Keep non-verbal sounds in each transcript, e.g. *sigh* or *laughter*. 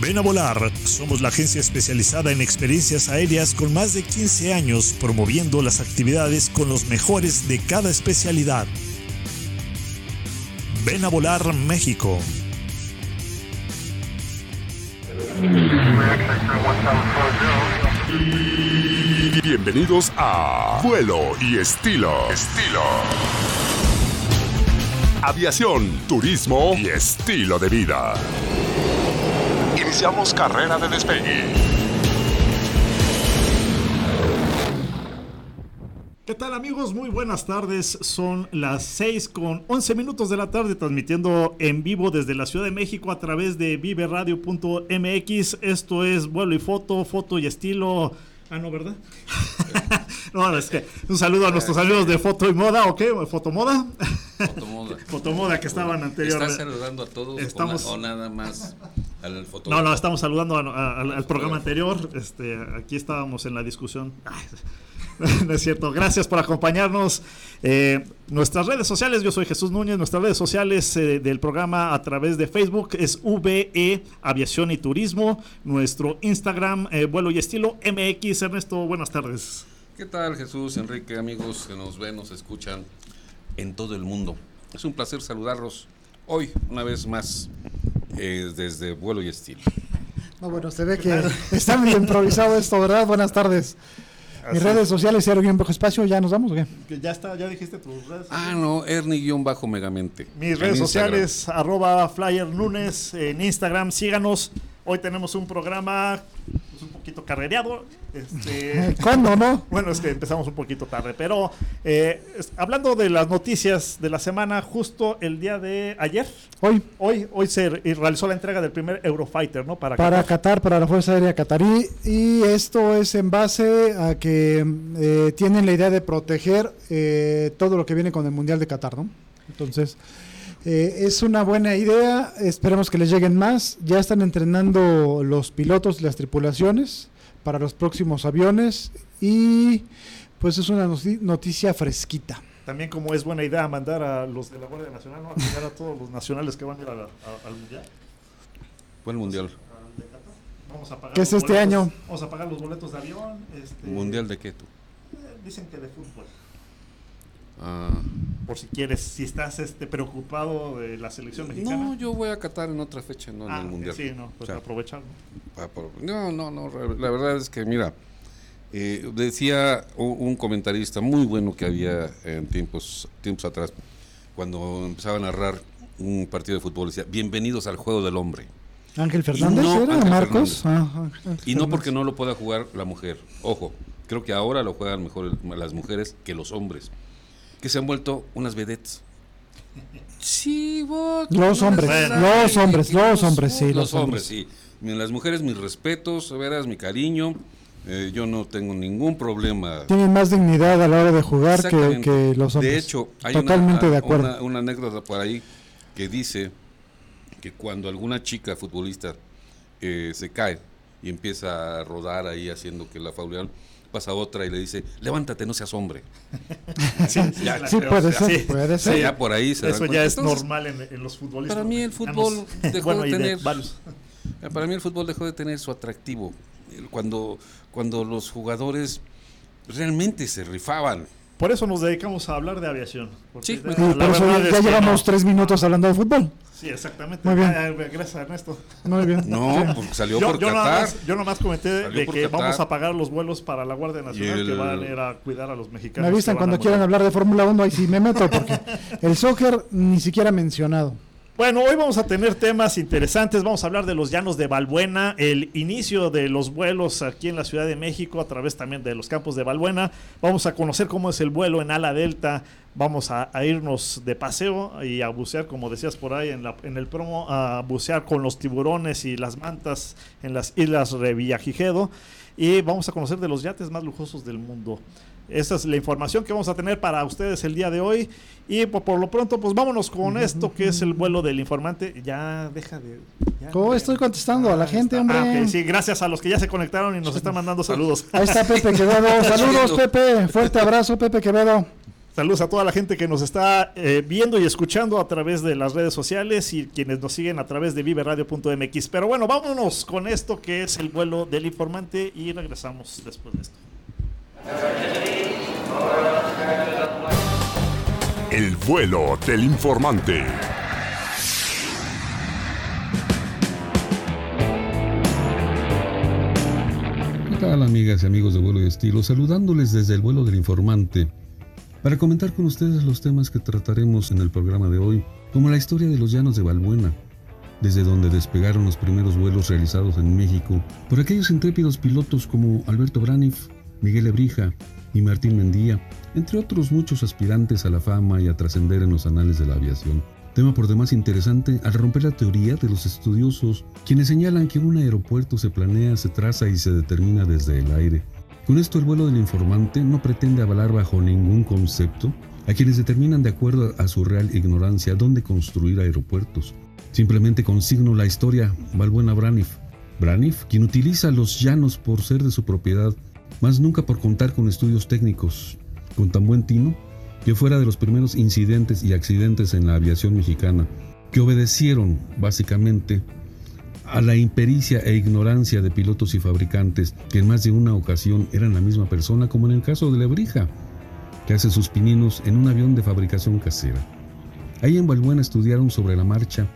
Ven a volar. Somos la agencia especializada en experiencias aéreas con más de 15 años promoviendo las actividades con los mejores de cada especialidad. Ven a volar México. Bienvenidos a Vuelo y Estilo. Estilo. Aviación, turismo y estilo de vida. Iniciamos carrera de despegue. ¿Qué tal amigos? Muy buenas tardes. Son las 6 con 11 minutos de la tarde transmitiendo en vivo desde la Ciudad de México a través de viveradio.mx. Esto es vuelo y foto, foto y estilo. Ah, no, ¿verdad? *laughs* no, es que un saludo a nuestros amigos de Foto y Moda, ¿o qué? ¿Fotomoda? Fotomoda. *laughs* Fotomoda que estaban anteriormente. ¿Estás saludando a todos Estamos... o, nada más al foto? No, no, estamos saludando a, a, al, al programa anterior. Este, aquí estábamos en la discusión. Ay, *laughs* no es cierto. Gracias por acompañarnos. Eh, nuestras redes sociales, yo soy Jesús Núñez. Nuestras redes sociales eh, del programa a través de Facebook es VE Aviación y Turismo. Nuestro Instagram, eh, Vuelo y Estilo MX. Ernesto, buenas tardes. ¿Qué tal, Jesús, Enrique, amigos que nos ven, nos escuchan en todo el mundo? Es un placer saludarlos hoy, una vez más, eh, desde Vuelo y Estilo. No, bueno, se ve que está medio improvisado esto, ¿verdad? Buenas tardes. Mis redes sociales, Guión Bajo Espacio, ¿ya nos vamos o qué? Ya está, ya dijiste tus redes. Ah, no, Ernie-Megamente. Mis redes sociales, arroba Flyer Lunes en Instagram, síganos. Hoy tenemos un programa pues, un poquito carrereado. Este, *laughs* ¿Cuándo, no? Bueno, es que empezamos un poquito tarde, pero eh, es, hablando de las noticias de la semana, justo el día de ayer, Hoy, hoy, hoy se realizó la entrega del primer Eurofighter, ¿no? Para, para Qatar. Qatar, para la Fuerza Aérea Qatarí, y esto es en base a que eh, tienen la idea de proteger eh, todo lo que viene con el Mundial de Qatar, ¿no? Entonces, eh, es una buena idea, esperemos que les lleguen más, ya están entrenando los pilotos y las tripulaciones para los próximos aviones, y pues es una noti- noticia fresquita. También como es buena idea mandar a los de la Guardia Nacional, ¿no? A cuidar a todos los nacionales que van a ir a la- a- al Mundial. Fue el Mundial. al de Qatar. Vamos a pagar ¿Qué es los este boletos- año? Vamos a pagar los boletos de avión. Este, ¿Mundial de qué tú? eh, Dicen que de fútbol. Ah, Por si quieres, si estás este, preocupado de la selección mexicana. no, yo voy a Qatar en otra fecha, no en Ah, el Mundial. Sí, no, pues O sea, aprovechar. ¿no? Ah, No, no, La verdad es que, mira, eh, decía un comentarista muy bueno que había en tiempos, tiempos atrás, cuando empezaba a narrar un partido de fútbol, decía, bienvenidos al juego del hombre. Ángel Fernández, no, ¿era Ángel Marcos? Fernández. Ah, Ángel Y no Fernández. porque no lo pueda jugar la mujer. Ojo, creo que ahora lo juegan mejor las mujeres que los hombres, que se han vuelto unas vedettes. Sí, vos, Los hombres, los hombres, los hombres, sí, Los los hombres, hombres. sí. Las mujeres, mis respetos, verás, mi cariño. eh, yo no tengo ningún problema. Tienen más dignidad a la hora de jugar que, los hombres. De hecho, hay Totalmente una, de acuerdo. Una, una anécdota por ahí que dice que cuando alguna chica futbolista eh, se cae y empieza a rodar ahí haciendo que la faulean, pasa otra y le dice, levántate, no seas hombre. *laughs* Sí, sí, Ya, sí la Sí, creo, puede o sea, ser, sí. puede ser. ya por ahí se Eso ya es Entonces, normal en, en los futbolistas. para mí el fútbol dejó Bueno, de tener- Para mí el fútbol dejó de tener su atractivo. Cuando, cuando los jugadores realmente se rifaban. Por eso nos dedicamos a hablar de aviación. porque Sí, de- Sí, la por eso ya, ya llevamos no. tres minutos hablando de fútbol. Sí, exactamente. Muy bien. Ah, gracias, Ernesto. Muy bien. No, porque salió Yo, por yo, Qatar. nomás, yo nomás comenté Salió de que Qatar. vamos a pagar los vuelos para la Guardia Nacional que van a ir a cuidar a los mexicanos. Me avisan cuando quieran hablar de Fórmula 1, ahí sí me meto, porque el soccer ni siquiera mencionado. Bueno, hoy vamos a tener temas interesantes. Vamos a hablar de los llanos de Balbuena, el inicio de los vuelos aquí en la Ciudad de México a través también de los campos de Balbuena. Vamos a conocer cómo es el vuelo en ala delta. Vamos a, a irnos de paseo y a bucear, como decías por ahí en, la- en el promo, a bucear con los tiburones y las mantas en las islas Revillagigedo. Y vamos a conocer de los yates más lujosos del mundo. Esa es la información que vamos a tener para ustedes el día de hoy. Y por, por lo pronto, pues vámonos con esto que es el vuelo del informante. Ya deja de. ya, ¿Cómo estoy contestando a la Ah, gente, está. hombre? Ah, sí, gracias a los que ya se conectaron y nos están mandando saludos. Ahí está Pepe Quevedo. *laughs* Saludos, Pepe. Fuerte abrazo, Pepe Quevedo. Saludos a toda la gente que nos está eh, viendo y escuchando a través de las redes sociales y quienes nos siguen a través de viveradio.mx. Pero bueno, vámonos con esto que es el vuelo del informante y regresamos después de esto. El vuelo del informante. ¿Qué tal amigas y amigos de Vuelo y Estilo? Saludándoles desde el vuelo del informante para comentar con ustedes los temas que trataremos en el programa de hoy, como la historia de los llanos de Balbuena, desde donde despegaron los primeros vuelos realizados en México por aquellos intrépidos pilotos como Alberto Braniff, Miguel Ebrija y Martín Mendía, entre otros muchos aspirantes a la fama y a trascender en los anales de la aviación. Tema por demás interesante al romper la teoría de los estudiosos, quienes señalan que un aeropuerto se planea, se traza y se determina desde el aire. Con esto el vuelo del informante no pretende avalar bajo ningún concepto a quienes determinan de acuerdo a su real ignorancia dónde construir aeropuertos. Simplemente consigno la historia Balbuena Braniff. Braniff, quien utiliza los llanos por ser de su propiedad, más nunca por contar con estudios técnicos, con tan buen tino que fuera de los primeros incidentes y accidentes en la aviación mexicana, que obedecieron básicamente a la impericia e ignorancia de pilotos y fabricantes que en más de una ocasión eran la misma persona, como en el caso de Lebrija, que hace sus pininos en un avión de fabricación casera. Ahí en Balbuena estudiaron sobre la marcha,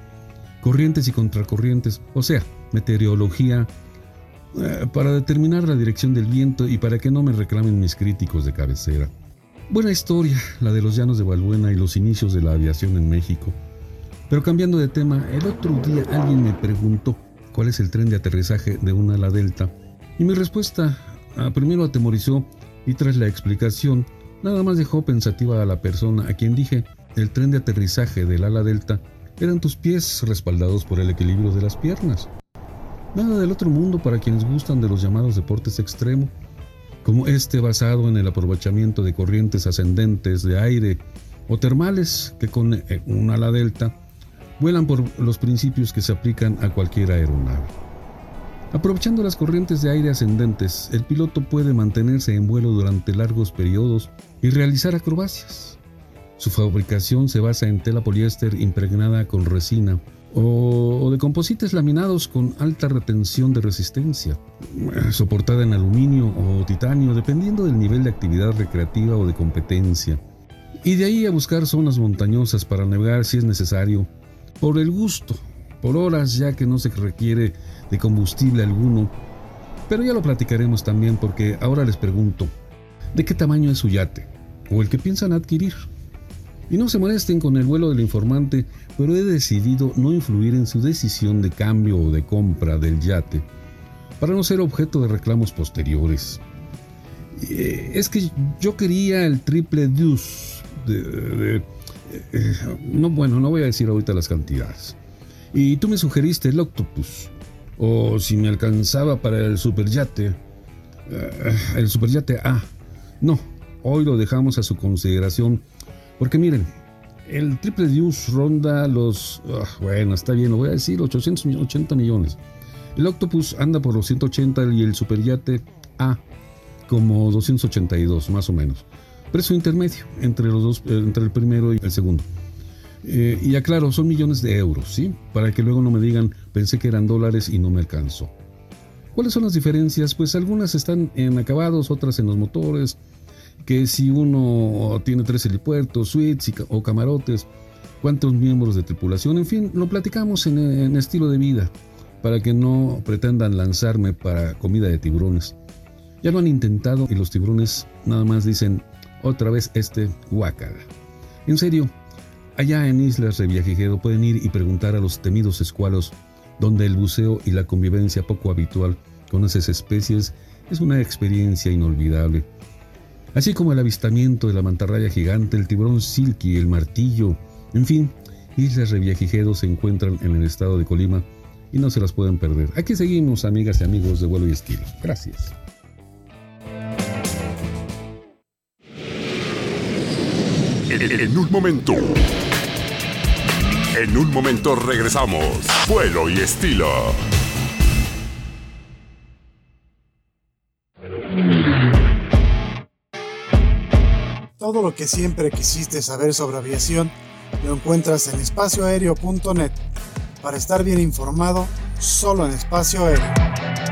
corrientes y contracorrientes, o sea, meteorología, eh, para determinar la dirección del viento y para que no me reclamen mis críticos de cabecera. Buena historia, la de los llanos de Balbuena y los inicios de la aviación en México. Pero cambiando de tema, el otro día alguien me preguntó cuál es el tren de aterrizaje de un ala delta. Y mi respuesta ah, primero atemorizó y tras la explicación nada más dejó pensativa a la persona a quien dije el tren de aterrizaje del ala delta eran tus pies respaldados por el equilibrio de las piernas. Nada del otro mundo para quienes gustan de los llamados deportes extremo, como este basado en el aprovechamiento de corrientes ascendentes de aire o termales que con eh, un ala delta vuelan por los principios que se aplican a cualquier aeronave. Aprovechando las corrientes de aire ascendentes, el piloto puede mantenerse en vuelo durante largos periodos y realizar acrobacias. Su fabricación se basa en tela poliéster impregnada con resina o, de composites laminados con alta retención de resistencia, soportada en aluminio o titanio dependiendo del nivel de actividad recreativa o de competencia. Y de ahí a buscar zonas montañosas para navegar si es necesario, por el gusto, por horas ya que no se requiere de combustible alguno. Pero ya lo platicaremos también porque ahora les pregunto, ¿de qué tamaño es su yate? ¿O el que piensan adquirir? Y no se molesten con el vuelo del informante, pero he decidido no influir en su decisión de cambio o de compra del yate, para no ser objeto de reclamos posteriores. Eh, es que yo quería el triple deuce de, no, bueno, no voy a decir ahorita las cantidades. Y tú me sugeriste el Octopus. O si me alcanzaba para el Superyate. eh, el Superyate A. No, hoy lo dejamos a su consideración. Porque miren, el triple Deuce ronda los. ah, bueno, está bien, lo voy a decir, 880 millones. El Octopus anda por los 180 y el Superyate A como 282, más o menos. Precio intermedio entre los dos, eh, entre el primero y el segundo. Eh, y aclaro, son millones de euros, ¿sí? Para que luego no me digan, pensé que eran dólares y no me alcanzó. ¿Cuáles son las diferencias? Pues algunas están en acabados, otras en los motores, que si uno tiene tres helipuertos, suites y o camarotes, cuántos miembros de tripulación, en fin, lo platicamos en, en estilo de vida, para que no pretendan lanzarme para comida de tiburones. Ya lo han intentado y los tiburones nada más dicen otra vez este guacala. En serio, allá en Islas Reviajigedo pueden ir y preguntar a los temidos escualos donde el buceo y la convivencia poco habitual con esas especies es una experiencia inolvidable. Así como el avistamiento de la mantarraya gigante, el tiburón silky, el martillo, en fin, Islas Reviajigedo se encuentran en el estado de Colima y no se las pueden perder. Aquí seguimos, amigas y amigos de vuelo y estilo. Gracias. En un momento. En un momento regresamos. Vuelo y estilo. Todo lo que siempre quisiste saber sobre aviación lo encuentras en espacioaéreo.net. Para estar bien informado, solo en espacio aéreo.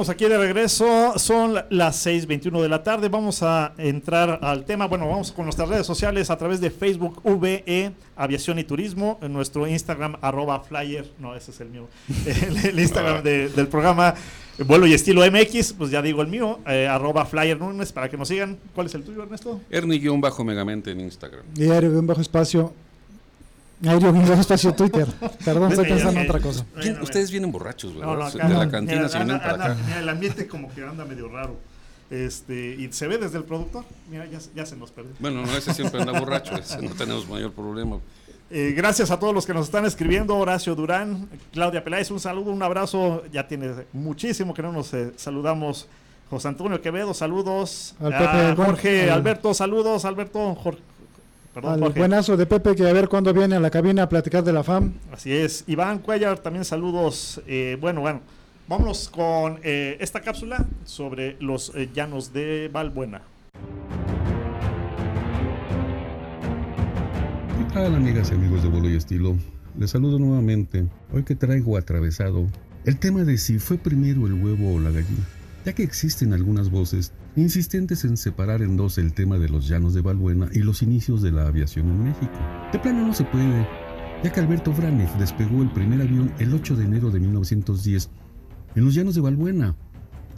Estamos aquí de regreso. Son las 6:21 de la tarde. Vamos a entrar al tema. Bueno, vamos con nuestras redes sociales a través de Facebook VE Aviación y Turismo, en nuestro Instagram arroba flyer. No, ese es el mío. *laughs* El, el Instagram de- del programa Vuelo y Estilo MX, pues ya digo el mío, eh, arroba flyer Núñez, para que nos sigan. ¿Cuál es el tuyo, Ernesto? Ernie-megamente en Instagram. Un bajo espacio. Aéreo un bajo espacio Twitter. Perdón, estoy pensando en otra cosa. ¿Quién- Bueno, ustedes vienen borrachos, ¿verdad? No, no, de la cantina Mira, se vienen anda- para anda- acá. mira, el ambiente como que anda medio raro. Este, y se ve desde el productor. Mira, ya, ya se nos perdió. Bueno, no, ese siempre anda borracho, ese no tenemos mayor problema. Eh, gracias a todos los que nos están escribiendo. Horacio Durán, Claudia Peláez, un saludo, un abrazo. Ya tiene muchísimo que no nos eh, saludamos. José Antonio Quevedo, saludos. Al Pepe, Jorge al- Alberto, saludos. Alberto, Jorge. Perdón, Al Jorge. buenazo de Pepe que a ver cuándo viene a la cabina a platicar de la FAM. Así es. Iván Cuellar, también saludos. Eh, bueno, bueno. Vámonos con eh, esta cápsula sobre los eh, llanos de Valbuena. ¿Qué tal amigas y amigos de vuelo y estilo? Les saludo nuevamente. Hoy que traigo atravesado el tema de si fue primero el huevo o la gallina, ya que existen algunas voces insistentes en separar en dos el tema de los llanos de Valbuena y los inicios de la aviación en México. De plano no se puede, ya que Alberto Braniff despegó el primer avión el 8 de enero de 1910 en los llanos de Valbuena,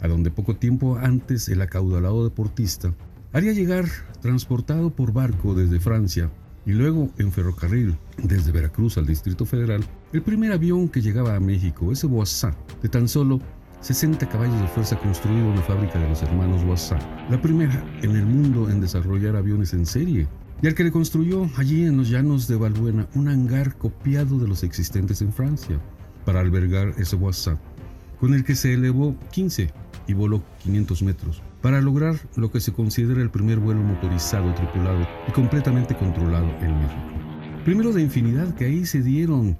a donde poco tiempo antes el acaudalado deportista haría llegar transportado por barco desde Francia y luego en ferrocarril desde Veracruz al Distrito Federal el primer avión que llegaba a México, ese Boissat, de tan solo 60 caballos de fuerza construido en la fábrica de los hermanos Boissat, la primera en el mundo en desarrollar aviones en serie, y al que le construyó allí en los llanos de Valbuena un hangar copiado de los existentes en Francia para albergar ese Boissat con el que se elevó 15 y voló 500 metros, para lograr lo que se considera el primer vuelo motorizado, tripulado y completamente controlado en México. Primero de infinidad que ahí se dieron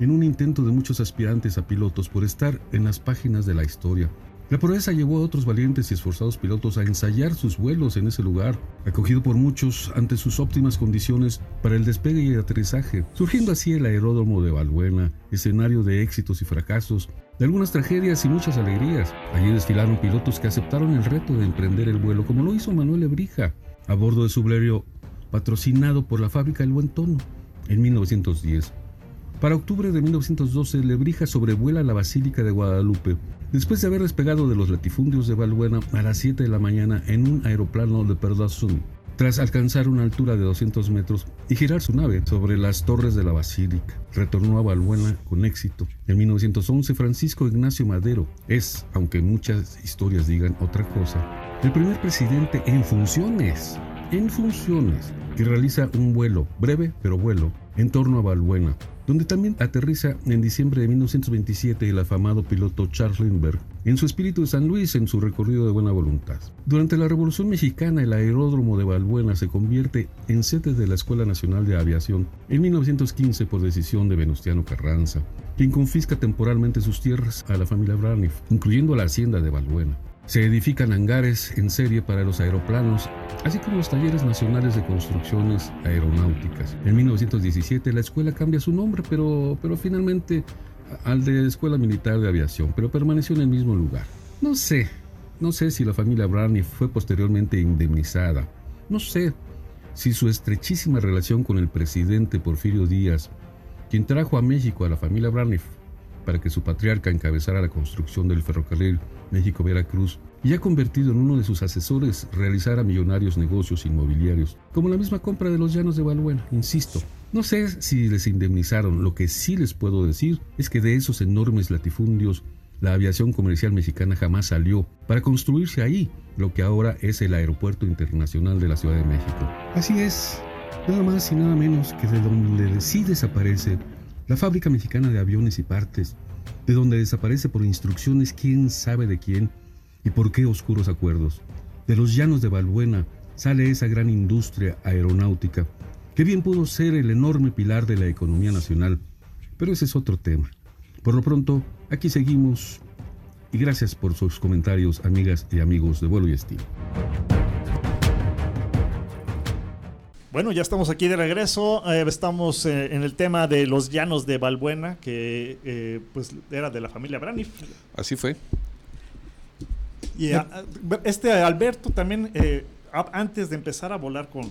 en un intento de muchos aspirantes a pilotos por estar en las páginas de la historia. La proeza llevó a otros valientes y esforzados pilotos a ensayar sus vuelos en ese lugar, acogido por muchos ante sus óptimas condiciones para el despegue y el aterrizaje, surgiendo así el aeródromo de Valbuena, escenario de éxitos y fracasos, de algunas tragedias y muchas alegrías. Allí desfilaron pilotos que aceptaron el reto de emprender el vuelo, como lo hizo Manuel Ebrija, a bordo de su Blériot, patrocinado por la fábrica El Buen Tono, en 1910. Para octubre de 1912, Lebrija sobrevuela la Basílica de Guadalupe, después de haber despegado de los latifundios de Valbuena a las 7 de la mañana en un aeroplano de Perdazón, tras alcanzar una altura de 200 metros y girar su nave sobre las torres de la Basílica. Retornó a Valbuena con éxito. En 1911, Francisco Ignacio Madero es, aunque muchas historias digan otra cosa, el primer presidente en funciones, en funciones, que realiza un vuelo, breve pero vuelo, en torno a Valbuena, donde también aterriza en diciembre de 1927 el afamado piloto Charles Lindbergh en su espíritu de San Luis en su recorrido de buena voluntad. Durante la Revolución Mexicana, el aeródromo de Valbuena se convierte en sede de la Escuela Nacional de Aviación en 1915 por decisión de Venustiano Carranza, quien confisca temporalmente sus tierras a la familia Braniff, incluyendo la hacienda de Valbuena. Se edifican hangares en serie para los aeroplanos, así como los talleres nacionales de construcciones aeronáuticas. En 1917 la escuela cambia su nombre, pero, pero finalmente al de Escuela Militar de Aviación, pero permaneció en el mismo lugar. No sé, no sé si la familia Brani fue posteriormente indemnizada. No sé si su estrechísima relación con el presidente Porfirio Díaz, quien trajo a México a la familia Braniff para que su patriarca encabezara la construcción del ferrocarril México-Veracruz y ha convertido en uno de sus asesores realizara millonarios negocios inmobiliarios, como la misma compra de los llanos de Balbuena, insisto. No sé si les indemnizaron, lo que sí les puedo decir es que de esos enormes latifundios la aviación comercial mexicana jamás salió para construirse ahí lo que ahora es el Aeropuerto Internacional de la Ciudad de México. Así es, nada más y nada menos que de donde sí desaparece la fábrica mexicana de aviones y partes, de donde desaparece por instrucciones quién sabe de quién y por qué oscuros acuerdos. De los llanos de Balbuena sale esa gran industria aeronáutica, que bien pudo ser el enorme pilar de la economía nacional, pero ese es otro tema. Por lo pronto, aquí seguimos y gracias por sus comentarios, amigas y amigos de vuelo y estilo. Bueno, ya estamos aquí de regreso. Eh, estamos eh, en el tema de los llanos de Balbuena, que eh, pues era de la familia Braniff. Así fue. Y este Alberto también antes de empezar a volar con,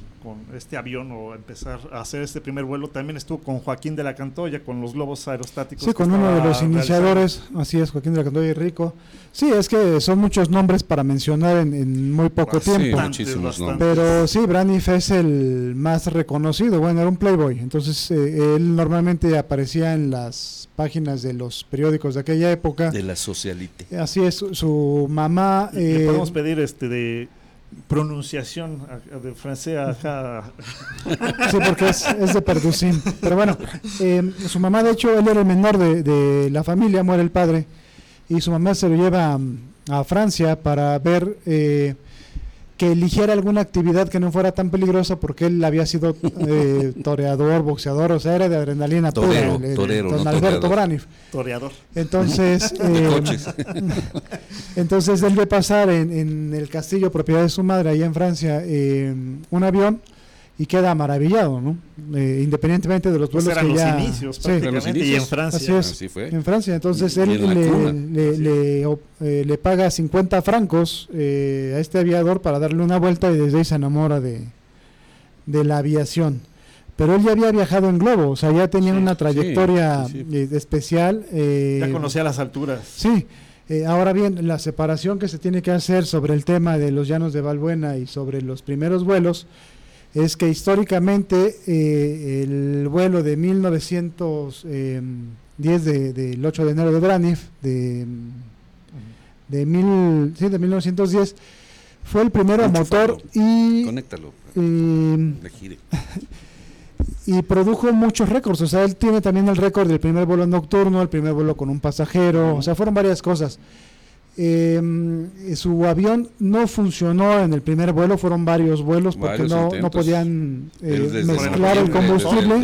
este avión o empezar a hacer este primer vuelo, también estuvo con Joaquín de la Cantoya, con los globos aerostáticos. Sí, con uno de los iniciadores, así es, Joaquín de la Cantoya y Rico. Sí, es que son muchos nombres para mencionar en, muy poco ah, tiempo. Sí, muchísimos nombres. Pero sí, Braniff es el más reconocido, bueno, era un playboy, entonces eh, él normalmente aparecía en las páginas de los periódicos de aquella época. De la socialite. Así es, su, mamá... Eh, podemos pedir este de pronunciación de francés acá. Sí, porque es, de Perducín. Pero bueno, eh, su mamá, de hecho, él era el menor de, la familia, muere el padre, y su mamá se lo lleva a, Francia para ver eh, que eligiera alguna actividad que no fuera tan peligrosa porque él había sido *laughs* eh, toreador, boxeador, o sea, era de adrenalina torero, Torero, don Alberto Braniff. Toreador. Entonces, *laughs* eh, *laughs* entonces él ve pasar en, el castillo propiedad de su madre, allá en Francia, eh, un avión y queda maravillado, ¿no? Eh, independientemente de los pues vuelos que los Inicios, prácticamente, y en Francia. Así, fue. En Francia, entonces él le, eh, le, paga 50 francos eh, a este aviador para darle una vuelta y desde ahí se enamora de, de la aviación. Pero él ya había viajado en globo, o sea, ya tenía una trayectoria especial. ya conocía las alturas. Sí. ahora bien, la separación que se tiene que hacer sobre el tema de los llanos de Valbuena y sobre los primeros vuelos, es que históricamente eh, el vuelo de 1910 de, del 8 de enero de Braniff de, de, mil, sí, de 1910 fue el primero a motor y conéctalo *laughs* y produjo muchos récords. O sea él tiene también el récord del primer vuelo nocturno el primer vuelo con un pasajero. O sea fueron varias cosas eh, su avión no funcionó en el primer vuelo, fueron varios vuelos porque no, no, podían eh, mezclar el combustible.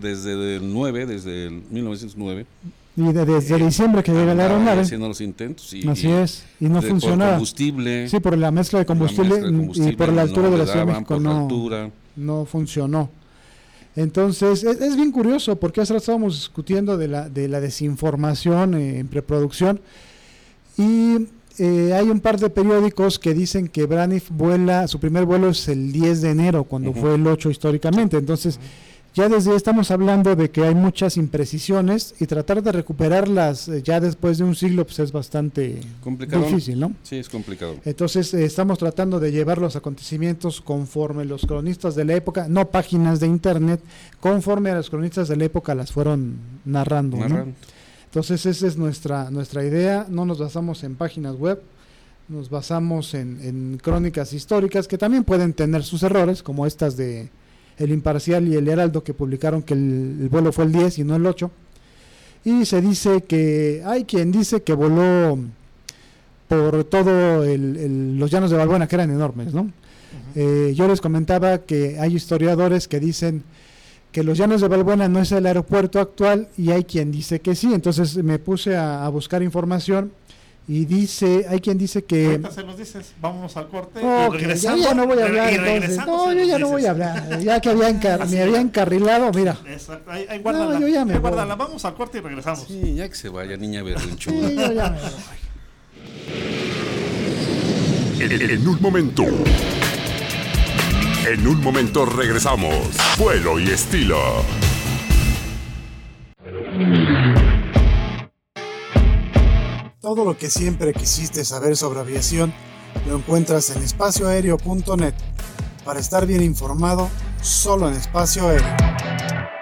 Desde, el 9, desde el 1909. Y desde diciembre que llega la aeronave. Haciendo los intentos. Y, Así es, y no funcionaba. combustible. Sí, por la mezcla de combustible, y por la altura de la Ciudad de México no, no funcionó. Entonces, es, bien curioso porque rato estábamos discutiendo de la, de la desinformación en preproducción. Y eh, hay un par de periódicos que dicen que Braniff vuela, su primer vuelo es el 10 de enero, cuando fue el 8 históricamente. Entonces, ya desde estamos hablando de que hay muchas imprecisiones y tratar de recuperarlas eh, ya después de un siglo pues es bastante Complicado. difícil, ¿no? Sí, es complicado. Entonces eh, estamos tratando de llevar los acontecimientos conforme los cronistas de la época, no páginas de internet, conforme a los cronistas de la época las fueron narrando. ¿no? Entonces esa es nuestra, nuestra idea, no nos basamos en páginas web, nos basamos en, en crónicas históricas que también pueden tener sus errores, como estas de El Imparcial y El Heraldo que publicaron que el, el vuelo fue el 10 y no el 8. Y se dice que hay quien dice que voló por todo el- el- los llanos de Balbuena, que eran enormes, ¿no? Eh, yo les comentaba que hay historiadores que dicen que los llanos de Balbuena no es el aeropuerto actual y hay quien dice que sí. Entonces me puse a, a buscar información y dice, hay quien dice que... Ahorita se los dices, vámonos al corte. y Ok, ya, regresando- ya no voy a hablar. entonces. regresando No, yo ya no dices. voy a hablar. Ya que había encar- me había encarrilado, mira. Exacto, ahí, ahí guárdala. No, yo ya me ahí voy. guárdala. Vamos al corte y regresamos. Sí, ya que se vaya, niña berrinchuda. Sí, yo ya me voy. En, en un momento. En un momento regresamos. Vuelo y estilo. Todo lo que siempre quisiste saber sobre aviación lo encuentras en espacioaéreo.net. Para estar bien informado, solo en espacio aéreo.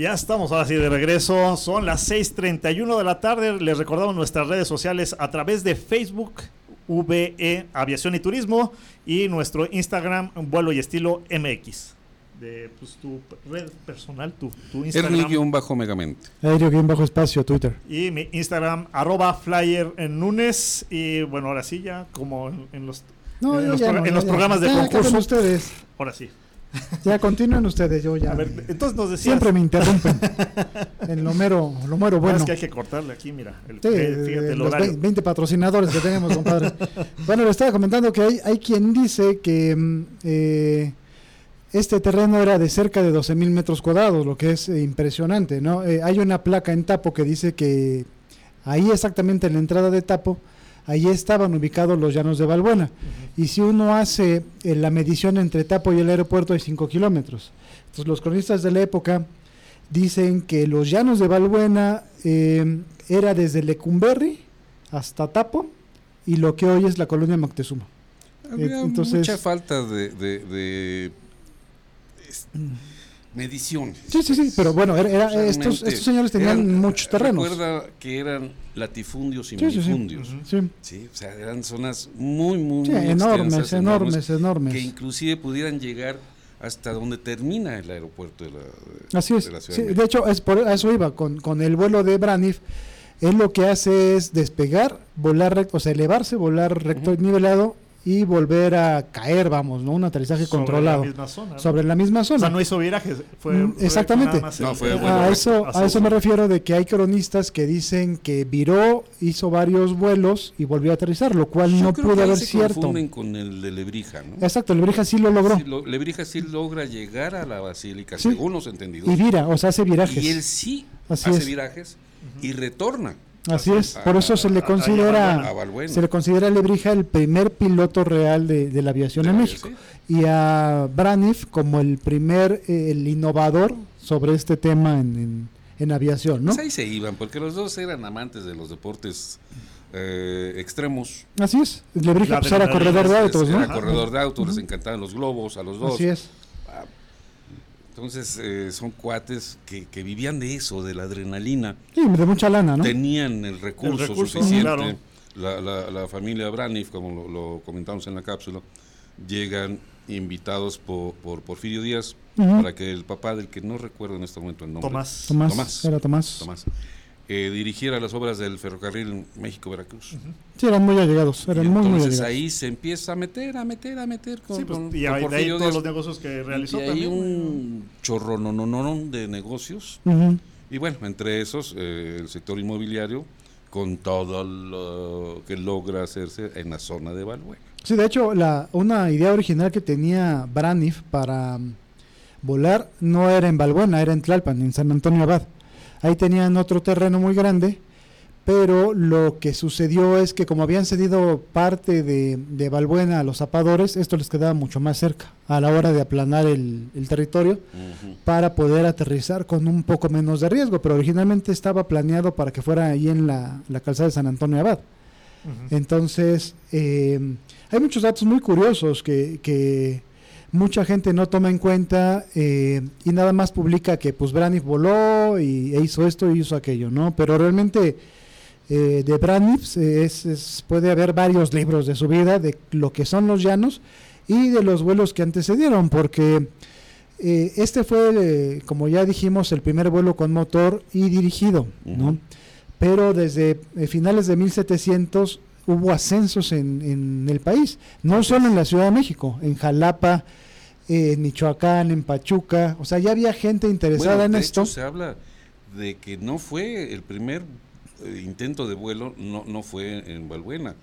Ya estamos ahora sí de regreso. Son las 6:31 de la tarde. Les recordamos nuestras redes sociales a través de Facebook, VE Aviación y Turismo y nuestro Instagram, Vuelo y Estilo MX. De pues, tu red personal, tu, tu Instagram. Ernie-megamente. Aéreo bien bajo espacio, Twitter. Y mi Instagram, arroba flyer en Nunes. Y bueno, ahora sí, ya como en, en los, No, en yo los, ya pro- no, en ya, los ya. programas de concurso. ustedes. Ahora sí. Ya continúen ustedes, yo ya. A ver, me- entonces nos decías. Siempre me interrumpen. *laughs* en lo mero, lo mero Ah, bueno. Es que hay que cortarle aquí, mira. El, Sí, eh, fíjate el los horario. 20 patrocinadores que tenemos, compadre. *laughs* bueno, le estaba comentando que hay, hay quien dice que mm, eh, este terreno era de cerca de 12 mil metros cuadrados, lo que es eh, impresionante, ¿no? Eh, hay una placa en Tapo que dice que ahí exactamente en la entrada de Tapo, ahí estaban ubicados los llanos de Balbuena. Y si uno hace eh, la medición entre Tapo y el aeropuerto hay 5 kilómetros. Entonces los cronistas de la época dicen que los llanos de Balbuena eh, era desde Lecumberri hasta Tapo y lo que hoy es la colonia Moctezuma. Había Eh, entonces- mucha falta de, de- de, es- mediciones. Sí, sí, sí, pero bueno, era, estos, estos señores tenían eran- muchos terrenos. Recuerda que eran latifundios y Sí, sí, sí. minifundios. Sí, Sí, o sea, eran zonas muy, muy, muy enormes, extensas, enormes, enormes. que inclusive pudieran llegar hasta donde termina el aeropuerto de la, de- Así es. de la de de hecho, es por a eso iba. Con, con el vuelo de Braniff, él lo que hace es despegar, volar recto, o sea, elevarse, volar recto y nivelado y volver a caer, vamos, ¿no? Un aterrizaje Sobre controlado. la misma zona. ¿no? sobre la misma O zona. sea, no hizo virajes. Fue, Mm, fue exactamente. No, fue a eso, a eso me refiero de que hay cronistas que dicen que viró, hizo varios vuelos y volvió a aterrizar, lo cual Yo no creo pudo que haber se cierto. confunden con el de Lebrija, ¿no? Exacto, el Brija sí lo logró. Sí, lo- Lebrija sí logra llegar a la basílica, Sí. según los entendidos. Y vira, o sea, hace virajes. Y él sí Así hace es. virajes y retorna. Así es, a- por eso se le a- a- considera, se le considera a Lebrija el primer piloto real de, de la aviación De en la México aviación. y a Braniff como el primer, eh, el innovador sobre este tema en, en- en aviación, ¿no? Pues ahí se iban, porque los dos eran amantes de los deportes eh, extremos. Así es, Lebrija pues, era corredor de autos, ¿no? Era corredor de autos, les encantaban los globos a los dos. Así es. Entonces eh, son cuates que, que vivían de eso, de la adrenalina. Sí, de mucha lana, ¿no? Tenían el recurso, El recurso, suficiente. claro. La, la- la familia Braniff, como lo, lo comentamos en la cápsula, llegan invitados por, por Porfirio Díaz para que el papá del que no recuerdo en este momento el nombre. Tomás. Tomás, Tomás. era Tomás. Tomás, eh, dirigiera las obras del ferrocarril México-Veracruz. Sí, eran muy allegados, Y eran muy, muy entonces allegados. ahí se empieza a meter, a meter, a meter con, Sí, pues, con- y con ahí- de ahí todos Díaz. los negocios que realizó y hay también. un chorro no, no, no, no, de negocios. Ujú. Y bueno, entre esos, eh, el sector inmobiliario, con todo lo que logra hacerse en la zona de Balbuena. Sí, de hecho, la, una idea original que tenía Braniff para mm, volar no era en Balbuena, era en Tlalpan, en San Antonio Abad. Ahí tenían otro terreno muy grande, pero lo que sucedió es que como habían cedido parte de, de Balbuena a los zapadores, esto les quedaba mucho más cerca a la hora de aplanar el, el territorio para poder aterrizar con un poco menos de riesgo, pero originalmente estaba planeado para que fuera ahí en la, la calzada de San Antonio Abad. Entonces, eh, hay muchos datos muy curiosos que, que mucha gente no toma en cuenta eh, y nada más publica que pues Braniff voló y e hizo esto y hizo aquello, ¿no? Pero realmente eh, de Braniff es, es- puede haber varios libros de su vida, de lo que son los llanos y de los vuelos que antecedieron, porque eh, este fue, eh, como ya dijimos, el primer vuelo con motor y dirigido, ¿no? Pero desde eh, finales de 1700 hubo ascensos en, en el país, no solo en la Ciudad de México, en Jalapa, eh, en Michoacán, en Pachuca, o sea, ya había gente interesada Bueno, en de esto. hecho, se habla de que no fue el primer eh, intento de vuelo, no, no fue en Balbuena.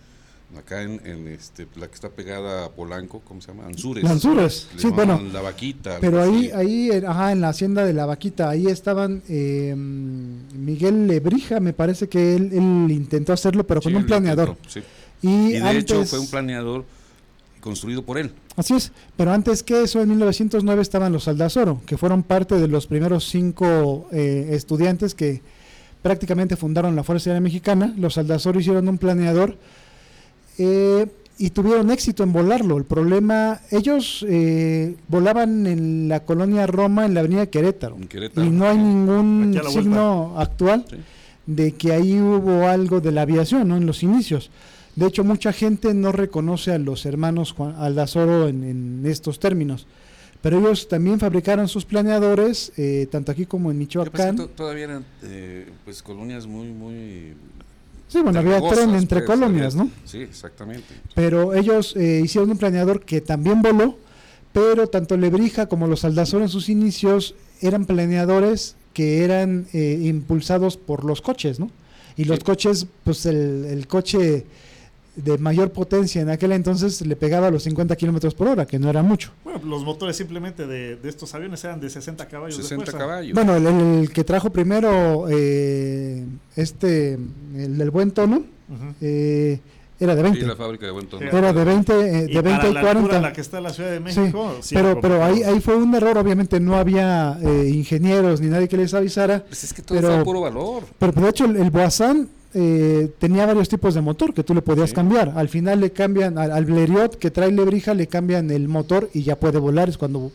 Acá en, en, este, la que está pegada a Polanco, ¿cómo se llama? Anzures. Anzures, sí, bueno, La vaquita. Pero ahí, ahí, ajá, en la hacienda de la vaquita, ahí estaban eh, Miguel Lebrija, me parece que él, él intentó hacerlo, pero Sí, con un planeador. intentó, sí. Y, Y de antes, hecho fue un planeador construido por él. Así es, pero antes que eso, en 1909 estaban los Aldazoro, que fueron parte de los primeros cinco eh, estudiantes que prácticamente fundaron la Fuerza Aérea Mexicana. Los Aldazoro hicieron un planeador eh, y tuvieron éxito en volarlo. El problema, ellos eh, volaban en la colonia Roma, en la avenida Querétaro, En Querétaro. y no hay ningún vuelta. signo actual Sí. de que ahí hubo algo de la aviación, ¿no? En los inicios. De hecho, mucha gente no reconoce a los hermanos Juan Aldazoro en, en estos términos. Pero ellos también fabricaron sus planeadores, eh, tanto aquí como en pasa que Michoacán. to- todavía eran eh, pues colonias muy, muy... Sí, bueno, había tren entre pues, colonias, ¿no? Sí, exactamente. Pero ellos eh, hicieron un planeador que también voló, pero tanto Lebrija como los Aldazoro en sus inicios eran planeadores que eran eh, impulsados por los coches, ¿no? Y los Sí. coches, pues el, el coche de mayor potencia en aquel entonces le pegaba a los 50 kilómetros por hora, que no era mucho. Bueno, los motores simplemente de, de estos aviones eran de 60 Pues caballos de 60 fuerza. caballos. Bueno, el, el que trajo primero eh, este, el del buen tono, eh, era de Sí, 20. la fábrica de. Era de 20, eh, Y de 20 para y la 40. altura en la que está la Ciudad de Sí, México. sí, pero, pero ahí, ahí fue un error, obviamente no había eh, ingenieros ni nadie que les avisara. Pues es que todo Pero- puro valor. Pero, pero de hecho el, el Boazán eh, tenía varios tipos de motor que tú le podías Sí. cambiar. Al final le cambian, al, al Blériot que trae Lebrija le cambian el motor y ya puede volar. Es cuando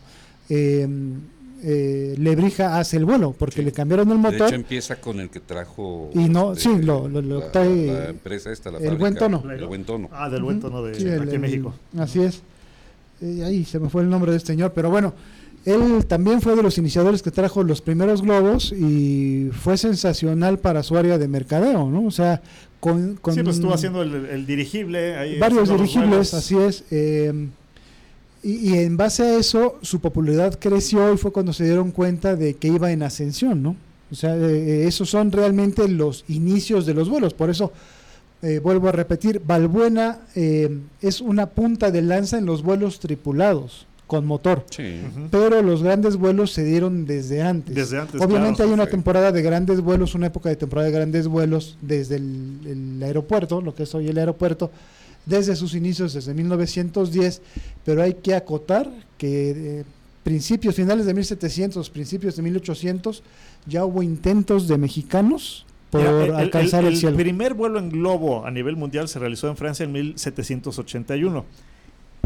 eh, Lebrija hace el vuelo, porque Sí. le cambiaron el De motor. hecho empieza con el que trajo... Y no- este, sí, lo- lo- lo la, trae la empresa esta, la el fábrica, buen tono. El buen tono. Ah, del buen tono de Sí, el- aquí en el- México. Así es. Eh, ahí se me fue el nombre de este señor, pero bueno, él también fue de los iniciadores que trajo los primeros globos y fue sensacional para su área de mercadeo, ¿no? O sea, con, con Sí, pues estuvo haciendo el, el dirigible. Ahí varios dirigibles, así es. eh, y, y en base a eso, su popularidad creció y fue cuando se dieron cuenta de que iba en ascensión, ¿no? O sea, eh, esos son realmente los inicios de los vuelos. Por eso, eh, vuelvo a repetir, Balbuena eh, es una punta de lanza en los vuelos tripulados con motor. Sí. Pero los grandes vuelos se dieron desde antes. Desde antes, Obviamente claro. hay una sí. temporada de grandes vuelos, una época de temporada de grandes vuelos desde el, el aeropuerto, lo que es hoy el aeropuerto, desde sus inicios, desde 1910, pero hay que acotar que eh, principios, finales de 1700, principios de 1800, ya hubo intentos de mexicanos por Mira, el- el- alcanzar el, el cielo. primer vuelo en globo a nivel mundial se realizó en Francia en 1781.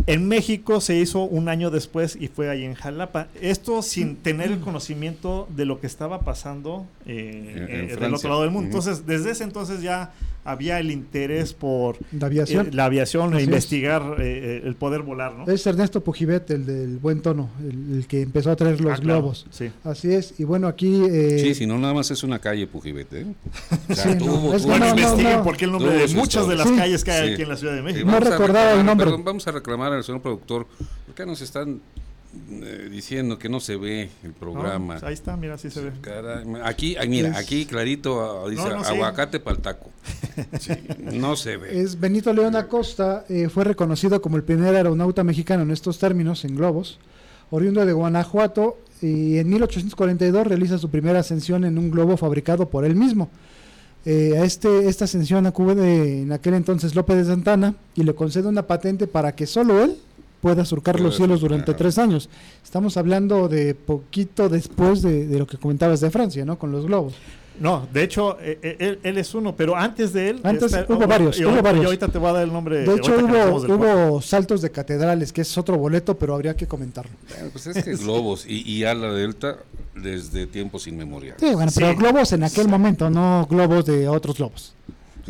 En México se hizo un año después y fue ahí en Jalapa. Esto sin tener el conocimiento de lo que estaba pasando eh, En- en eh, del otro lado del mundo. Entonces, desde ese entonces ya había el interés por La aviación. eh, la Así es. investigar eh, eh, el poder volar, ¿no? Es Ernesto Pujibet, el del buen tono, el, el que empezó a traer los Ah, claro, globos. Sí. Así es. Y bueno, aquí... eh, Sí, si no, nada más es una calle Pujibete. ¿eh? O sea, Sí, no, tuvo- es tuvo- que Bueno, no, no, investiguen no. por qué el nombre de muchas de las Sí. calles que hay Sí. aquí en la Ciudad de México. No recordaba el nombre. perdón, vamos a reclamar al señor productor. ¿Por qué nos están eh, diciendo que no se ve el programa? pues ahí está, mira, así se ve. Caray, aquí, ay, mira, Es- aquí clarito ah, dice No, no, sí. aguacate para el taco. *laughs* Sí, no se ve. Es Benito León Acosta, eh, fue reconocido como el primer aeronauta mexicano en estos términos, en globos, oriundo de Guanajuato, y en 1842 realiza su primera ascensión en un globo fabricado por él mismo. Eh, a este, esta ascensión acude en aquel entonces López de Santana y le concede una patente para que solo él pueda surcar los cielos durante tres años. Estamos hablando de poquito después de, de lo que comentabas de Francia, ¿no? Con los globos. No, de hecho, eh, eh, él, él es uno, pero antes de él. Antes hubo oh, varios, y hubo ahorita- varios. Y ahorita te voy a dar el nombre. De hecho, hubo, saltos de catedrales, que es otro boleto, pero habría que comentarlo. Bueno, pues es que *laughs* globos y, y ala delta desde tiempos inmemoriales. Sí, bueno, pero Sí. globos en aquel momento, no globos de otros globos.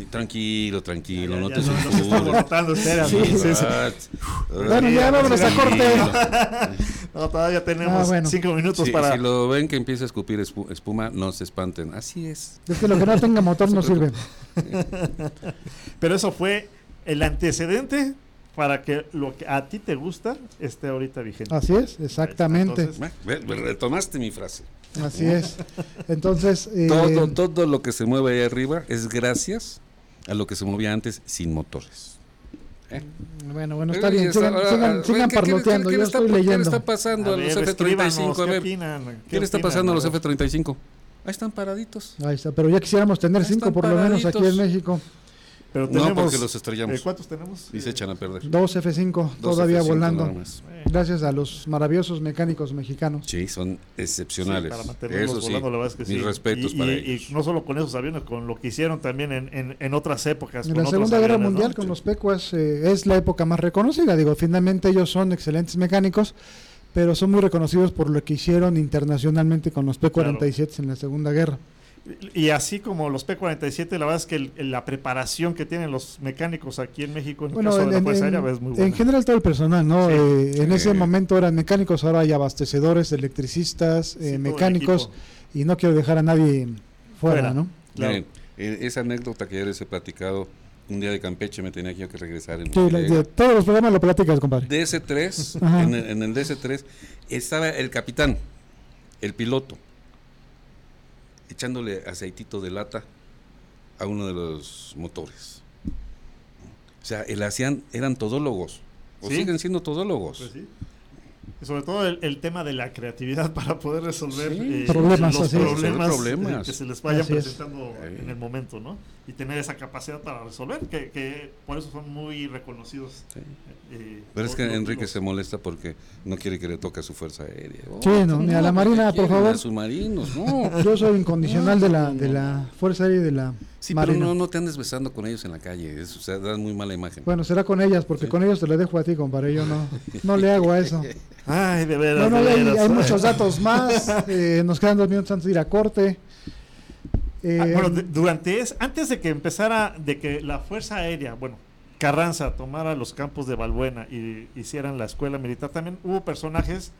Tranquilo, tranquilo, Ya, no ya te no- no se está sulfures. Sí, Sí, sí. Bueno, ya vámonos a corte. *laughs* No, todavía tenemos Ah, bueno. cinco minutos para. si lo ven que empieza a escupir espu- espuma, no se espanten. Así es. Es que lo que no tenga motor *laughs* no sirve. *laughs* Pero eso fue el antecedente para que lo que a ti te gusta esté ahorita vigente. Así es, exactamente. Entonces, retomaste mi frase. Así es. Entonces, eh, Todo, todo lo que se mueve ahí arriba es gracias a lo que se movía antes sin motores. bueno, bueno, Eh, está bien. está- Sigan, ahora, sigan, sigan ¿qué- qué- parloteando. qué- qué Yo le está- estoy ¿Qué le leyendo. está pasando a, los F-35? A ¿qué ver, opinan? ¿qué le está pasando a los ver. F-35? Ahí están paraditos. Ahí está, pero ya quisiéramos tener Ya cinco por lo menos aquí en. México. Pero No, porque los estrellamos eh, ¿Cuántos tenemos? y se echan a perder. Dos F5 Dos todavía F-5 volando. Gracias a los maravillosos mecánicos mexicanos. Sí, son excepcionales. para mantenerlos Eso sí, volando, la verdad es que mis sí. respetos y, para y- ellos. y no solo con esos aviones, con lo que hicieron también en, en, en otras épocas. En con la otros Segunda Guerra aviones, ¿no? Mundial con los Pecuas eh, es la época más reconocida. Digo, finalmente ellos son excelentes mecánicos, pero son muy reconocidos por lo que hicieron internacionalmente con los P-47 en la Segunda Guerra. Y así como los P-47, la verdad es que el- la preparación que tienen los mecánicos aquí en México, en el Bueno, caso en, de la Fuerza en- Aérea, es muy buena. en general todo el personal, ¿no? Sí. Eh, en Sí. ese momento eran mecánicos, ahora hay abastecedores, electricistas, Sí, eh, mecánicos, y no quiero dejar a nadie fuera, Fuera. ¿no? Claro. Miren, eh, esa anécdota que ya les he platicado, un día de Campeche me tenía yo que regresar en Sí, la- de todos los programas lo platicas, compadre. DC-3, Ajá. en el, en el DC-3, estaba el capitán, el piloto, echándole aceitito de lata a uno de los motores. O sea, el hacían, eran todólogos, o Sí. siguen siendo todólogos. Pues sí. Sobre todo el, el tema de la creatividad *laughs* para poder resolver Sí. eh, Problemas, los problemas, problemas. que se les vayan presentando en el momento, ¿no? Y tener esa capacidad para resolver, que, que por eso son muy reconocidos. Sí. eh, Pero es que Enrique los- se molesta porque no quiere que le toque a su fuerza aérea. Oh, Sí, no, ni a la ¿por qué Marina, por favor. A submarinos, no. *laughs* Yo soy incondicional de la, de la Fuerza Aérea y de la Sí, Marina. pero no, no te andes besando con ellos en la calle, eso, o sea, dan muy mala imagen. Bueno, será con ellas, porque con ellos te lo dejo a ti, compadre. Yo no, no le hago a eso. *laughs* Ay, de veras. Bueno, de hay, hay muchos datos *laughs* más. eh, nos quedan dos minutos antes de ir a corte. Eh, Ah, bueno, de- durante es, antes de que empezara, de que la Fuerza Aérea, bueno, Carranza tomara los campos de Balbuena y hicieran la escuela militar, también hubo personajes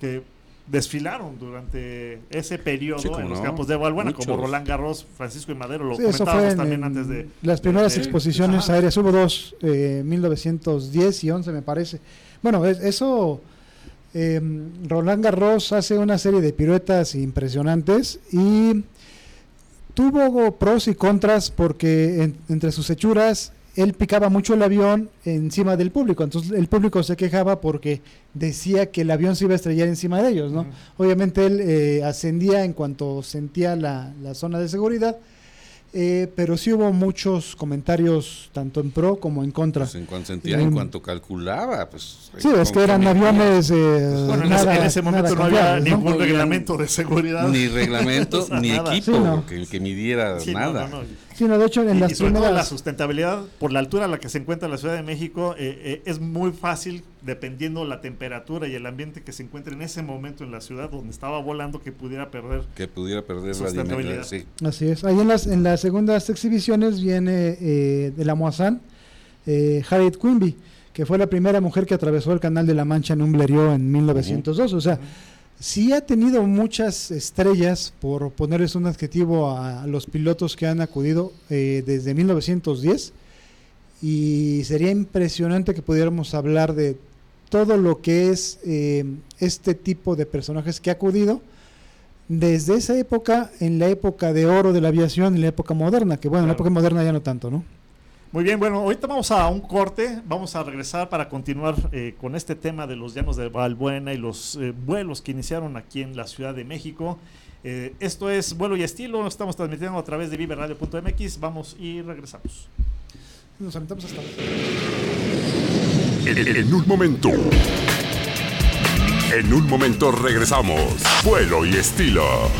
que desfilaron durante ese periodo Sí, en los no. campos de Balbuena, como. Roland Garros, Francisco y Madero, lo sí, eso fue comentábamos en, también en antes de... las primeras de- exposiciones aéreas. Hubo dos, eh, 1910 y 11 me parece. Bueno, es- eso... eh, Roland Garros hace una serie de piruetas impresionantes y tuvo pros y contras porque en- entre sus hechuras él picaba mucho el avión encima del público, entonces el público se quejaba porque decía que el avión se iba a estrellar encima de ellos, ¿no? Obviamente él eh, ascendía en cuanto sentía la, la zona de seguridad, eh, pero sí hubo muchos comentarios tanto en pro como en contra. Pues en cuanto sentía, en Mm. cuanto calculaba, pues... Sí, es que eran aviones... eh, Bueno, en, nada- ese, en ese momento no había ningún No reglamento de seguridad. Ni reglamento, *laughs* O sea, ni nada. equipo Sí, no. que, que midiera Sí, no, nada. no, no. Sí, no, de hecho en Y, las y sobre todo la primeras... sustentabilidad, por la altura a la que se encuentra la Ciudad de México, eh, eh, es muy fácil dependiendo la temperatura y el ambiente que se encuentre en ese momento en la ciudad donde estaba volando, que pudiera perder. Que pudiera perder la dimensión. Sí. Así es. Ahí en las, en las segundas exhibiciones viene eh, de la Moazán, eh, Harriet Quimby, que fue la primera mujer que atravesó el Canal de la Mancha en un Blériot en 1902. O sea, sí ha tenido muchas estrellas, por ponerles un adjetivo a los pilotos que han acudido eh, desde 1910 y sería impresionante que pudiéramos hablar de todo lo que es eh, este tipo de personajes que ha acudido desde esa época, en la época de oro de la aviación, en la época moderna, que bueno, en la época moderna ya no tanto, ¿no? Muy bien, bueno, ahorita vamos a un corte, vamos a regresar para continuar eh, con este tema de los llanos de Valbuena y los eh, vuelos que iniciaron aquí en la Ciudad de México. esto es Vuelo y Estilo, estamos transmitiendo a través de viveradio.mx, vamos y regresamos. Nos aventamos hasta en, en un momento. En un momento regresamos. Vuelo y estilo.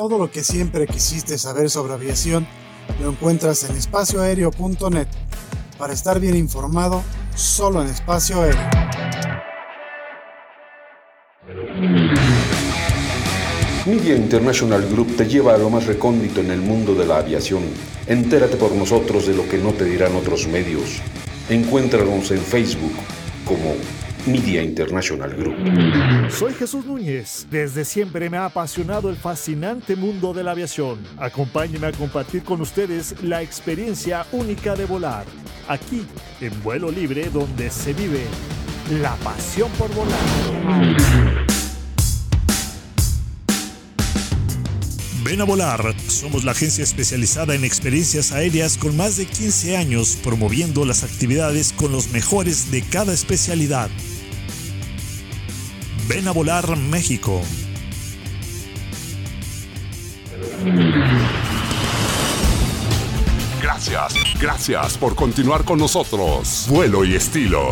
Todo lo que siempre quisiste saber sobre aviación lo encuentras en espacioaéreo.net. Para estar bien informado, solo en espacio aéreo. Media International Group te lleva a lo más recóndito en el mundo de la aviación. Entérate por nosotros de lo que no te dirán otros medios. Encuéntranos en Facebook como Media International Group. Soy Jesús Núñez. Desde siempre me ha apasionado el fascinante mundo de la aviación. Acompáñeme a compartir con ustedes la experiencia única de volar. Aquí, en vuelo libre, donde se vive la pasión por volar. Ven a volar. Somos la agencia especializada en experiencias aéreas con más de 15 años promoviendo las actividades con los mejores de cada especialidad. Ven a volar México. Gracias, gracias por continuar con nosotros. Vuelo y estilo.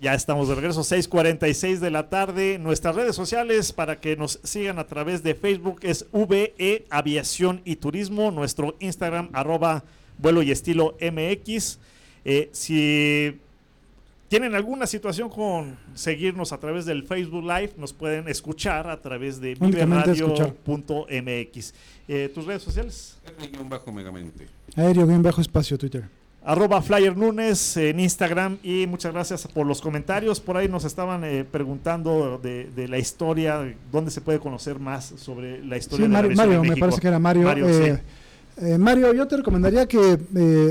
Ya estamos de regreso, 6:46 de la tarde. Nuestras redes sociales para que nos sigan a través de Facebook es VE Aviación y Turismo. Nuestro Instagram, arroba vuelo y estilo MX. Eh, si tienen alguna situación con seguirnos a través del Facebook Live, nos pueden escuchar a través de viveradio.mx. Eh, ¿Tus redes sociales? Aéreo-megamente. Aéreo-espacio Twitter arroba Flyer Nunes en Instagram y muchas gracias por los comentarios. Por ahí nos estaban eh, preguntando de, la historia, dónde se puede conocer más sobre la historia de Mario, la Mario me parece que era Mario. Mario, eh, eh, Mario yo te recomendaría que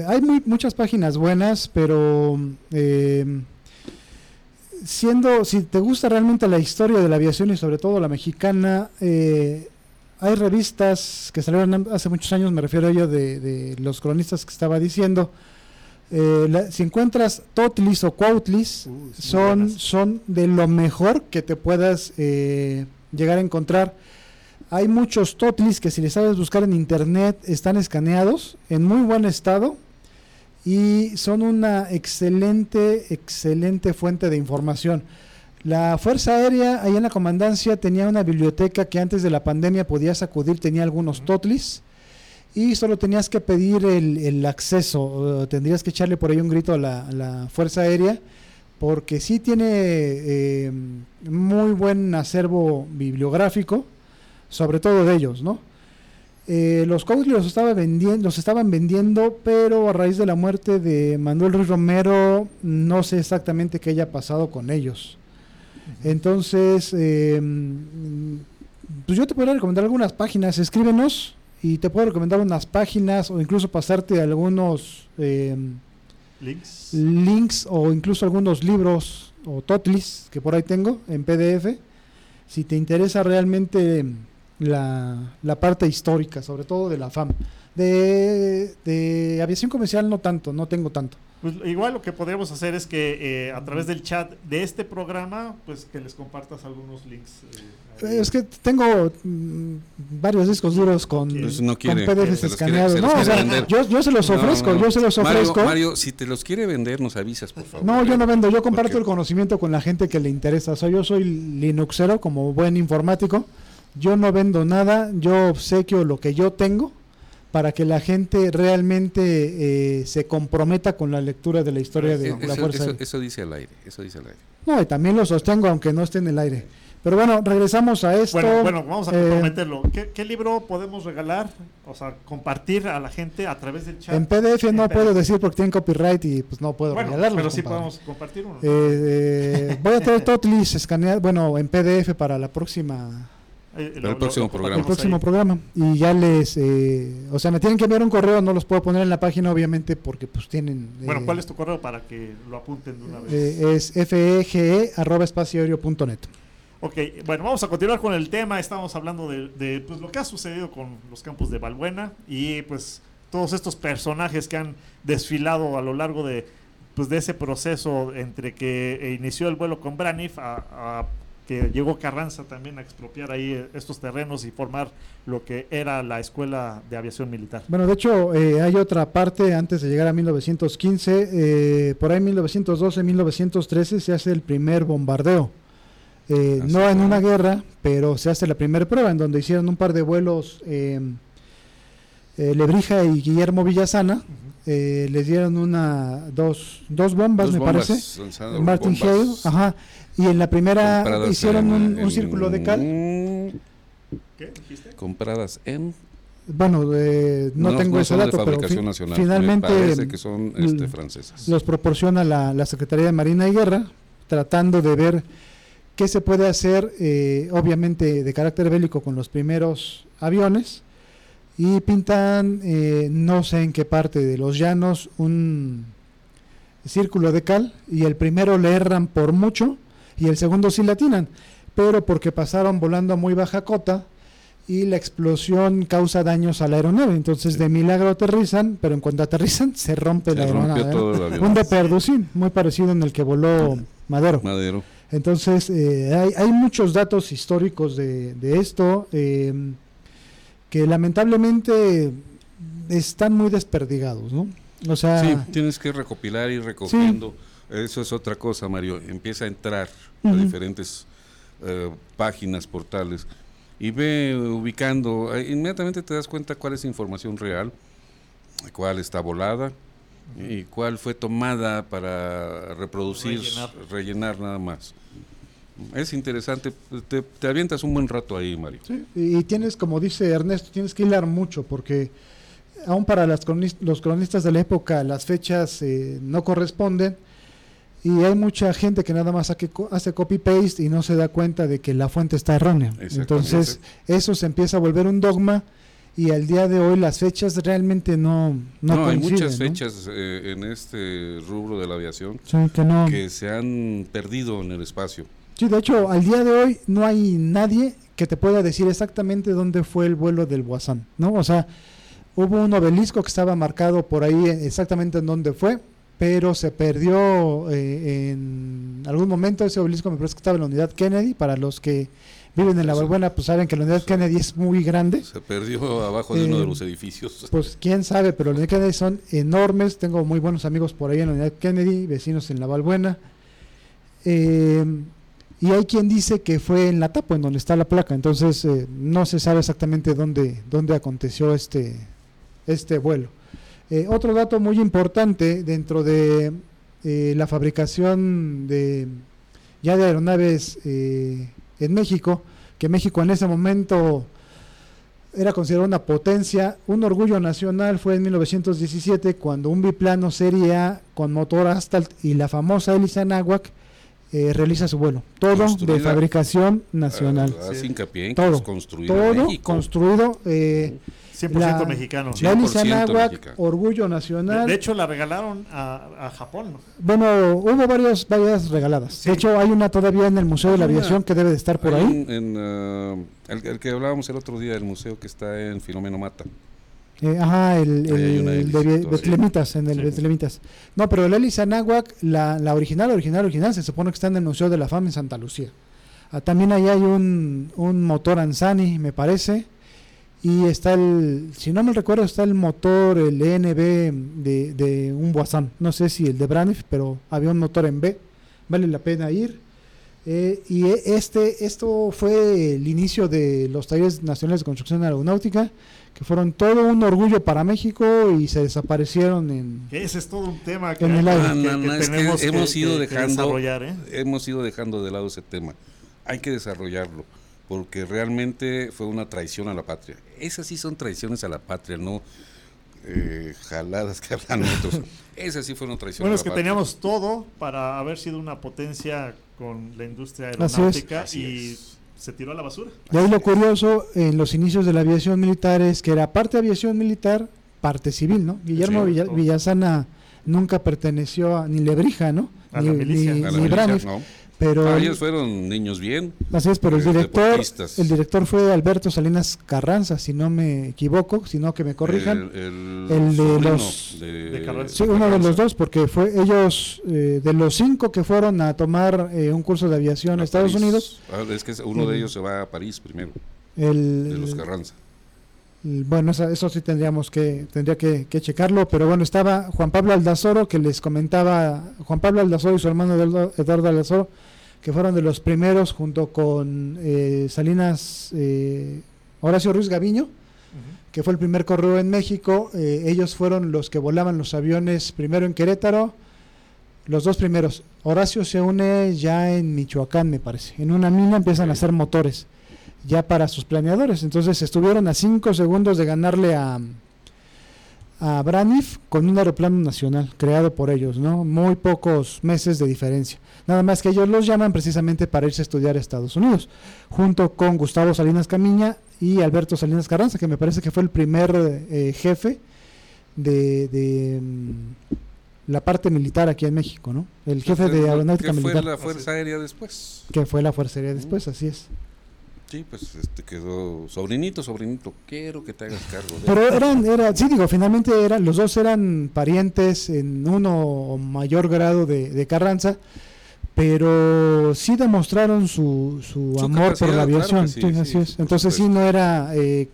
hay muchas páginas buenas, pero siendo, si te gusta realmente la historia de la aviación y sobre todo la mexicana, hay revistas que salieron hace muchos años, me refiero a ello de, de los cronistas que estaba diciendo, eh, si encuentras Totlis o Cuautlis, son, son de lo mejor que te puedas eh, llegar a encontrar. Hay muchos Totlis que si les sabes buscar en internet están escaneados en muy buen estado y son una excelente, excelente fuente de información. La Fuerza Aérea, ahí en la comandancia, tenía una biblioteca que antes de la pandemia podías acudir, tenía algunos Totlis y solo tenías que pedir el, acceso, tendrías que echarle por ahí un grito a la, Fuerza Aérea, porque sí tiene eh, muy buen acervo bibliográfico, sobre todo de ellos, ¿no? Eh, los coaches los, estaba vendiendo, los estaban vendiendo, pero a raíz de la muerte de Manuel Ruiz Romero, no sé exactamente qué haya pasado con ellos. Entonces, eh, pues yo te podría recomendar algunas páginas, escríbenos y te puedo recomendar unas páginas o incluso pasarte algunos em, links. links o incluso algunos libros o totlis que por ahí tengo en PDF. Si te interesa realmente la, la parte histórica, sobre todo de la FAM. De, de aviación comercial no tanto, no tengo tanto. Pues igual lo que podríamos hacer es que eh, a través del chat de este programa, pues que les compartas algunos links. Eh, es que tengo mm, varios discos duros con, pues no PDFs escaneados. no, yo, se los ofrezco, yo se los ofrezco. Mario, si te los quiere vender, nos avisas, por favor. No, yo no vendo, yo comparto el conocimiento con la gente que le interesa. O sea, yo soy Linuxero como buen informático yo no vendo nada, yo obsequio lo que yo tengo para que la gente realmente eh, se comprometa con la lectura de la historia de la Fuerza eso- dice al aire, eso dice al aire. No, y también lo sostengo aunque no esté en el aire. Pero bueno, regresamos a esto. Bueno, bueno, vamos a Eh, comprometerlo. ¿Qué, qué libro podemos regalar? O sea, compartir a la gente a través del chat. en PDF no puedo decir porque tienen copyright y pues no puedo Bueno, regalarlo. pero sí compadre. podemos compartir uno. Eh, eh, voy a traer *laughs* Totlis escanear, bueno, en PDF para la próxima Eh, el próximo programa. el próximo ahí. programa y ya les eh, o sea me tienen que enviar un correo no los puedo poner en la página obviamente porque pues tienen Bueno, eh, ¿cuál es tu correo para que lo apunten de una vez? eh, es fege arroba espacioaéreo.net. Ok, bueno, vamos a continuar con el tema. Estamos hablando de, de, pues, lo que ha sucedido con los campos de Balbuena y pues todos estos personajes que han desfilado a lo largo de, pues, de ese proceso entre que inició el vuelo con Braniff a, a que llegó Carranza también a expropiar ahí eh, estos terrenos y formar lo que era la Escuela de Aviación Militar. Bueno, de hecho, eh, hay otra parte antes de llegar a 1915. eh, por ahí, 1912, 1913, se hace el primer bombardeo. Eh, no en una guerra, pero se hace la primera prueba en donde hicieron un par de vuelos. eh, Lebrija y Guillermo Villasana eh, les dieron una dos, dos bombas, Dos me bombas parece. Martin Hale, ajá. Y en la primera compradas hicieron en- un, círculo de cal. ¿Qué dijiste? Compradas en. Bueno, eh, no, tengo no ese dato, pero fabricación fi- nacional. finalmente Me que son este, l- francesas. los proporciona la, la Secretaría de Marina y Guerra, tratando de ver qué se puede hacer, eh, obviamente de carácter bélico con los primeros aviones, y pintan, eh, no sé en qué parte de los llanos, un círculo de cal, y el primero le erran por mucho, y el segundo sí latinan, pero porque pasaron volando a muy baja cota, y la explosión causa daños a la aeronave. Entonces, de milagro aterrizan, pero en cuanto aterrizan, se rompe Se la aeronave. todo el Un avión. de Perducín, muy parecido en el que voló Madero. Madero. Entonces, eh, hay, hay muchos datos históricos de, de esto eh, que lamentablemente están muy desperdigados, ¿no? O sea, Sí, tienes que recopilar y recogiendo. Eso es otra cosa, Mario. Empieza a entrar a Ujú. diferentes eh, páginas, portales y ve ubicando. eh, inmediatamente te das cuenta cuál es información real, cuál está volada y cuál fue tomada para reproducir, Rellenar. rellenar, nada más. Es interesante. Te, te avientas un buen rato ahí, Mario. Sí, y tienes, como dice Ernesto, tienes que hilar mucho porque aún para las los cronistas de la época las fechas eh, no corresponden y hay mucha gente que nada más hace, hace copy-paste y no se da cuenta de que la fuente está errónea. Entonces eso se empieza a volver un dogma y al día de hoy las fechas realmente no, no, No, hay muchas ¿no? fechas eh, en este rubro de la aviación Sí, que no. que se han perdido en el espacio. Sí, de hecho, al día de hoy no hay nadie que te pueda decir exactamente dónde fue el vuelo del Guasán, ¿no? O sea, hubo un obelisco que estaba marcado por ahí exactamente en dónde fue, pero se perdió eh, en algún momento ese obelisco me parece que estaba en la unidad Kennedy, para los que viven en la Eso. Balbuena pues saben que la unidad Kennedy es muy grande, Se perdió abajo de uno de Eh, los edificios. pues quién sabe, pero la unidad Kennedy son enormes, tengo muy buenos amigos por ahí en la unidad Kennedy, vecinos en la Balbuena, eh, y hay quien dice que fue en la tapa, en donde está la placa, entonces eh, no se sabe exactamente dónde, dónde aconteció este, este vuelo. Eh, otro dato muy importante dentro de eh, la fabricación de ya de aeronaves en México, que México en ese momento era considerado una potencia, un orgullo nacional fue en 1917 cuando un biplano Serie A con motor Astalt y la famosa hélice Anáhuac eh, realiza su vuelo. Todo de Construida, fabricación nacional. Ah, Hace hincapié en que Todo, es construido en Todo México. construido. eh, 100% La- mexicano. Sí. la hélice 100% Anáhuac, mexicano. orgullo De, nacional. de hecho, la regalaron a, a Japón. ¿no? bueno, hubo varias, varias regaladas. Sí. De hecho, hay una todavía en el Museo de la Hay una- Aviación que debe de estar por ahí. un- en, ah, el, el que hablábamos el otro día del museo que está en Filomeno Mata. Eh, ajá, el, el- de. Betlemitas, en el Sí. Betlemitas. No, pero la hélice Anáhuac, la, la original, original, original, se supone que está en el Museo de la Fama en Santa Lucía. Ah, también ahí hay un, un motor Ansani, me parece. Y está el, si no me recuerdo, está el motor, el ENB de, de un Boisson. No sé si el de Braniff, pero había un motor en B. Vale la pena ir. Eh, y este, esto fue el inicio de los talleres nacionales de construcción aeronáutica, que fueron todo un orgullo para México y se desaparecieron en... Ese es todo un tema que, En el aire. No, no, no, es que tenemos que- hemos ido que- que dejando, desarrollar, ¿eh? hemos ido dejando de lado ese tema. Hay que desarrollarlo, porque realmente fue una traición a la patria. Esas sí son traiciones a la patria, no eh, jaladas que hablan otros. *laughs* Esas sí fueron traiciones Bueno, a es la que patria. teníamos todo para haber sido una potencia con la industria Así es. aeronáutica Así y es. Se tiró a la basura. Y ahí lo curioso en los inicios de la aviación militar es que era parte aviación militar, parte civil, ¿no? Guillermo Sí, Villa- todo. Villasana nunca perteneció a ni Lebrija, ¿no? A ni, la milicia. ni- A la ni milicia, Braniff, no. Pero Ah, ellos fueron niños bien. así es, pero el eh, director, deportistas. el director fue Alberto Salinas Carranza, si no me equivoco, si no que me corrijan. El, el El de los- de, de Carranza. Sí, uno de los dos, porque fue ellos, eh, de los cinco que fueron a tomar eh, un curso de aviación a a Estados París. Unidos, Ah, es que uno de Mm. ellos se va a París primero, el, de los Carranza. el- bueno, eso, eso sí tendríamos que, tendría que, que checarlo, pero bueno, estaba Juan Pablo Aldazoro, que les comentaba, Juan Pablo Aldazoro y su hermano Eduardo Eduardo Aldazoro, que fueron de los primeros junto con eh, Salinas, eh, Horacio Ruiz Gaviño, que fue el primer correo en México. eh, ellos fueron los que volaban los aviones primero en Querétaro, los dos primeros. Horacio se une ya en Michoacán, me parece. En una mina empiezan a hacer motores ya para sus planeadores. Entonces estuvieron a cinco segundos de ganarle a, a Braniff con un aeroplano nacional creado por ellos, ¿no? Muy pocos meses de diferencia. Nada más que ellos los llaman precisamente para irse a estudiar a Estados Unidos, junto con Gustavo Salinas Camiña y Alberto Salinas Carranza, que me parece que fue el primer eh, jefe de, de, mm, la parte militar aquí en México, ¿no? El jefe de aeronáutica que fue militar, la Fuerza Aérea después. que fue la Fuerza Aérea después, así es. Sí, pues este quedó sobrinito, sobrinito, quiero que te hagas cargo de Pero eran, era, sí digo, finalmente eran, los dos eran parientes en uno mayor grado de, de Carranza, pero sí demostraron su, su, Su amor por la aviación. claro que sí, sí, sí, así es. por Entonces sí no era eh,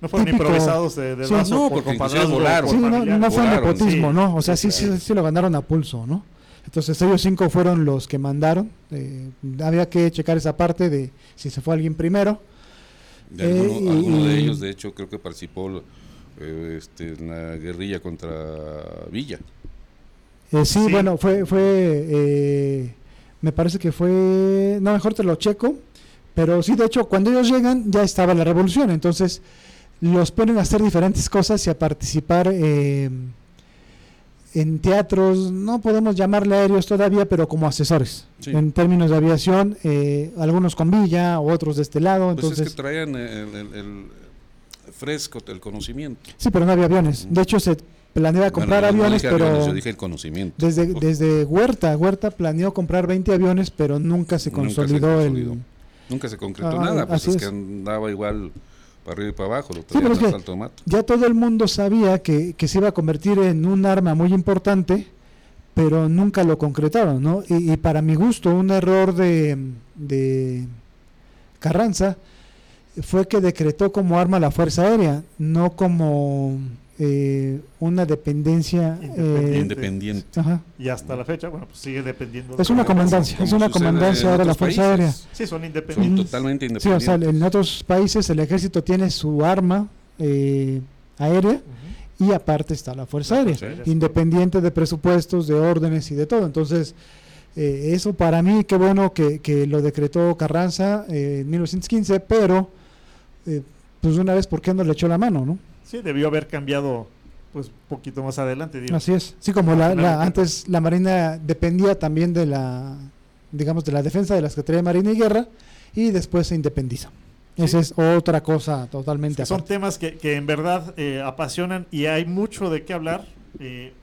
No fueron Típico- improvisados de, de Sí, no, por compadrazgo, volaron. Sí, no, no fue volaron, nepotismo, sí. ¿no? O sea, sí, Sí, sí lo ganaron a pulso, ¿no? Entonces ellos cinco fueron los que mandaron. eh, había que checar esa parte de si se fue alguien primero. De alguno, Eh, y- alguno de y- ellos, de hecho, creo que participó eh, este, en la guerrilla contra Villa. Eh, sí, Sí. bueno, fue, fue, eh, me parece que fue, no, mejor te lo checo, pero sí, de hecho, cuando ellos llegan ya estaba la revolución, entonces los ponen a hacer diferentes cosas y a participar eh, en teatros, no podemos llamarle aéreos todavía, pero como asesores, Sí. en términos de aviación, eh, algunos con Villa, otros de este lado, Pues entonces... es que traían el, el- el fresco, el conocimiento. Sí, pero no había aviones, de hecho se planeaba comprar Bueno, yo no aviones, dije pero... aviones, yo dije el conocimiento. Desde, desde Huerta, Huerta planeó comprar 20 aviones, pero nunca se Nunca se consolidó, el... Nunca se concretó Ah, nada, pues es, es. que andaba igual para arriba y para abajo, lo de mato. Ya todo el mundo sabía que, que se iba a convertir en un arma muy importante, pero nunca lo concretaron, ¿no? Y, y para mi gusto, un error de, de Carranza fue que decretó como arma la Fuerza Aérea, no como eh, una dependencia... Independiente. eh, Independiente. ajá. Y hasta la fecha, bueno, pues sigue dependiendo. Es de una comandancia, es una comandancia ahora la Fuerza países. Aérea. Sí, son Son independientes. totalmente Sí, o independientes. sea, en otros países el ejército tiene su arma eh, aérea y aparte está la Fuerza La Aérea, independiente de presupuestos, de órdenes y de todo. Entonces, eh, eso para mí, qué bueno que, que lo decretó Carranza eh, en 1915, pero eh, pues una vez, ¿por qué no le echó la mano? no Sí, debió haber cambiado pues poquito más adelante. digo. Así es. Sí, como la, antes la Marina dependía también de la, digamos, de la defensa de la Secretaría de Marina y Guerra y después se independiza. Sí. Esa es otra cosa totalmente Que son temas que, que en verdad eh, apasionan y hay mucho de qué hablar. Eh,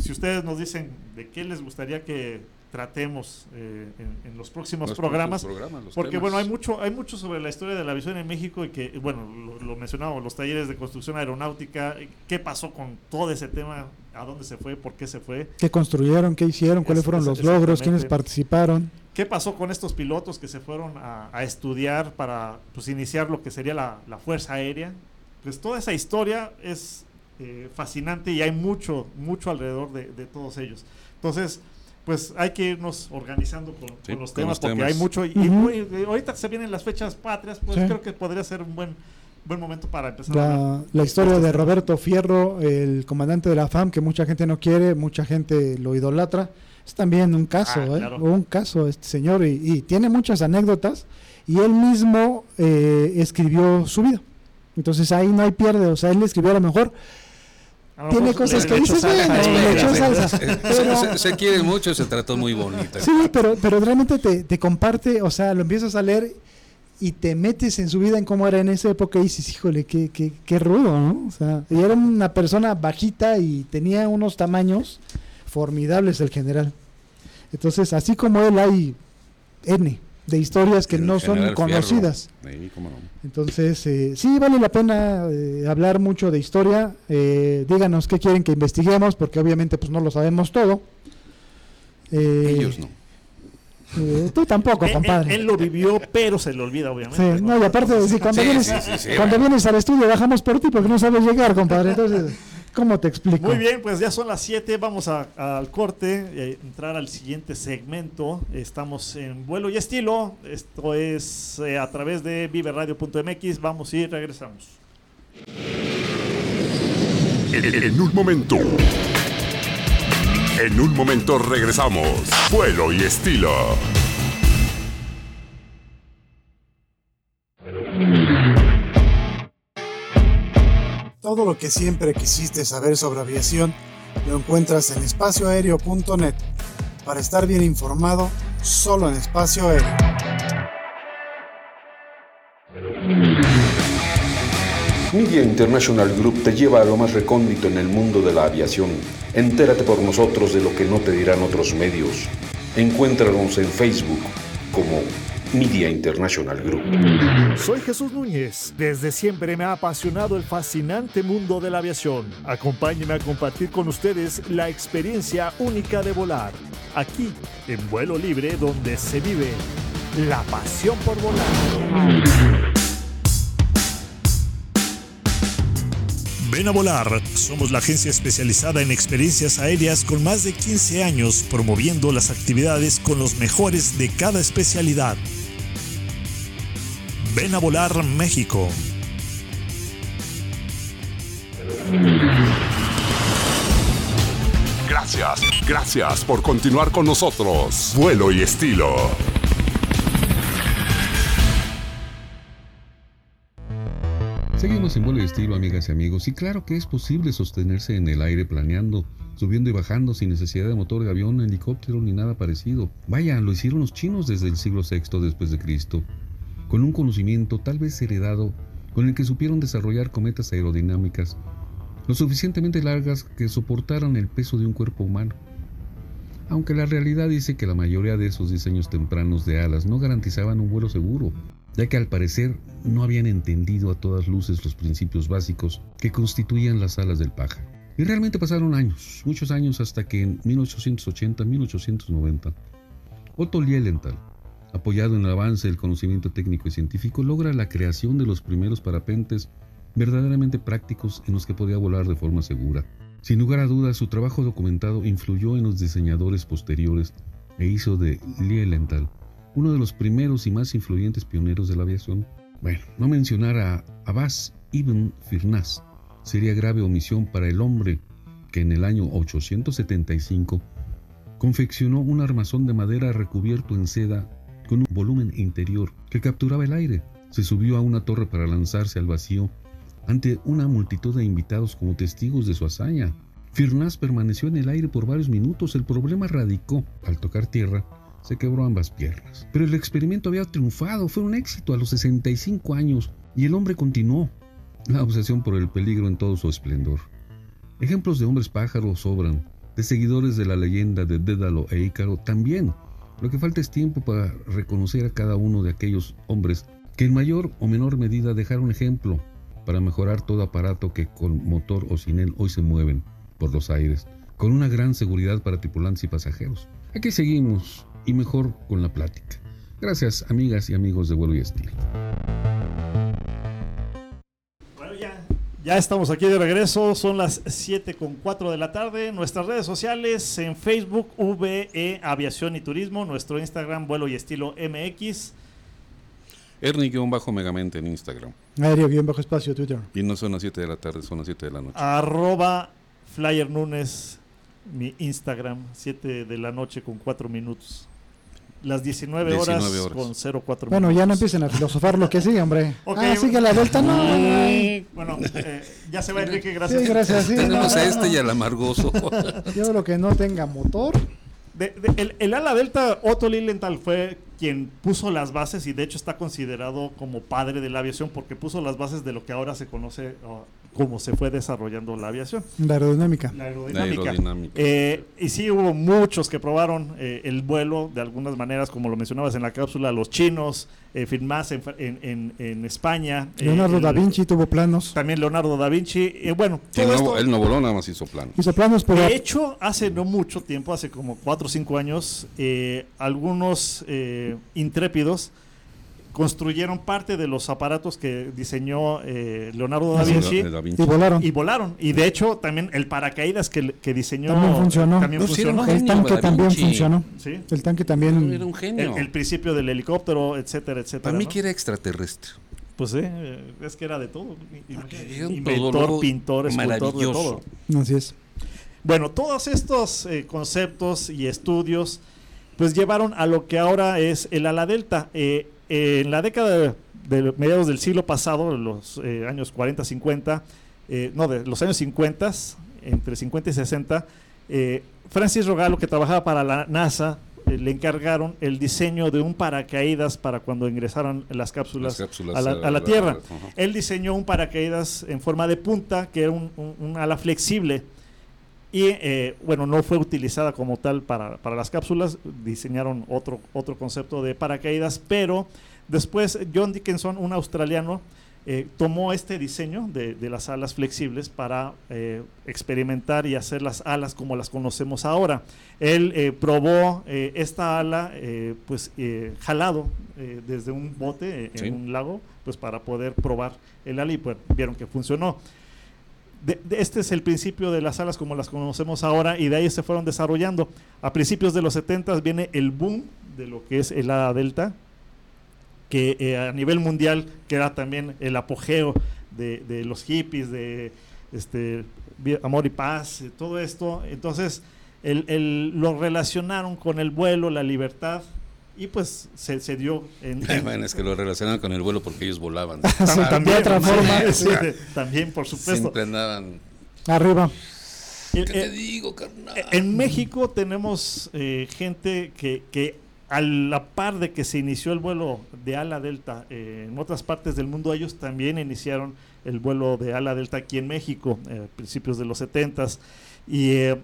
si ustedes nos dicen de qué les gustaría que tratemos eh, en, en los próximos Los programas, próximos programas, los porque temas. bueno, hay mucho, hay mucho sobre la historia de la aviación en México y que, bueno, lo, lo mencionamos, los talleres de construcción aeronáutica, eh, qué pasó con todo ese tema, a dónde se fue, por qué se fue, ¿Qué construyeron? ¿Qué hicieron? ¿Cuáles Es- fueron los logros? ¿Quiénes participaron? qué pasó con estos pilotos que se fueron a, a estudiar para pues, iniciar lo que sería la, la Fuerza Aérea. Pues toda esa historia es eh, fascinante y hay mucho, mucho alrededor de, de todos ellos. Entonces, pues hay que irnos organizando con, Sí, con los con temas los porque temas. hay mucho. Y, muy- eh, ahorita se vienen las fechas patrias, pues Sí. creo que podría ser un buen, buen momento para empezar a. La, la historia de Roberto Fierro, el comandante de la FAM, que mucha gente no quiere, mucha gente lo idolatra, es también un caso, Ah, ¿eh? claro. un caso este señor, y, y tiene muchas anécdotas, y él mismo eh, escribió su vida. Entonces ahí no hay pierde, o sea, él escribió a lo mejor, Tiene cosas que dices, bueno, ahí, le echó sí. salsa. Se, Pero- se- se quieren mucho, se trató muy bonita. Sí, pero, pero realmente te, te comparte, o sea, lo empiezas a leer y te metes en su vida, en cómo era en esa época y dices, híjole, qué, qué, qué rudo, ¿no? O sea, y era una persona bajita y tenía unos tamaños formidables el general. Entonces, así como él hay N de historias que El no son conocidas. Fierro. Sí, cómo no. Entonces, eh, sí, vale la pena eh, hablar mucho de historia. Eh, díganos qué quieren que investiguemos, porque obviamente pues no lo sabemos todo. Eh, Ellos no. eh, tú tampoco, Él- *laughs* él, compadre. él lo vivió, pero se le olvida, obviamente. Sí, no, y aparte, sí, cuando, Sí, vienes, sí, sí, sí, cuando bueno. vienes al estudio bajamos por ti porque no sabes llegar, compadre. Entonces, ¿cómo te explico? Muy bien, pues ya son las 7, vamos a- al corte, eh, entrar al siguiente segmento. Estamos en vuelo y estilo. Esto es eh, a través de viveradio.mx. Vamos y regresamos. En, en un momento. En un momento regresamos. Vuelo y estilo. Todo lo que siempre quisiste saber sobre aviación lo encuentras en espacioaéreo.net. Para estar bien informado, solo en espacio aéreo. Media International Group te lleva a lo más recóndito en el mundo de la aviación. Entérate por nosotros de lo que no te dirán otros medios. Encuéntranos en Facebook como Media International Group. Soy Jesús Núñez. Desde siempre me ha apasionado el fascinante mundo de la aviación. Acompáñeme a compartir con ustedes la experiencia única de volar. Aquí, en vuelo libre, donde se vive la pasión por volar. Ven a volar. Somos la agencia especializada en experiencias aéreas con más de 15 años promoviendo las actividades con los mejores de cada especialidad. Ven a volar México. Gracias, gracias por continuar con nosotros. Vuelo y estilo. Seguimos en vuelo y estilo, amigas y amigos, y claro que es posible sostenerse en el aire planeando, subiendo y bajando sin necesidad de motor de avión, helicóptero ni nada parecido. Vaya, lo hicieron los chinos desde el siglo VI después de Cristo, con un conocimiento tal vez heredado con el que supieron desarrollar cometas aerodinámicas lo suficientemente largas que soportaran el peso de un cuerpo humano. Aunque la realidad dice que la mayoría de esos diseños tempranos de alas no garantizaban un vuelo seguro, ya que al parecer no habían entendido a todas luces los principios básicos que constituían las alas del pájaro. Y realmente pasaron años, muchos años hasta que en 1880-1890, Otto Lilienthal, apoyado en el avance del conocimiento técnico y científico, logra la creación de los primeros parapentes verdaderamente prácticos en los que podía volar de forma segura. Sin lugar a dudas, su trabajo documentado influyó en los diseñadores posteriores e hizo de Lilienthal uno de los primeros y más influyentes pioneros de la aviación. Bueno, no mencionar a Abbas ibn Firnas sería grave omisión para el hombre que en el año 875 confeccionó un armazón de madera recubierto en seda con un volumen interior que capturaba el aire. Se subió a una torre para lanzarse al vacío ante una multitud de invitados como testigos de su hazaña. Firnas permaneció en el aire por varios minutos. El problema radicó al tocar tierra se quebró ambas piernas. Pero el experimento había triunfado, fue un éxito a los 65 años y el hombre continuó. La obsesión por el peligro en todo su esplendor. Ejemplos de hombres pájaros sobran, de seguidores de la leyenda de Dédalo e Ícaro también. Lo que falta es tiempo para reconocer a cada uno de aquellos hombres que en mayor o menor medida dejaron ejemplo para mejorar todo aparato que con motor o sin él hoy se mueven por los aires, con una gran seguridad para tripulantes y pasajeros. Aquí seguimos y mejor con la plática. Gracias, amigas y amigos de Vuelo y Estilo. Ya, estamos aquí de regreso, son las 7 con 4 de la tarde. Nuestras redes sociales en Facebook, VE Aviación y Turismo, nuestro Instagram, Vuelo y Estilo MX. Ernie-megamente en Instagram. Aéreo bien bajo espacio Twitter. Y no son las 7 de la tarde, son las 7 de la noche. Arroba Flyer Nunes, mi Instagram, 7 de la noche con 4 minutos. Las 19 horas, 19 horas. con 04 Bueno, ya no empiecen a filosofar lo que sigue, hombre. *laughs* Ok. Ah, sigue la delta, no. no, no. Bueno, eh, ya se va Enrique, gracias. Sí, gracias. Sí, Tenemos no, a este y al amargoso. *laughs* Yo lo que no tenga motor. De- de- el, el ala delta, Otto Lilienthal fue quien puso las bases y de hecho está considerado como padre de la aviación porque puso las bases de lo que ahora se conoce o, cómo se fue desarrollando la aviación. La aerodinámica. La La aerodinámica. Eh, y sí hubo muchos que probaron eh, el vuelo de algunas maneras, como lo mencionabas en la cápsula, los chinos, eh, Finmas en, en, en- en España. eh, Leonardo el- da Vinci tuvo planos. También Leonardo da Vinci. eh, bueno, Sí, todo no- esto- él no voló, nada más hizo plano. Hizo planos, pero de hecho, hace no mucho tiempo, hace como 4 o 5 años, eh, algunos eh, intrépidos construyeron parte de los aparatos que diseñó eh, Leonardo da. Vinci Da- da Vinci. y volaron. y volaron. Y de hecho, también el paracaídas que, que diseñó También funcionó. también No, sí, funcionó. el tanque también funcionó. Sí. El tanque también. Era un genio. El, el principio del helicóptero, etcétera, etcétera. Para mí ¿no? que era extraterrestre. Pues sí, eh, es que era de todo. Un Inventor, todólogo pintor, escultor, de maravilloso. todo. Así es. Bueno, todos estos eh, conceptos y estudios pues llevaron a lo que ahora es el ala delta. Eh, eh, en la década de, de mediados del siglo pasado, los eh, años 40, 50, eh, no, de los años 50, entre 50 y 60, eh, Francis Rogalo, que trabajaba para la NASA, le encargaron el diseño de un paracaídas para cuando ingresaran las cápsulas, Las cápsulas a, la, a a la la- Tierra. Él diseñó un paracaídas en forma de punta, que era un, un- un ala flexible. Y eh, bueno, no fue utilizada como tal para, para las cápsulas, diseñaron otro, otro concepto de paracaídas, pero después John Dickinson, un australiano, eh, tomó este diseño de, de las alas flexibles para eh, experimentar y hacer las alas como las conocemos ahora. Él eh, probó eh, esta ala pues, eh, pues jalado desde un bote Sí. en un lago pues para poder probar el ala y pues vieron que funcionó. Este es el principio de las alas como las conocemos ahora y de ahí se fueron desarrollando. A principios de los 70 viene el boom de lo que es el ala delta, que eh, a nivel mundial, que era también el apogeo de, los hippies, de este, amor y paz, todo esto. Entonces, lo relacionaron con el vuelo, la libertad, y pues se, se dio en, *laughs* en- Bueno, es que lo relacionan con el vuelo porque ellos volaban. *laughs* Tam- también, otra forma. sí, también, por supuesto. Siempre andaban. Arriba. ¿Qué te digo, carnal? En México tenemos eh, gente que, que a la par de que se inició el vuelo de ala delta eh, en otras partes del mundo, ellos también iniciaron el vuelo de ala delta aquí en México, eh, a principios de los 70 Y eh,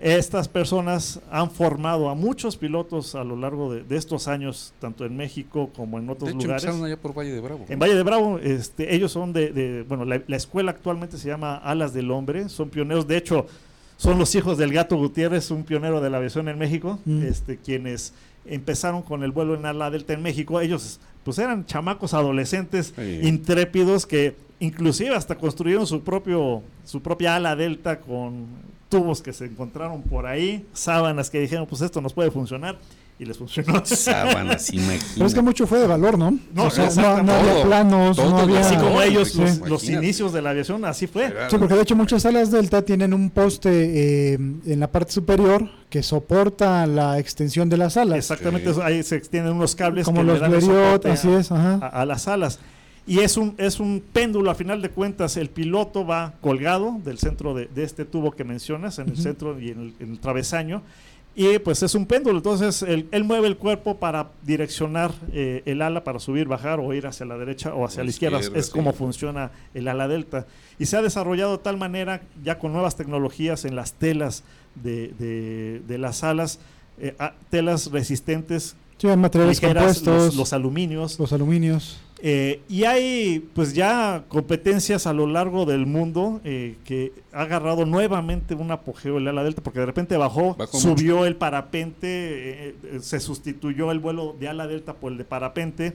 estas personas han formado a muchos pilotos a lo largo de, de estos años, tanto en México como en otros De hecho, lugares. empezaron allá por Valle de Bravo. En Valle de Bravo, este, ellos son de, de- bueno, la, la escuela actualmente se llama Alas del Hombre, son pioneros, de hecho, son los hijos del Gato Gutiérrez, un pionero de la aviación en México, Mm. este, quienes empezaron con el vuelo en ala delta en México. Ellos, pues, eran chamacos adolescentes Sí. intrépidos que inclusive hasta construyeron su propio, su propia ala delta con tubos que se encontraron por ahí, sábanas que dijeron, pues esto nos puede funcionar, y les funcionó. *laughs* Sábanas, Pero es que imagínate. mucho fue de valor, ¿no? No, O sea, no, había planos, todo, no había. Así como ellos, Sí. los, los Imagínate. inicios de la aviación, así fue. Sí, porque de hecho muchas alas Delta tienen un poste eh, en la parte superior que soporta la extensión de las alas. Exactamente, Sí. ahí se extienden unos cables Como que le los Blériot, así es, ajá. a- a las alas. Y es un, es un péndulo, a final de cuentas, el piloto va colgado del centro de, de este tubo que mencionas, en el centro y en el, en el travesaño, y pues es un péndulo, entonces él, él mueve el cuerpo para direccionar eh, el ala para subir, bajar o ir hacia la derecha o hacia O la izquierda, izquierda, es sí. como funciona el ala delta. Y se ha desarrollado de tal manera, ya con nuevas tecnologías en las telas de, de- de las alas, eh, a- telas resistentes Sí, materiales ligeras, compuestos, los, los aluminios. los aluminios. Eh, y hay pues ya competencias a lo largo del mundo eh, que ha agarrado nuevamente un apogeo el ala delta porque de repente bajó, Bajó subió el parapente, eh, se sustituyó el vuelo de ala delta por el de parapente,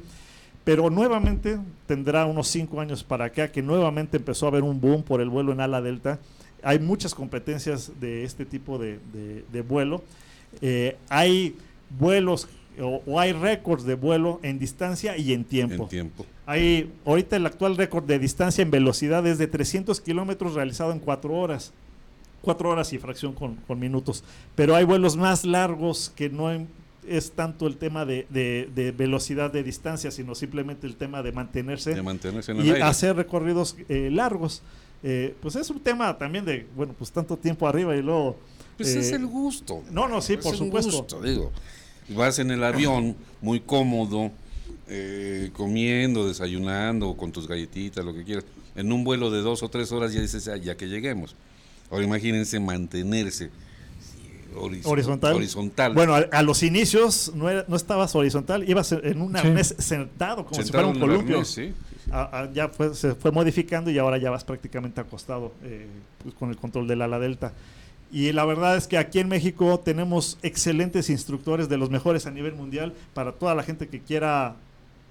pero nuevamente tendrá unos cinco años para acá que nuevamente empezó a haber un boom por el vuelo en ala delta. Hay muchas competencias de este tipo de, de- de vuelo. Hay vuelos o, o hay récords de vuelo en distancia y en tiempo. En tiempo. Hay, ahorita el actual récord de distancia en velocidad es de 300 kilómetros realizado en 4 horas. 4 horas y fracción con, con minutos. Pero hay vuelos más largos que no es tanto el tema de, de- de velocidad de distancia, sino simplemente el tema de mantenerse De mantenerse en el y aire. hacer recorridos eh, largos. Eh, pues es un tema también de, bueno, pues tanto tiempo arriba y luego... Pues es eh, el gusto. No, no, sí, por supuesto. gusto, digo. Vas en el avión muy cómodo, eh, comiendo, desayunando, con tus galletitas, lo que quieras. En un vuelo de dos o tres horas ya dices, "Ah, ya que lleguemos. Ahora imagínense mantenerse horizontal. horizontal. Bueno, a, a los inicios no, era- no estabas horizontal, ibas en un Sí. arnés sentado como si fuera un columpio. arnés, sí, sí, sí. A- a- ya fue- se fue modificando y ahora ya vas prácticamente acostado eh, pues, con el control del ala delta. Y la verdad es que aquí en México tenemos excelentes instructores de los mejores a nivel mundial para toda la gente que quiera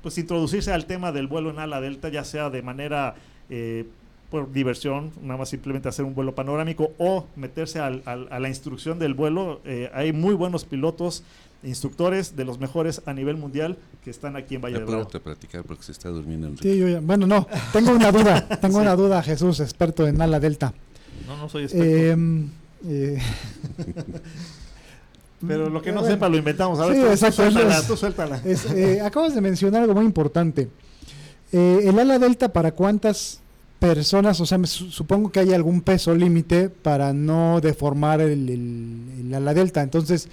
pues introducirse al tema del vuelo en ala delta, ya sea de manera eh, por diversión, nada más simplemente hacer un vuelo panorámico o meterse al- al- a la instrucción del vuelo. Eh, hay muy buenos pilotos, instructores de los mejores a nivel mundial que están aquí en Valle de platicar porque se está durmiendo Enrique. Sí, yo ya- bueno, no, tengo una duda, *laughs* tengo una duda, Jesús, experto en ala delta. No, no soy experto. Eh, eh, *laughs* Pero lo que no Bueno. sepa lo inventamos. A ver, Sí, tú, suéltala, es- tú suéltala. es, eh, *laughs* acabas de mencionar algo muy importante. Eh, el ala delta, ¿para cuántas personas? O sea, me su- supongo que hay algún peso límite para no deformar el, el- el ala delta. Entonces,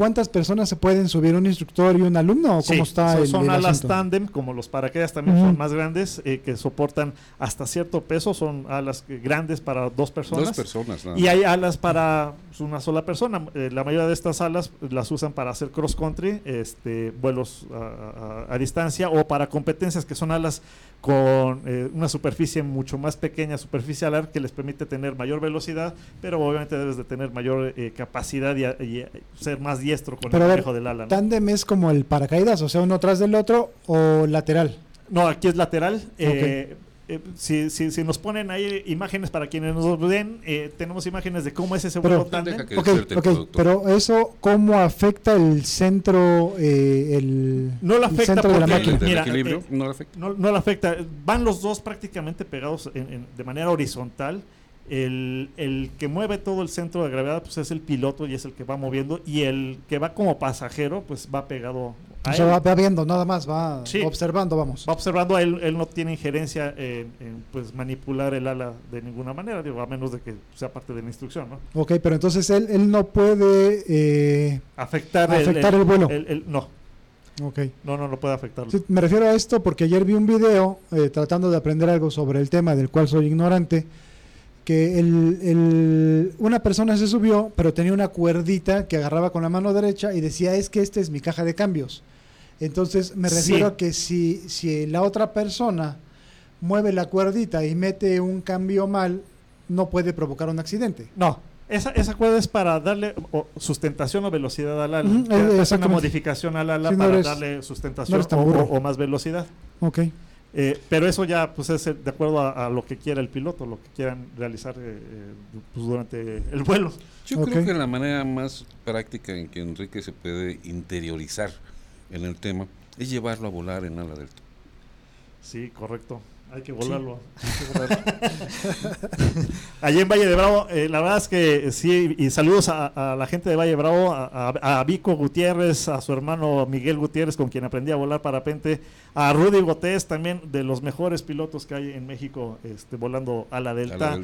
¿cuántas personas se pueden subir? ¿Un instructor y un alumno? ¿O Sí, cómo está son, el, son el alas asunto? tándem, como los paracaídas también son más grandes, eh, que soportan hasta cierto peso, son alas grandes para dos personas. Dos personas. nada Y hay alas para una sola persona. Eh, la mayoría de estas alas las usan para hacer cross country, este, vuelos a, a- a distancia o para competencias que son alas con eh, una superficie mucho más pequeña, superficie alar, que les permite tener mayor velocidad, pero obviamente debes de tener mayor eh, capacidad y, y, eh, ser más diestro con Pero el manejo del ala. ¿no? ¿Tándem es como el paracaídas, o sea, uno tras del otro o lateral? No, aquí es lateral. Eh, eh, si, si, si nos ponen ahí imágenes para quienes nos ven, eh, tenemos imágenes de cómo es ese Pero- tándem. Deja que Ok, despierte el ok, productor. pero eso, ¿cómo afecta el centro, eh, el, No le el afecta centro de la máquina? ¿Del Mira, equilibrio? eh, no le afecta. No, no le afecta. Van los dos prácticamente pegados en- en- de manera horizontal. El, el que mueve todo el centro de gravedad pues es el piloto y es el que va moviendo. Y el que va como pasajero pues va pegado a O sea, él. va, viendo nada más, va Sí. observando, vamos. Va observando él, él no tiene injerencia en, en, pues manipular el ala de ninguna manera, digo, a menos de que sea parte de la instrucción, ¿no? Ok, pero entonces él, él no puede... eh, Afectar, Afectar el vuelo. el- el- no, ok. no, no, no puede afectarlo. Sí, me refiero a esto porque ayer vi un video eh, tratando de aprender algo sobre el tema del cual soy ignorante, que el, el- una persona se subió, pero tenía una cuerdita que agarraba con la mano derecha y decía, es que esta es mi caja de cambios. Entonces me Sí. refiero a que si, si la otra persona mueve la cuerdita y mete un cambio mal, no puede provocar un accidente. No, esa, esa cuerda es para darle o, sustentación o velocidad al ala. Hace una modificación al ala no para eres- darle sustentación no o- o más velocidad. Ok. Eh, pero eso ya pues es eh, de acuerdo a, a lo que quiera el piloto, lo que quieran realizar eh, eh, pues, durante el vuelo. Yo creo que la manera más práctica en que Enrique se puede interiorizar en el tema es llevarlo a volar en ala delta. Sí, correcto. Hay que volarlo. *laughs* Allí en Valle de Bravo, eh, la verdad es que sí, y saludos a, a la gente de Valle de Bravo, a, a- a Vico Gutiérrez, a su hermano Miguel Gutiérrez, con quien aprendí a volar parapente, a Rudy Gotés, también de los mejores pilotos que hay en México este, volando a la delta.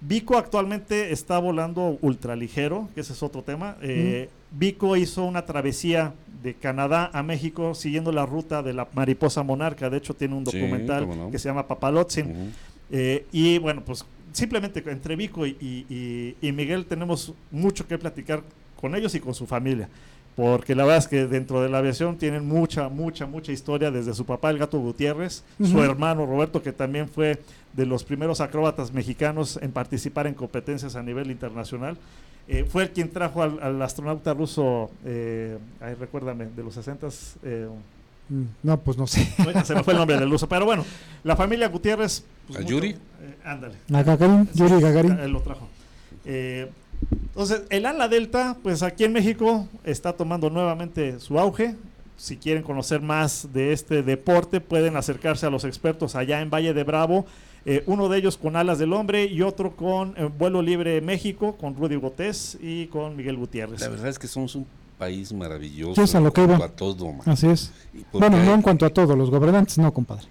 Vico actualmente está volando ultraligero, que ese es otro tema. Eh, Vico hizo una travesía de Canadá a México siguiendo la ruta de la mariposa monarca. De hecho, tiene un documental no. que se llama Papalotzin. Eh, y bueno, pues simplemente entre Vico y, y- y- y Miguel tenemos mucho que platicar con ellos y con su familia. Porque la verdad es que dentro de la aviación tienen mucha, mucha, mucha historia desde su papá, el gato Gutiérrez, su hermano Roberto, que también fue de los primeros acróbatas mexicanos en participar en competencias a nivel internacional. Eh, fue el quien trajo al, al astronauta ruso, eh, ahí recuérdame, de los 60 eh, Mm, No, pues no sé. Bueno, se me fue el nombre del uso, pero bueno, la familia Gutiérrez. pues, ¿A mucho- Yuri? eh, ándale. A Gagarin, Yuri Gagarin. Él lo trajo. Entonces, el ala delta, pues aquí en México está tomando nuevamente su auge. Si quieren conocer más de este deporte, pueden acercarse a los expertos allá en Valle de Bravo. Eh, uno de ellos con Alas del Hombre y otro con eh, Vuelo Libre México, con Rudy Botés y con Miguel Gutiérrez. La verdad es que somos un país maravilloso. Es a lo que en iba. cuanto a todo, man. Así es. Bueno, no en cuanto a todo, los gobernantes no, compadre.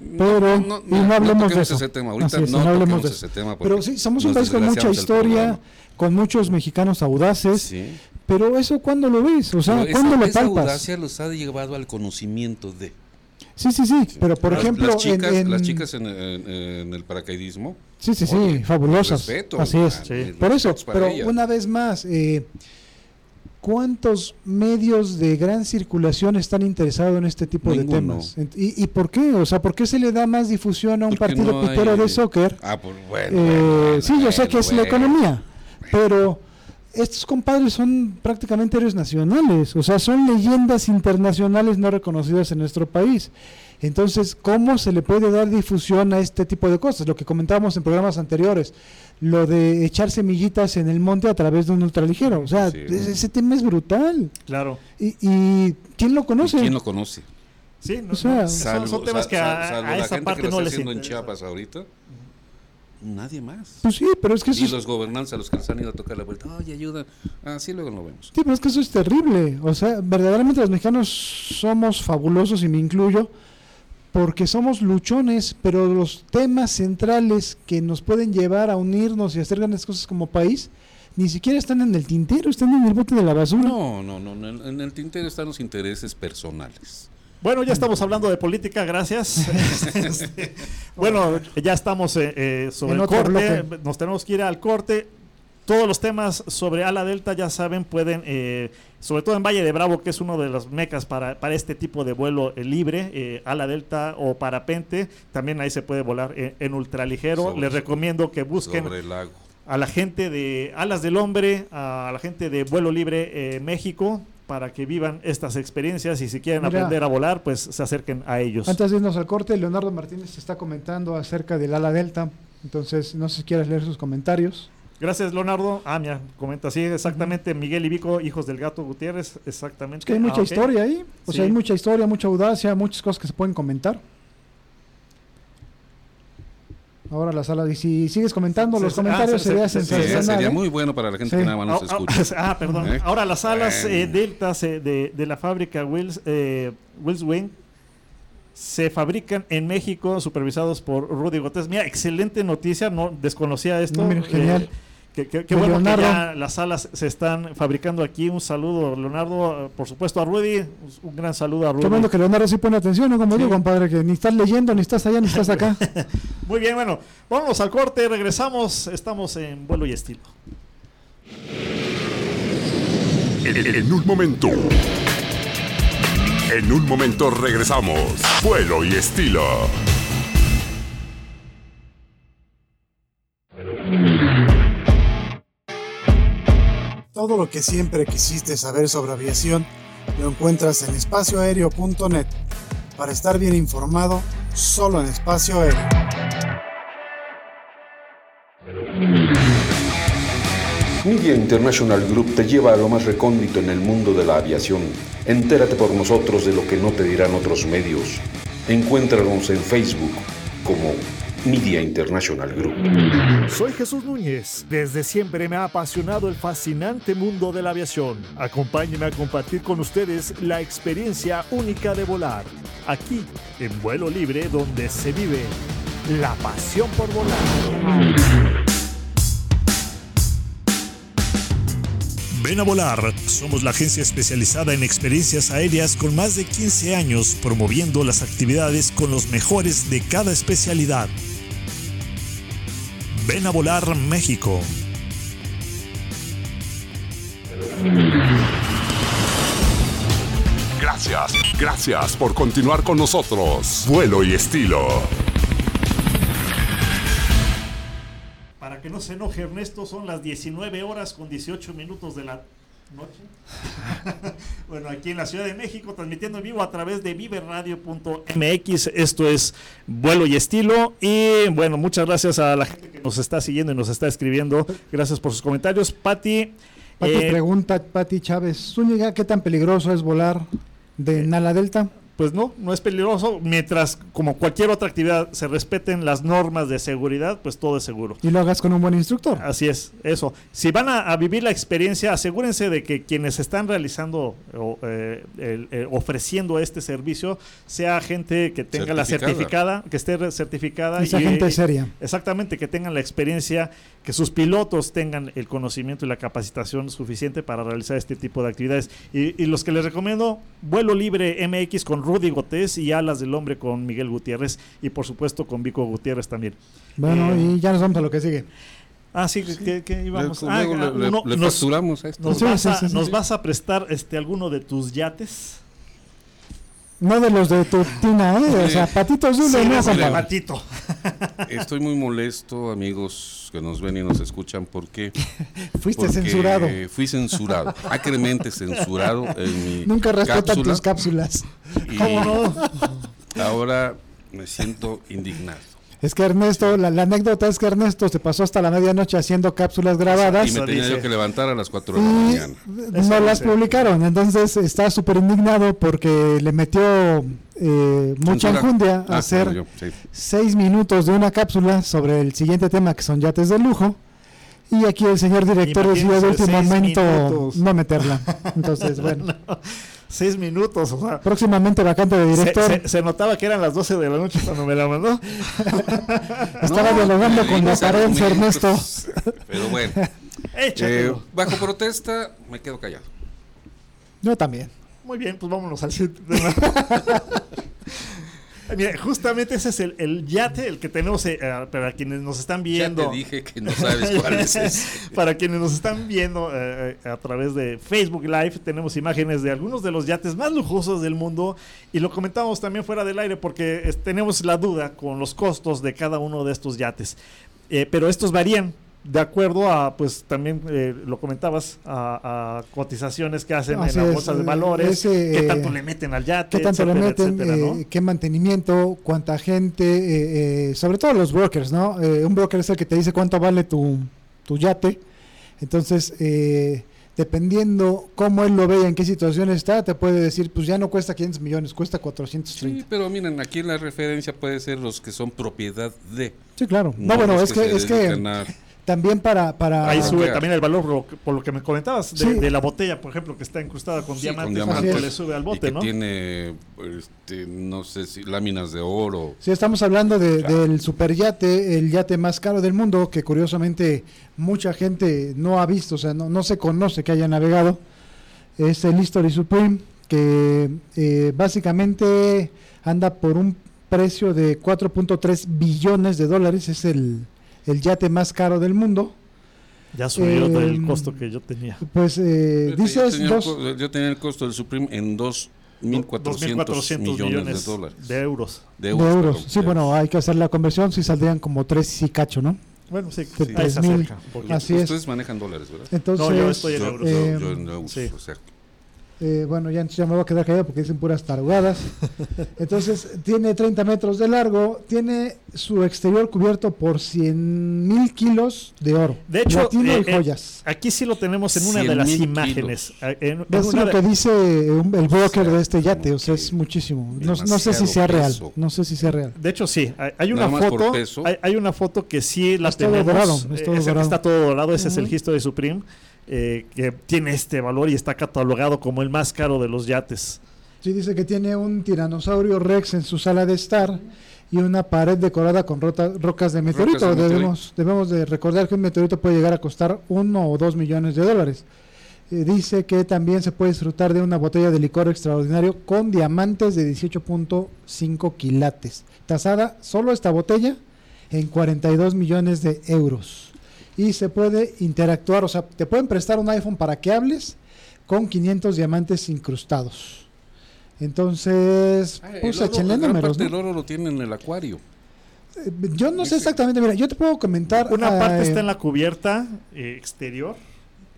No, Pero, no, y no hablemos de toquemos eso. ese tema. Ahorita es, no, no hablemos toquemos de ese tema Pero sí, somos un país con mucha historia, con muchos mexicanos audaces, Sí. pero eso ¿cuándo lo ves? O sea, Pero esa- ¿cuándo lo esa palpas? audacia los ha llevado al conocimiento de. Sí, sí, sí, pero por Las- ejemplo, las chicas, en, en- las chicas en, en- en el paracaidismo. Sí, sí, sí, oye, fabulosas. respeto, Así es. man, Sí. mis Por eso, pero ellas. una vez más, eh, ¿cuántos medios de gran circulación están interesados en este tipo de temas? ¿Y, y por qué? O sea, ¿por qué se le da más difusión a un Porque partido no pitero hay- de soccer? Ah, pues bueno. Eh, bueno, sí, yo sé bueno, que es la economía, pero estos compadres son prácticamente héroes nacionales, o sea, son leyendas internacionales no reconocidas en nuestro país. Entonces, ¿cómo se le puede dar difusión a este tipo de cosas? Lo que comentábamos en programas anteriores, lo de echar semillitas en el monte a través de un ultraligero. O sea, Sí. es- ese tema es brutal. Claro. ¿Y, y quién lo ¿Y conoce? ¿Quién lo conoce? Sí, no- O sea, no, son, son temas que a, salvo a la esa gente parte que lo no está les haciendo en. Chiapas ahorita. Nadie más. Pues sí, pero es que eso Y es- los gobernantes a los que les han ido a tocar la puerta, oye, ayuda. Ah, sí, luego lo vemos. Sí, pero es que eso es terrible. O sea, verdaderamente los mexicanos somos fabulosos y me incluyo porque somos luchones, pero los temas centrales que nos pueden llevar a unirnos y hacer grandes cosas como país ni siquiera están en el tintero, están en el bote de la basura. No, no, no. En el, en el tintero están los intereses personales. Bueno, ya estamos hablando de política, gracias. *laughs* Este, bueno, ya estamos eh, eh, sobre En el corte, bloque. nos tenemos que ir al corte. Todos los temas sobre Ala Delta, ya saben, pueden, eh, sobre todo en Valle de Bravo, que es uno de las mecas para, para este tipo de vuelo eh, libre, eh, Ala Delta o parapente, también ahí se puede volar en, en ultraligero. Sobre- Les recomiendo que busquen Sobre el lago. a la gente de Alas del Hombre, a la gente de Vuelo Libre eh, México, para que vivan estas experiencias y si quieren Mira. aprender a volar, pues se acerquen a ellos. Antes de irnos al corte, Leonardo Martínez está comentando acerca del ala delta. Entonces, no sé si quieres leer sus comentarios. Gracias, Leonardo. Ah, mira, comenta así, exactamente. Miguel y Vico, hijos del gato Gutiérrez, exactamente. Es que hay mucha Ah, historia ahí. O Sí. sea, hay mucha historia, mucha audacia, muchas cosas que se pueden comentar. Ahora la sala, y si sigues comentando Se- los ah, comentarios, se- sería se- se- sensacional. Sería, sería ¿eh? muy bueno para la gente Sí. que nada más nos Ah, ah, escucha. *laughs* ah, perdón. ¿Eh? Ahora las alas eh, deltas eh, de, de la fábrica Wills, eh, Wills Wing se fabrican en México, supervisados por Rudy Gotés. Mira, excelente noticia, no desconocía esto. No, mira, genial. Que De bueno Leonardo. que ya las alas se están fabricando aquí. Un saludo, Leonardo, por supuesto a Rudy. Un gran saludo a Rudy. Qué bueno que Leonardo sí pone atención, ¿no? Como Sí. yo, compadre, que ni estás leyendo, ni estás allá, ni estás acá. *laughs* Muy bien, bueno, vámonos al corte, regresamos. Estamos en vuelo y estilo. En un momento. En un momento regresamos. Vuelo y estilo. Todo lo que siempre quisiste saber sobre aviación lo encuentras en espacioaéreo.net. Para estar bien informado, solo en espacio aéreo. Media International Group te lleva a lo más recóndito en el mundo de la aviación. Entérate por nosotros de lo que no te dirán otros medios. Encuéntranos en Facebook como Media International Group. Soy Jesús Núñez. Desde siempre me ha apasionado el fascinante mundo de la aviación. Acompáñenme a compartir con ustedes la experiencia única de volar. Aquí, en vuelo libre, donde se vive la pasión por volar. Ven a volar. Somos la agencia especializada en experiencias aéreas con más de 15 años promoviendo las actividades con los mejores de cada especialidad. Ven a volar México. Gracias, gracias por continuar con nosotros. Vuelo y estilo. Para que no se enoje Ernesto, son las 19 horas con 18 minutos de la *laughs* bueno, aquí en la Ciudad de México, transmitiendo en vivo a través de viverradio.mx. Esto es Vuelo y Estilo. Y bueno, muchas gracias a la gente que nos está siguiendo y nos está escribiendo. Gracias por sus comentarios. Pati. Pati eh, pregunta, Pati Chávez, Zúñiga, ¿qué tan peligroso es volar de Nala Delta? Pues no, no es peligroso. Mientras, como cualquier otra actividad, se respeten las normas de seguridad, pues todo es seguro. Y lo hagas con un buen instructor. Así es, eso. Si van a, a vivir la experiencia, asegúrense de que quienes están realizando o eh, el- eh, ofreciendo este servicio sea gente que tenga la Certificada. que esté certificada. Esa gente seria. Exactamente, que tengan la experiencia, que sus pilotos tengan el conocimiento y la capacitación suficiente para realizar este tipo de actividades. Y, y los que les recomiendo, vuelo libre MX con Rudy Gotés y Alas del Hombre con Miguel Gutiérrez y por supuesto con Vico Gutiérrez también. Bueno, Eh, y ya nos vamos a lo que sigue. Ah, sí, que, que íbamos. Luego Ah, le, ah, le- nos, a esto. nos Sí, vas, sí, a, sí, sí, nos sí. vas a prestar este alguno de tus yates. No de los de tu tina, ¿eh? O sea, Patito Zulu, Sí, no. Patito. *laughs* Estoy muy molesto, amigos que nos ven y nos escuchan, porque *laughs* Fuiste porque censurado. Fui censurado, acremente censurado en mi Nunca respetan cápsula, tus cápsulas. y Ahora me siento indignado. Es que Ernesto, la, la anécdota es que Ernesto se pasó hasta la medianoche haciendo cápsulas grabadas Y me tenía yo que levantar a las 4 de la mañana. no las publicaron. Entonces está súper indignado porque le metió eh, mucha enjundia a Ah, hacer yo, sí. seis minutos de una cápsula sobre el siguiente tema que son yates de lujo. Y aquí el señor director decidió de último momento minutos. no meterla. *laughs* Entonces, bueno, Seis minutos, o sea. próximamente vacante de Se, director. se- se notaba que eran las 12 de la noche cuando me la mandó. *laughs* Estaba No, dialogando con la carencia, Ernesto. argumentos. Pero bueno, *laughs* eh, bajo protesta me quedo callado. Yo también. Muy bien, pues vámonos al siguiente. *laughs* *laughs* Mira, justamente ese es el, el yate, el que tenemos eh, eh, para quienes nos están viendo. Ya te dije que no sabes *laughs* cuál es ese. Para quienes nos están viendo eh, eh, a través de Facebook Live, tenemos imágenes de algunos de los yates más lujosos del mundo y lo comentamos también fuera del aire porque es- tenemos la duda con los costos de cada uno de estos yates. Eh, pero estos varían de acuerdo a, pues también eh, lo comentabas, a, a cotizaciones que hacen Así en las bolsas de eh, valores, ese, qué eh, tanto le meten al yate, ¿Qué tanto le etcétera, meten? etcétera, ¿no? eh, ¿Qué mantenimiento? ¿Cuánta gente? eh, eh, sobre todo los brokers, ¿no? Eh, un broker es el que te dice cuánto vale tu, tu yate. Entonces, eh, dependiendo cómo él lo ve y en qué situación está, te puede decir, pues ya no cuesta 500 millones, cuesta 430. Sí, pero miren, aquí la referencia puede ser los que son propiedad de. Sí, claro. No, bueno, los es que, es que también para... para Ahí sube también el valor, por lo que- por lo que me comentabas, de, Sí. de la botella, por ejemplo, que está incrustada con Sí, diamantes, con ¿cuánto diamantes. le sube al y bote, que ¿no? tiene, este, no sé si láminas de oro. Si estamos hablando de- Claro. del superyate, el yate más caro del mundo, que curiosamente mucha gente no ha visto, o sea, no, no se conoce que haya navegado, es el History Supreme, que eh, básicamente anda por un precio de 4.3 billones de dólares, es el, el yate más caro del mundo. Ya subió Eh, del costo que yo tenía. Pues eh, Yo dices tenía, dos, el yo tenía el costo del Supreme en 2.400 2.400 millones, de dólares. de euros. De de euros. euros. perdón, Sí, de bueno, euros. hay que hacer la conversión, si saldrían como 3 y cacho, ¿no? Bueno, sí, Sí, ahí se 3.000. acerca un poquito. Así es. Ustedes manejan dólares, ¿verdad? Entonces, No, yo estoy en Yo, euros. yo- Eh, yo en euros, sí. o sea, Eh, bueno, ya, ya me voy a quedar callado porque dicen puras tarugadas. *laughs* Entonces, tiene 30 metros de largo, tiene su exterior cubierto por 100 mil kilos de oro. De hecho, eh, y eh, joyas. Aquí sí lo tenemos en una de las 100,000 imágenes. Eh, en- en es lo de- que dice un- el broker sea, de este yate, o sea, es muchísimo. No, no sé si sea real, peso. no sé si sea real. De hecho, sí, hay, hay una foto. Hay, hay una foto que sí la Es todo tenemos. dorado, es eh, todo dorado. Está todo dorado, ese es el. History Supreme, eh, que tiene este valor y está catalogado como el más caro de los yates. Sí, dice que tiene un tiranosaurio rex en su sala de estar y una pared decorada con rota- rocas de meteorito. de meteorito. debemos, debemos de recordar que un meteorito puede llegar a costar uno o dos millones de dólares. Eh, dice que también se puede disfrutar de una botella de licor extraordinario con diamantes de 18.5 quilates. Tasada solo esta botella en 42 millones de euros. Y se puede interactuar, o sea, te pueden prestar un iPhone para que hables con 500 diamantes incrustados. Entonces, Ah, el pues oro, échenle números. parte ¿no? del oro lo tienen en el acuario. Eh, Yo no sé exactamente, mira, yo te puedo comentar. Una parte eh, está en la cubierta eh, exterior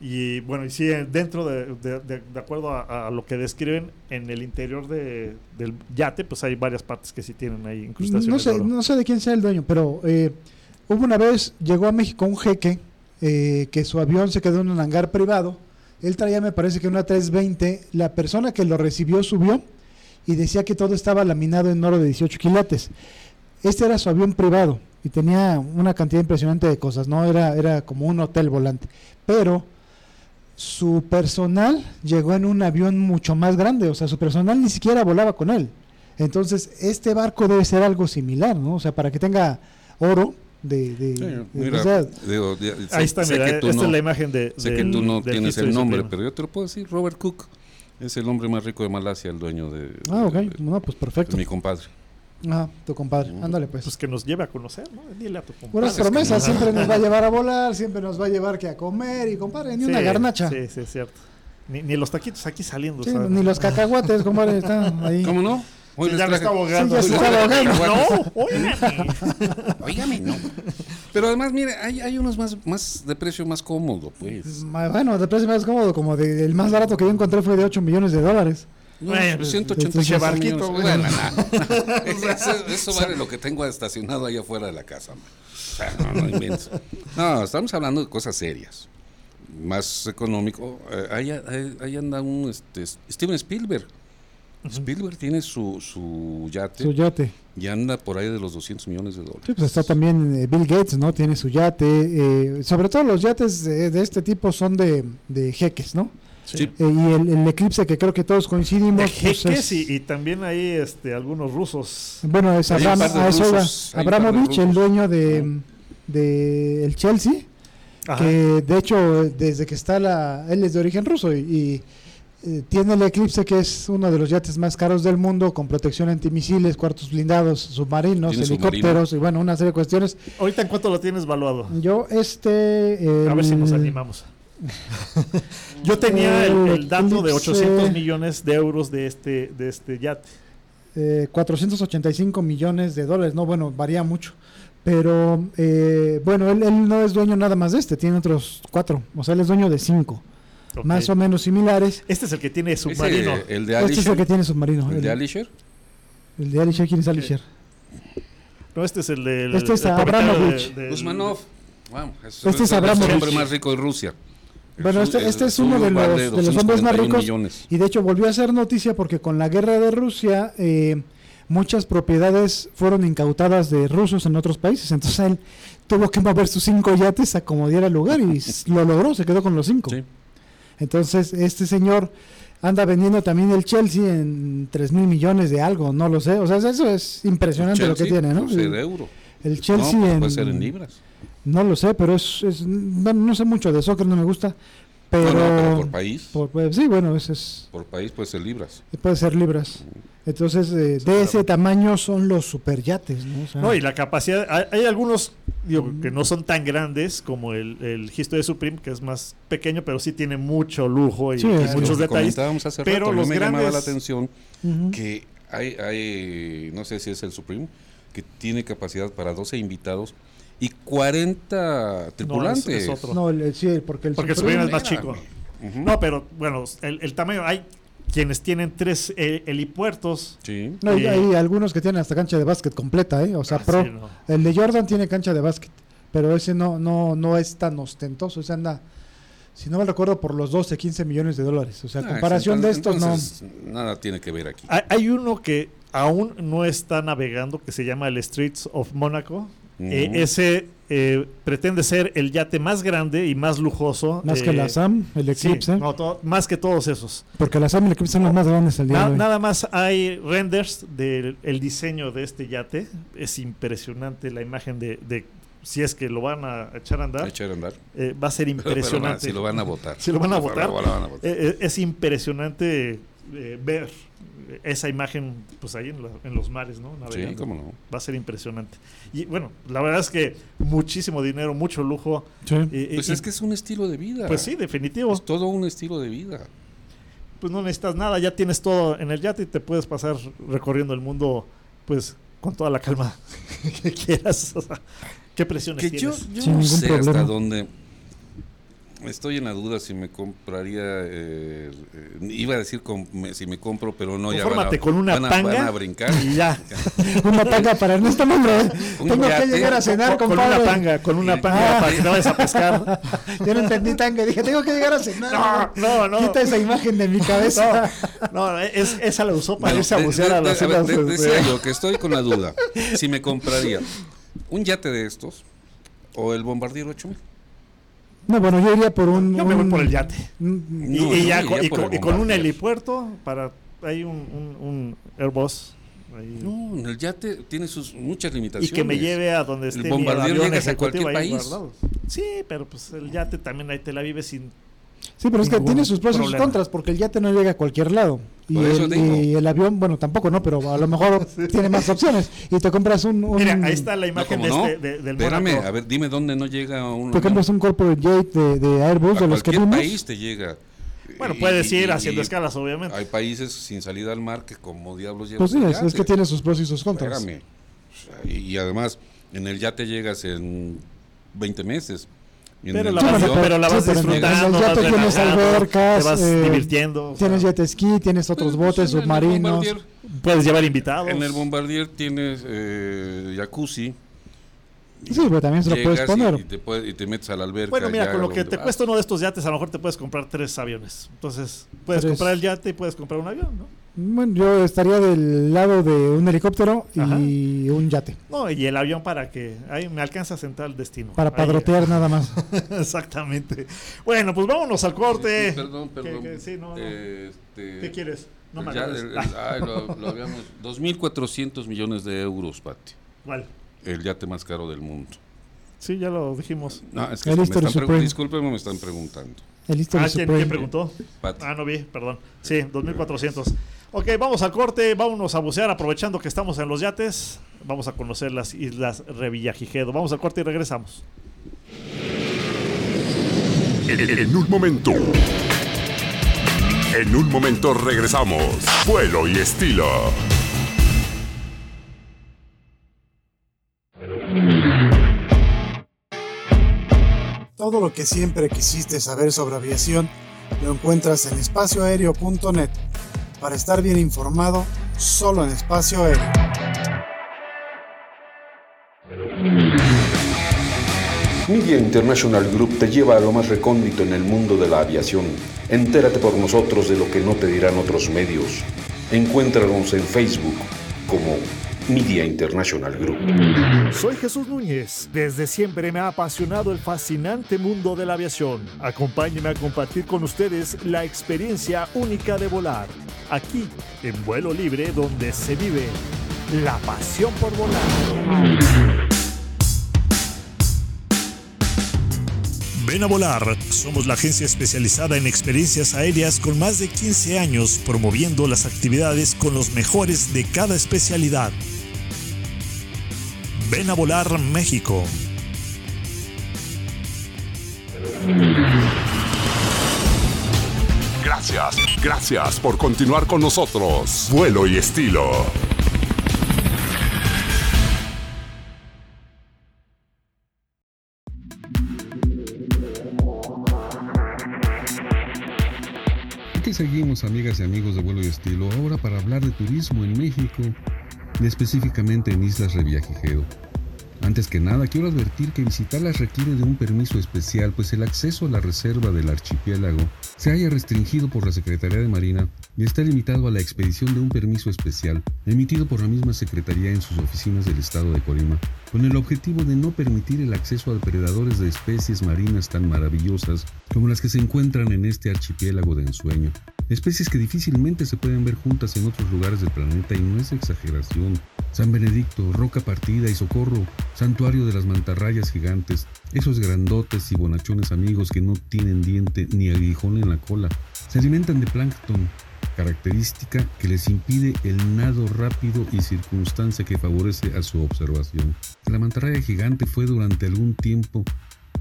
Y bueno, y sí, eh, dentro de, de- de- de acuerdo a, a lo que describen, en el interior de- del yate, pues hay varias partes que sí tienen ahí incrustaciones. No de sé, oro. no sé de quién sea el dueño, pero eh, hubo una vez, llegó a México un jeque eh, que su avión se quedó en un hangar privado. Él traía, me parece que una 320. La persona que lo recibió subió y decía que todo estaba laminado en oro de 18 quilates. Este era su avión privado y tenía una cantidad impresionante de cosas, ¿no? Era, era como un hotel volante. Pero su personal llegó en un avión mucho más grande, o sea, su personal ni siquiera volaba con él. Entonces, este barco debe ser algo similar, ¿no? O sea, para que tenga oro de... de- Sí, de- mira, digo, ya- sé- Ahí está, mira, esta no- es la imagen de. Sé que tú no tienes el nombre, pero yo te lo puedo decir. Robert Cook es el hombre más rico de Malasia, el dueño de, ah, ok. de- No, pues perfecto. mi compadre. Ah, tu compadre. Ándale, pues. Pues que nos lleve a conocer, ¿no? Dile a tu compadre. Buenas promesas, no. siempre nos va a llevar a volar, siempre nos va a llevar que a comer y compadre, ni una Sí, garnacha. Sí, sí, es cierto. Ni, ni los taquitos aquí saliendo. Sí, ¿sabes? ni los cacahuates, compadre, están ahí. ¿Cómo no? Hoy Sí, ya me está ahogando. Sí, ya está. No, *laughs* óigame. Óigame, no. Pero además, mire, hay, hay unos más, más de precio más cómodo, pues. Bueno, de precio más cómodo, como de, el más barato que yo encontré fue de 8 millones de dólares. No, Bueno, pues, 185 pinche barquito, millones. güey. Bueno, *laughs* nah. eso, eso vale lo que tengo estacionado allá afuera de la casa. man. O sea, no, no inventes. No, estamos hablando de cosas serias. Más económico. Eh, ahí, ahí- ahí anda un este, Steven Spielberg. Spielberg tiene su, su yate Su yate. y anda por ahí de los 200 millones de dólares. Sí, pues está también eh, Bill Gates, ¿no? Tiene su yate. eh, sobre todo los yates de, de este tipo son de, de jeques, ¿no? Sí. Eh, y el, el eclipse que creo que todos coincidimos. De pues, jeques es- y, y también hay este, algunos rusos. Bueno, es Abram- a iba. rusos, Abramovich, el dueño de, de el Chelsea, Ajá. que de hecho desde que está la, él es de origen ruso y, y, eh, tiene el Eclipse que es uno de los yates más caros del mundo con protección antimisiles, cuartos blindados, submarinos, Tiene helicópteros y bueno, una serie de cuestiones. Ahorita en cuánto lo tienes valuado. Yo este... A ver si nos animamos. *laughs* Yo tenía el, el dato de Eclipse. 800 millones de euros de este, de este yate. eh, 485 millones de dólares, no, bueno, varía mucho. Pero eh, bueno, él, él no es dueño nada más de este, tiene otros cuatro, o sea, él es dueño de cinco, Más o menos similares. Este es el que tiene Ese, submarino. el de Este es el Alisher. que tiene submarino. el El, de Alisher. el de Alisher, ¿quién es Alisher? No, este es el de. Este es Abramovich. Usmanov. Wow, es, Este es el Abramovich. hombre más rico de Rusia. Bueno, El este, este el es uno de los, de los hombres más 241 ricos millones. y de hecho volvió a ser noticia porque con la guerra de Rusia eh, muchas propiedades fueron incautadas de rusos en otros países, entonces él tuvo que mover sus cinco yates a como diera lugar y *laughs* lo logró, se quedó con los cinco. Sí. Entonces este señor anda vendiendo también el Chelsea en 3 mil millones de algo, no lo sé, o sea, eso es impresionante lo que Chelsea, tiene, ¿no? puede ser El, euro. el Chelsea no, pues en... puede ser en libras. No lo sé, pero es, es- no sé mucho de soccer, no me gusta, pero... No, no, pero por país. por- pues, sí, bueno, ese es, Por país puede ser libras. puede ser libras. Entonces, eh, de ese tamaño son los superyates, ¿no? O sea, No, y la capacidad. Hay, hay algunos digo, que no son tan grandes como el, el History Supreme, que es más pequeño, pero sí tiene mucho lujo y, Sí, y es Lo muchos que detalles. hace pero rato, los me llamaba grandes- la atención que hay, hay, no sé si es el Supreme, que tiene capacidad para 12 invitados y 40 tripulantes. es otro. No, el- sí, porque el Porque el Supreme- Supreme es más chico. No, pero bueno, el, el tamaño. Hay quienes tienen tres eh, helipuertos. Sí. no, hay, eh, hay algunos que tienen hasta cancha de básquet completa, ¿eh? O sea, Ah, pro. sí, no. El de Jordan tiene cancha de básquet, pero ese no, no, no es tan ostentoso, ese anda, si no me recuerdo, por los 12, 15 millones de dólares. O sea, Ah, comparación de entonces- estos, no. Nada tiene que ver aquí. Hay, hay uno que aún no está navegando, que se llama el Streets of Monaco. Eh, Ujú. ese eh, pretende ser el yate más grande y más lujoso. Más que eh, la SAM, el sí, Eclipse, no, más que todos esos. porque la SAM y el Eclipse son los más grandes el día Na- de hoy. nada más hay renders del el diseño de este yate. Es impresionante la imagen de, de si es que lo van a echar a andar. Echar a andar. eh, va a ser *laughs* Pero, pero, impresionante. si lo van a votar. Si lo van a votar. Lo van a votar. Eh, eh, es impresionante eh, ver esa imagen pues ahí en, la- en los mares, ¿no? Sí, Navegando. cómo no. Va a ser impresionante. Y bueno, la verdad es que muchísimo dinero, mucho lujo. Sí. y- Pues y- es que es un estilo de vida. pues sí, definitivo. Es todo un estilo de vida. Pues no necesitas nada, ya tienes todo en el yate y te puedes pasar recorriendo el mundo pues con toda la calma *laughs* que quieras. O sea, ¿Qué presiones Que yo, tienes? yo Sin no sé hasta dónde Estoy en la duda si me compraría. eh, eh, iba a decir me- si me compro, pero no, ya van a, con una van a- tanga van a brincar. y ya. *laughs* Una tanga para Ernesto. Un Tengo que yate. llegar a cenar, con compadre. una panga, con una panga Ah. para que te vayas a pescar. *laughs* Yo no entendí tanga. Dije, tengo que llegar a cenar. No, no, no. Quita esa imagen de mi cabeza. No, es, esa la usó para Bueno, irse a de- bucear de- a las de- de- decía yo que estoy con la duda *laughs* si me compraría un yate de estos o el Bombardier 8000. No, bueno, yo iría por un. Yo me voy por el yate. un- Y, No, y yo ya y con- el y con un helipuerto para hay un, un, un Airbus ahí. No, el yate tiene sus muchas limitaciones. y que me lleve a donde El esté mi avión llegas a ejecutivo cualquier ahí país. guardado. Sí, pero pues el yate también ahí te la vives sin Sí, pero es que tiene sus pros y sus contras, porque el yate no llega a cualquier lado. Y, Por eso el, digo. y el avión, bueno, tampoco, ¿no? Pero a lo mejor *laughs* tiene más opciones. Y te compras un. un Mira, ahí está la imagen ¿cómo de no? este, de- del Espérame, a ver, dime dónde no llega un Te compras un corporate jet de, de Airbus, a de los que cualquier vimos. país te llega. Bueno, puedes y- ir y- haciendo y escalas, obviamente. Hay países sin salida al mar que como diablos llevan Pues sí, es, que tiene sus pros y sus contras. Espérame. Y además, en el yate llegas en 20 meses. Pero la, vas, pero la vas sí, pero disfrutando, en el yate vas tienes albercas, te vas eh, divirtiendo. Tienes jet ski, tienes otros Pues, botes en el submarinos. Bombardier- puedes llevar invitados. En el Bombardier tienes eh, jacuzzi. Sí, pero también se lo puedes y- poner. Y, te puedes- y te metes a la alberca. Bueno, mira, con lo que te vas. cuesta uno de estos yates, a lo mejor te puedes comprar tres aviones. Entonces, puedes Tres. comprar el yate y puedes comprar un avión, ¿no? Bueno, yo estaría del lado de un helicóptero Ajá. y un yate. No, y el avión para que ahí me alcanza a sentar el destino. Para Ahí- padrotear nada más. *laughs* Exactamente. Bueno, pues vámonos al corte. Sí, Perdón, ¿Qué- perdón. qué? Sí, no, no. Este, ¿Qué quieres? No me ya, el- el- ay, lo, lo habíamos. *laughs* 2.400 millones de euros, Pati. ¿Cuál? El yate más caro del mundo. Sí, ya lo dijimos. No, es que El me están discúlpenme, me están preguntando. El Ah, ¿quién, Supreme. quién preguntó? Pati. Ah, no vi, perdón. Sí, 2400. Ok, vamos al corte, vámonos a bucear aprovechando que estamos en los yates. Vamos a conocer las islas Revillagigedo. Vamos al corte y regresamos. En, en un momento. En un momento regresamos. Vuelo y estilo. Todo lo que siempre quisiste saber sobre aviación lo encuentras en espacioaéreo.net. Para estar bien informado, solo en espacio aéreo. Media International Group te lleva a lo más recóndito en el mundo de la aviación. Entérate por nosotros de lo que no te dirán otros medios. Encuéntranos en Facebook como Media International Group. Soy Jesús Núñez. Desde siempre me ha apasionado el fascinante mundo de la aviación. Acompáñeme a compartir con ustedes la experiencia única de volar. Aquí, en vuelo libre, donde se vive la pasión por volar. Ven a volar. Somos la agencia especializada en experiencias aéreas con más de 15 años promoviendo las actividades con los mejores de cada especialidad. Ven a volar México. Gracias, gracias por continuar con nosotros. Vuelo y estilo. Aquí seguimos, amigas y amigos de vuelo y estilo, ahora para hablar de turismo en México, y específicamente en Islas Revillagigedo. Antes que nada, quiero advertir que visitarlas requiere de un permiso especial, pues el acceso a la reserva del archipiélago se haya restringido por la Secretaría de Marina y está limitado a la expedición de un permiso especial, emitido por la misma Secretaría en sus oficinas del estado de Colima, con el objetivo de no permitir el acceso a depredadores de especies marinas tan maravillosas como las que se encuentran en este archipiélago de ensueño. Especies que difícilmente se pueden ver juntas en otros lugares del planeta y no es exageración. San Benedicto, Roca Partida y Socorro, santuario de las mantarrayas gigantes, esos grandotes y bonachones amigos que no tienen diente ni aguijón en la cola, se alimentan de plancton, característica que les impide el nado rápido y circunstancia que favorece a su observación. La mantarraya gigante fue durante algún tiempo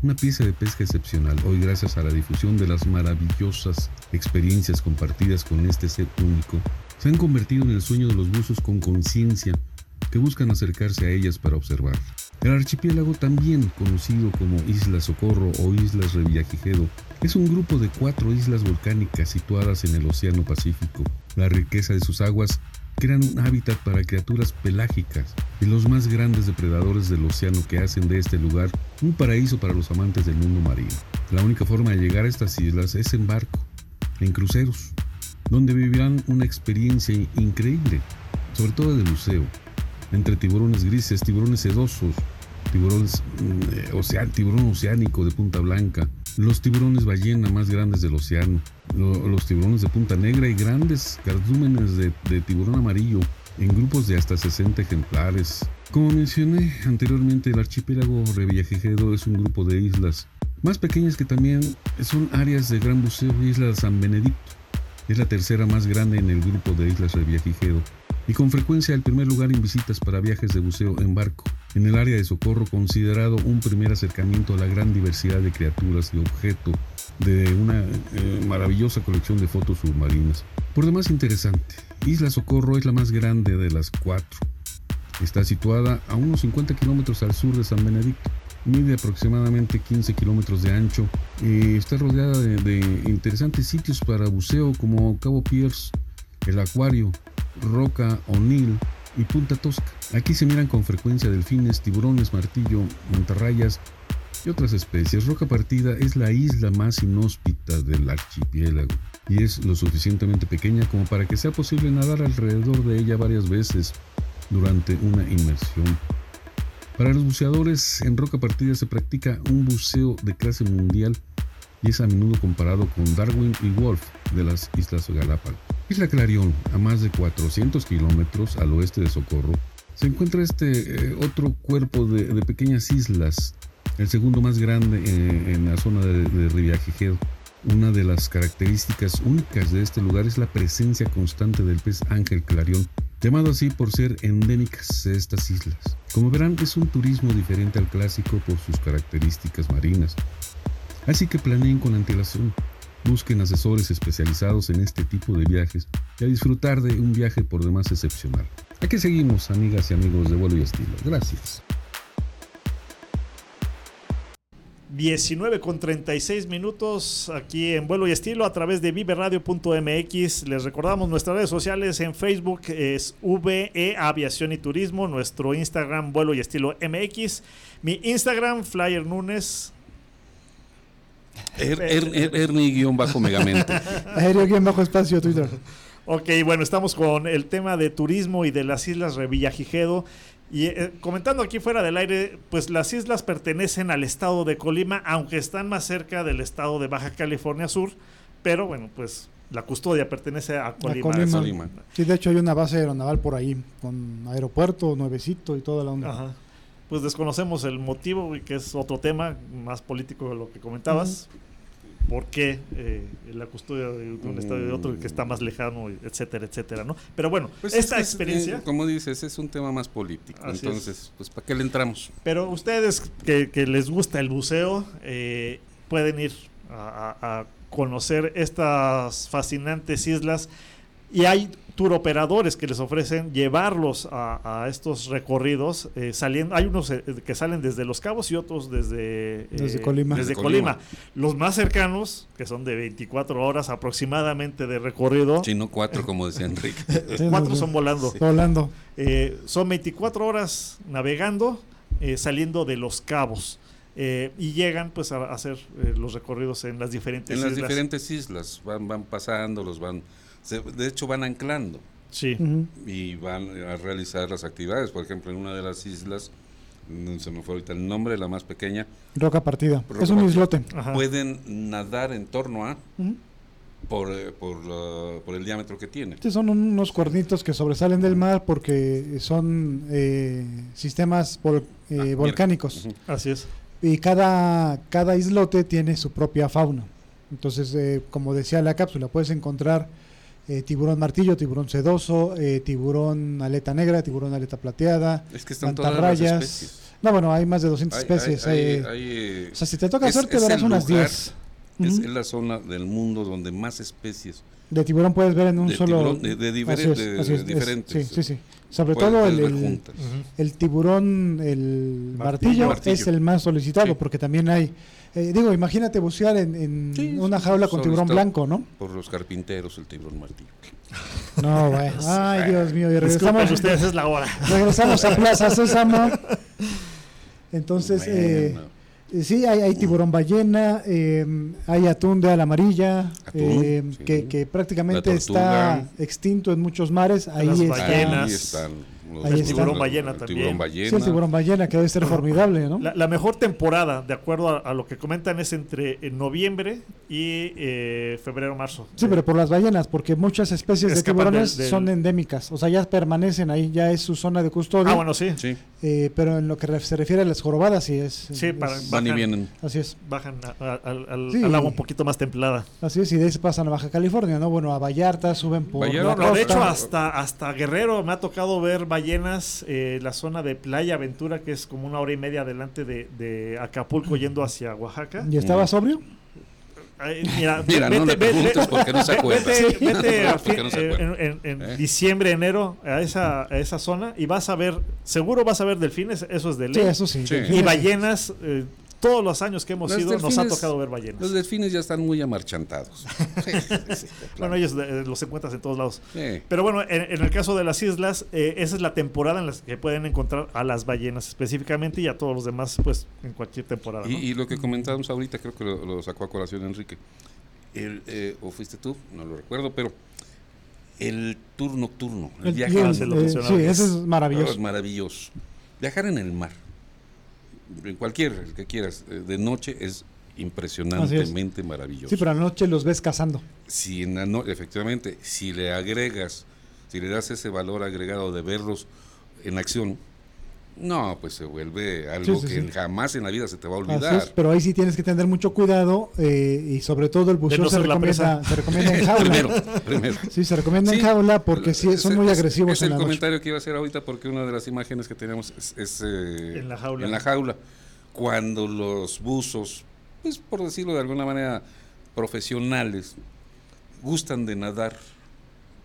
una pieza de pesca excepcional, hoy gracias a la difusión de las maravillosas experiencias compartidas con este ser único, se han convertido en el sueño de los buzos con conciencia que buscan acercarse a ellas para observar. El archipiélago, también conocido como Isla Socorro o Islas Revillagigedo, es un grupo de cuatro islas volcánicas situadas en el Océano Pacífico. La riqueza de sus aguas crean un hábitat para criaturas pelágicas y los más grandes depredadores del océano que hacen de este lugar un paraíso para los amantes del mundo marino. La única forma de llegar a estas islas es en barco, en cruceros, donde vivirán una experiencia increíble, sobre todo de buceo, entre tiburones grises, tiburones sedosos, tiburones mm, tiburón oceánico de punta blanca, los tiburones ballena más grandes del océano, los tiburones de punta negra y grandes cardúmenes de, tiburón amarillo en grupos de hasta 60 ejemplares. Como mencioné anteriormente, el archipiélago Revillagigedo es un grupo de islas más pequeñas que también son áreas de gran buceo, Isla San Benedicto. Es la tercera más grande en el grupo de islas Revillagigedo y con frecuencia el primer lugar en visitas para viajes de buceo en barco, en el área de Socorro considerado un primer acercamiento a la gran diversidad de criaturas y objeto de una eh, maravillosa colección de fotos submarinas. Por demás interesante, Isla Socorro es la más grande de las cuatro. Está situada a unos 50 kilómetros al sur de San Benedicto. Mide aproximadamente 15 kilómetros de ancho y está rodeada de, de interesantes sitios para buceo como Cabo Pierce, el Acuario, Roca O'Neill y Punta Tosca. Aquí se miran con frecuencia delfines, tiburones, martillo, mantarrayas y otras especies. Roca Partida es la isla más inhóspita del archipiélago y es lo suficientemente pequeña como para que sea posible nadar alrededor de ella varias veces durante una inmersión. Para los buceadores, en Roca Partida se practica un buceo de clase mundial y es a menudo comparado con Darwin y Wolf de las Islas Galápagos. Isla Clarión, a más de 400 kilómetros al oeste de Socorro, se encuentra este eh, otro cuerpo de, pequeñas islas, el segundo más grande eh, en la zona de, de Una de las características únicas de este lugar es la presencia constante del pez ángel clarión, llamado así por ser endémicas de estas islas. Como verán, es un turismo diferente al clásico por sus características marinas. Así que planeen con antelación. Busquen asesores especializados en este tipo de viajes y a disfrutar de un viaje por demás excepcional. Aquí seguimos, amigas y amigos de vuelo y estilo. Gracias. 19 con 36 minutos aquí en vuelo y estilo a través de viveradio.mx. Les recordamos nuestras redes sociales en Facebook es VE Aviación y Turismo, nuestro Instagram vuelo y estilo MX, mi Instagram Flyer Nunes Er, er, Ernie-Megamente. *laughs* Aéreo-espacio Twitter. Ok, bueno, estamos con el tema de turismo y de las islas Revillagigedo. Y eh, comentando aquí fuera del aire, pues las islas pertenecen al estado de Colima, aunque están más cerca del estado de Baja California Sur. Pero bueno, pues la custodia pertenece a Colima. Sí, de hecho hay una base aeronaval por ahí, con aeropuerto, nuevecito y toda la onda. Ajá pues desconocemos el motivo, y que es otro tema más político de lo que comentabas. ¿Por qué eh, la custodia de un estado y de otro que está más lejano, etcétera, etcétera, ¿no? Pero bueno, pues esta experiencia... Eh, como dices, es un tema más político, entonces, pues ¿para qué le entramos? Pero ustedes que, les gusta el buceo, eh, pueden ir a conocer estas fascinantes islas y hay tour operadores que les ofrecen llevarlos a, estos recorridos eh, saliendo hay unos eh, que salen desde Los Cabos y otros desde desde eh, Colima. desde Colima. los más cercanos que son de 24 horas aproximadamente de recorrido. Si no cuatro como decía Enrique. *laughs* Cuatro son volando. Volando. Son 24 horas navegando saliendo de Los Cabos y llegan pues a, hacer los recorridos en las diferentes islas. En las diferentes islas, van, van pasando, los van de hecho van anclando. Sí. Y van a realizar las actividades. Por ejemplo, en una de las islas, se me fue ahorita el nombre, la más pequeña. Roca Partida. es un islote. Pueden nadar en torno a... Por, eh, por, el diámetro que tiene. Sí, son unos cuernitos que sobresalen del mar porque son eh, sistemas eh, ah, volcánicos. Así es. Y cada, cada islote tiene su propia fauna. Entonces, como decía la cápsula, puedes encontrar eh, tiburón martillo, tiburón sedoso, eh, tiburón aleta negra, tiburón aleta plateada, es que están todas las especies. No, bueno, hay más de 200 especies. Eh, o sea, si te toca suerte, verás unas 10. Es, la zona del mundo donde más especies De tiburón puedes ver en un De solo. tiburón, de- de Así es, así es, es- diferentes. sí, sí, sí. Sobre Puedes- todo el, el- el tiburón, el Martillo. martillo, Martillo. es el más solicitado Sí. porque también hay. Eh, digo, imagínate bucear en, en Sí, una jaula con tiburón blanco, ¿no? Por los carpinteros, el tiburón martillo. No, bueno. *laughs* Ay, Dios mío. Y Disculpen regresamos, ustedes, es la hora. *laughs* regresamos a Plaza Sésamo. Entonces, eh. Eh, Sí, hay, hay tiburón ballena, eh, hay atún de ala amarilla, Atún, eh, sí. que, que prácticamente está extinto en muchos mares. Ahí Las está. ballenas. Ahí están los- Ahí los- está. Tiburón el ballena tiburón también. ballena. Sí, el tiburón ballena, que debe ser formidable, ¿no? La, la mejor temporada, de acuerdo a, a lo que comentan, es entre eh, noviembre y eh, febrero-marzo. Sí, pero por las ballenas, porque muchas especies de tiburones del- del- son endémicas, o sea, ya permanecen ahí, ya es su zona de custodia. Ah, bueno, sí. Sí, eh, pero en lo que se refiere a las jorobadas, sí es. Sí, es- para- van y vienen. Así es, Bajan a- a- al, Sí. al agua un poquito más templada. así es, y de ahí se pasan a Baja California, ¿no? Bueno, a Vallarta, suben por. Vallarta, la No, de costa. hecho, hasta, hasta Guerrero me ha tocado ver ballenas, eh, la zona de Playa Aventura, que es como una hora y media adelante de, de Acapulco yendo hacia Oaxaca. ¿Y estaba sobrio? Ay, mira, *laughs* Mira, no le preguntes porque no se acuerda. Vete, *laughs* vete a fin- no se eh, acuerda. en, en- en ¿Eh? diciembre, enero, a esa, a esa zona y vas a ver, seguro vas a ver delfines, eso es de Sí, ley. eso sí. Sí. y ballenas, eh, todos los años que hemos Los ido nos ha tocado ver ballenas. Los delfines ya están muy amarchantados. *laughs* Sí, sí, Bueno, ellos eh, los encuentras en todos lados. Sí. Pero bueno, en, en el caso de las islas, eh, esa es la temporada en la que pueden encontrar a las ballenas específicamente y a todos los demás, pues en cualquier temporada. Y, ¿no? y lo que comentábamos ahorita, creo que lo, lo sacó a colación Enrique. El, eh, o fuiste tú, no lo recuerdo, pero el tour nocturno, el, El- viaje el- eh, sí, ese es Oh, maravilloso. es maravilloso. Viajar en el mar, en cualquier, el que quieras, eh, de noche es impresionantemente maravilloso. Sí, pero a la noche los ves cazando. si en la no- efectivamente, si le agregas, si le das ese valor agregado de verlos en acción, no, pues se vuelve algo Sí, sí, que sí. jamás en la vida se te va a olvidar. es, pero ahí sí tienes que tener mucho cuidado eh, y sobre todo el buceo no se, recomienda, se recomienda en *laughs* jaula. primero, primero. Sí, se recomienda en jaula porque sí, son muy es- agresivos Es en el la noche. comentario que iba a hacer ahorita porque una de las imágenes que tenemos es, es, eh, En la jaula. en la jaula. Cuando los buzos, pues por decirlo de alguna manera, profesionales, gustan de nadar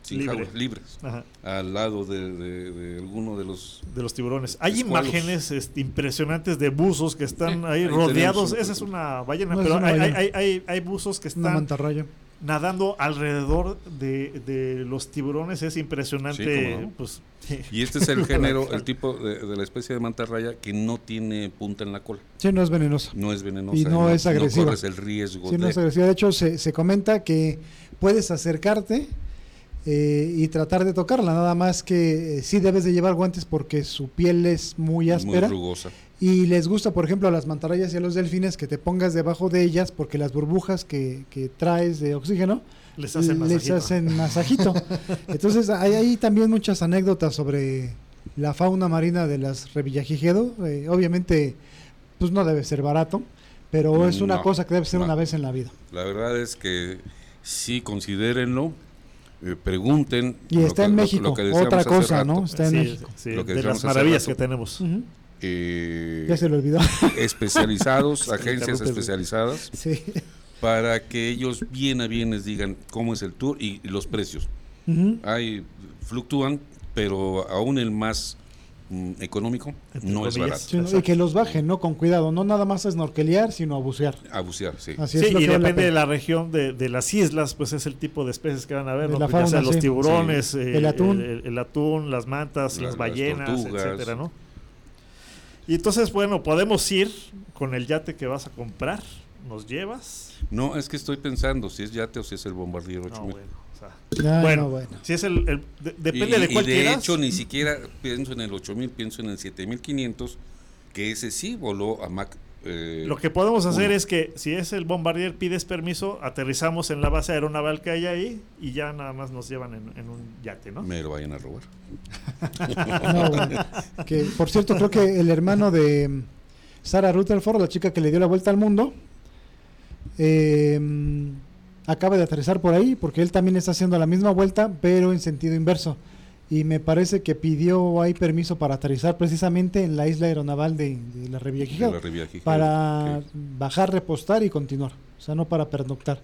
sin Libre. jaula, libres, Ajá, al lado de, de- de alguno de los... de los tiburones. Hay Escualos. imágenes este, impresionantes de buzos que están Sí, ahí, ahí rodeados. Esa es una ballena, No, pero una hay, ballena. hay- hay- hay buzos que Una están mantarraya. nadando alrededor de, de los tiburones. Es impresionante. Sí, no. pues, Y este es *laughs* el género, el tipo de, de la especie de mantarraya que no tiene punta en la cola. Sí, no es venenosa. No es venenosa. Y no es agresiva. corres el riesgo Sí, no de... es agresiva. De hecho, se, se comenta que puedes acercarte eh, y tratar de tocarla, nada más que eh, sí debes de llevar guantes porque su piel es muy muy áspera rugosa. y les gusta, por ejemplo, a las mantarrayas y a los delfines que te pongas debajo de ellas porque las burbujas que, que traes de oxígeno les hacen les masajito. hacen masajito. *laughs* Entonces hay ahí también muchas anécdotas sobre la fauna marina de las revillagigedo. Eh, obviamente, pues no debe ser barato, pero es una No, cosa que debe ser no. una vez en la vida. La verdad es que sí, considérenlo, eh, pregunten. Y está en México, que decíamos otra cosa. ¿no? Está en Sí, México. sí, Lo que de las maravillas rato. que tenemos. Ujú. Eh, Ya se lo olvidó. *laughs* especializados, *laughs* agencias especializadas, sí. para que ellos bien a bien les digan cómo es el tour y, y los precios. Ujú. Hay, fluctúan, pero aún el más económico Entre no es barato. Sí, ¿no? y que los bajen, ¿no? Con cuidado. No nada más es snorkelear, sino a bucear. A bucear, sí. Así es y depende de la región de, de las islas, pues es el tipo de especies que van a ver, ¿no? la Pues ya sea fauna, los tiburones, Sí. eh, El atún. el, el atún, las mantas, Las- ballenas, etcétera, ¿no? Y entonces, bueno, podemos ir con el yate que vas a comprar, nos llevas. No, es que estoy pensando si es yate o si es el bombardier No, 8000. bueno, Ya, bueno, no, bueno. si es el, el- de- depende y, de cuál y de quieras. hecho, ni siquiera pienso en el 8000, pienso en el 7500, que ese sí voló a Mac. eh, Lo que podemos hacer uno. es que si es el Bombardier, pides permiso, aterrizamos en la base aeronaval que hay ahí y ya nada más nos llevan en, en un yate, ¿no? Me lo vayan a robar. *laughs* No, bueno. Que, por cierto, creo que el hermano de mm, Sarah Rutherford, la chica que le dio la vuelta al mundo, eh, mm, acaba de aterrizar por ahí porque él también está haciendo la misma vuelta, pero en sentido inverso. Y me parece que pidió ahí permiso para aterrizar precisamente en la isla aeronaval de, de la Revillagigedo. Para bajar, repostar y continuar. O sea, no para pernoctar.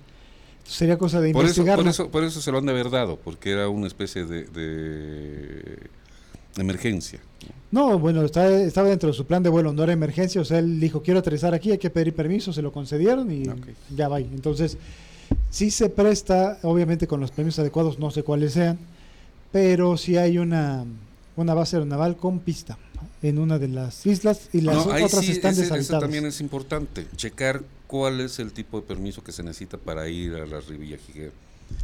Sería cosa de Por eso, por, eso, por eso se lo han de haber dado, porque era una especie de, de emergencia. No, bueno, está- estaba dentro de su plan de vuelo, no era emergencia, o sea, él dijo, quiero aterrizar aquí, hay que pedir permiso, se lo concedieron y ya va. Entonces, sí se presta, obviamente con los permisos adecuados, no sé cuáles sean, pero sí hay una, una base aeronaval con pista en una de las islas y las No, otras sí, están ese- eso deshabitadas. también es importante, checar cuál es el tipo de permiso que se necesita para ir a la Rivilla Jiguera.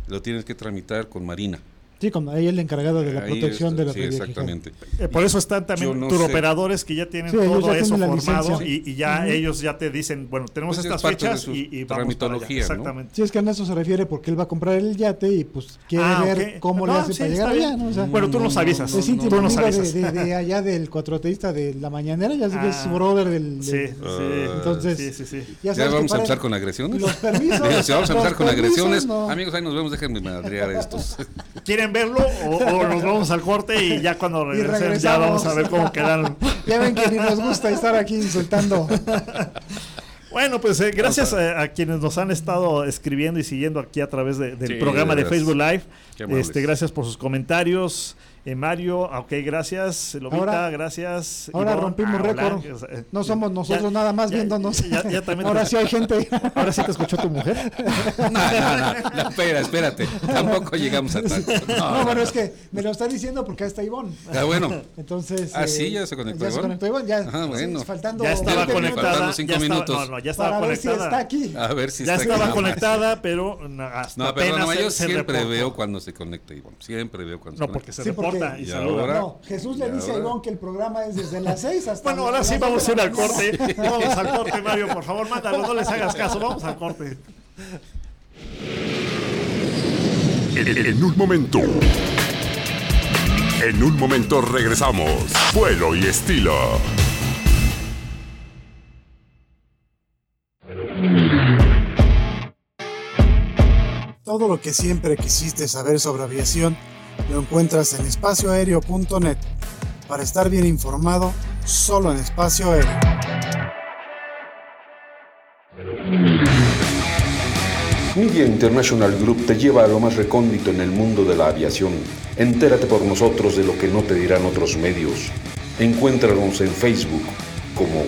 Lo tienes que tramitar con Marina. Sí, con ahí el encargado de la Ahí protección está, de la Sí, exactamente. Eh, por eso están también no turoperadores que ya tienen Sí, todo ya eso tienen formado y, y ya ellos ya te dicen, bueno, tenemos Pues es estas de fechas y, y vamos para allá. tramitología, ¿no? Exactamente. Sí, es que a eso se refiere porque él va a comprar el yate y pues quiere Ah, ver cómo le hace sí, para llegar allá, bien. ¿no? O sea, Bueno, tú nos avisas. es íntimo tú nos de, avisas. de- de allá del cuatroteísta de la mañanera, ya sé que es Ah, su brother del... Sí, sí. Entonces, ya ¿Ya sabes que vamos a empezar con agresiones? Los permisos. *laughs* Vamos a empezar con agresiones, amigos, ahí nos vemos, déjenme madrear estos. ¿Quieren verlo o, o *laughs* nos vamos al corte y ya cuando regresen ya vamos a ver cómo quedaron? *laughs* Ya ven que ni nos gusta estar aquí insultando. *laughs* Bueno, pues eh, gracias a, a quienes nos han estado escribiendo y siguiendo aquí a través de- del Sí, programa de de. Facebook Live. Este, gracias por sus comentarios. Eh, Mario, ok, gracias. Lobita, Ahora- gracias. ahora Ivonne, rompimos ah, récord. O sea, eh, No somos nosotros ya- nada más ya- viéndonos. ya- ya también *laughs* Ahora sí hay gente. Ahora sí te escuchó tu mujer. *laughs* No, no, no, no, espera, espérate. Tampoco llegamos a tanto. *laughs* No, No, bueno, es que me lo está diciendo porque ahí está Ivonne. Ah, bueno, Entonces. Ah, eh, sí, ya se conectó Ya se Ivonne. conectó Ivonne, ya. Ah, bueno. sí, faltando Ya estaba 20 minutos conectada. Cinco ya estaba- minutos. no, no, ya estaba Para ver si está aquí. a ver si Ya está estaba aquí. conectada, pero no, hasta No, pero apenas no, se- yo se siempre veo cuando se conecta Ivonne. Siempre veo cuando No, se porque conecta. se Sí, porque- reporta y, Y saluda. ahora- No, Jesús le dice a ahora- Ivonne que el programa es desde las 6 hasta. Bueno, ahora las sí vamos a ir al corte. Vamos al corte, Mario, por favor, mándalo, no les hagas caso, vamos al corte. En, en un momento. En un momento regresamos. Vuelo y estilo. Todo lo que siempre quisiste saber sobre aviación lo encuentras en espacioaéreo.net. Para estar bien informado, solo en espacio aéreo. Media International Group te lleva a lo más recóndito en el mundo de la aviación. Entérate por nosotros de lo que no te dirán otros medios. Encuéntranos en Facebook como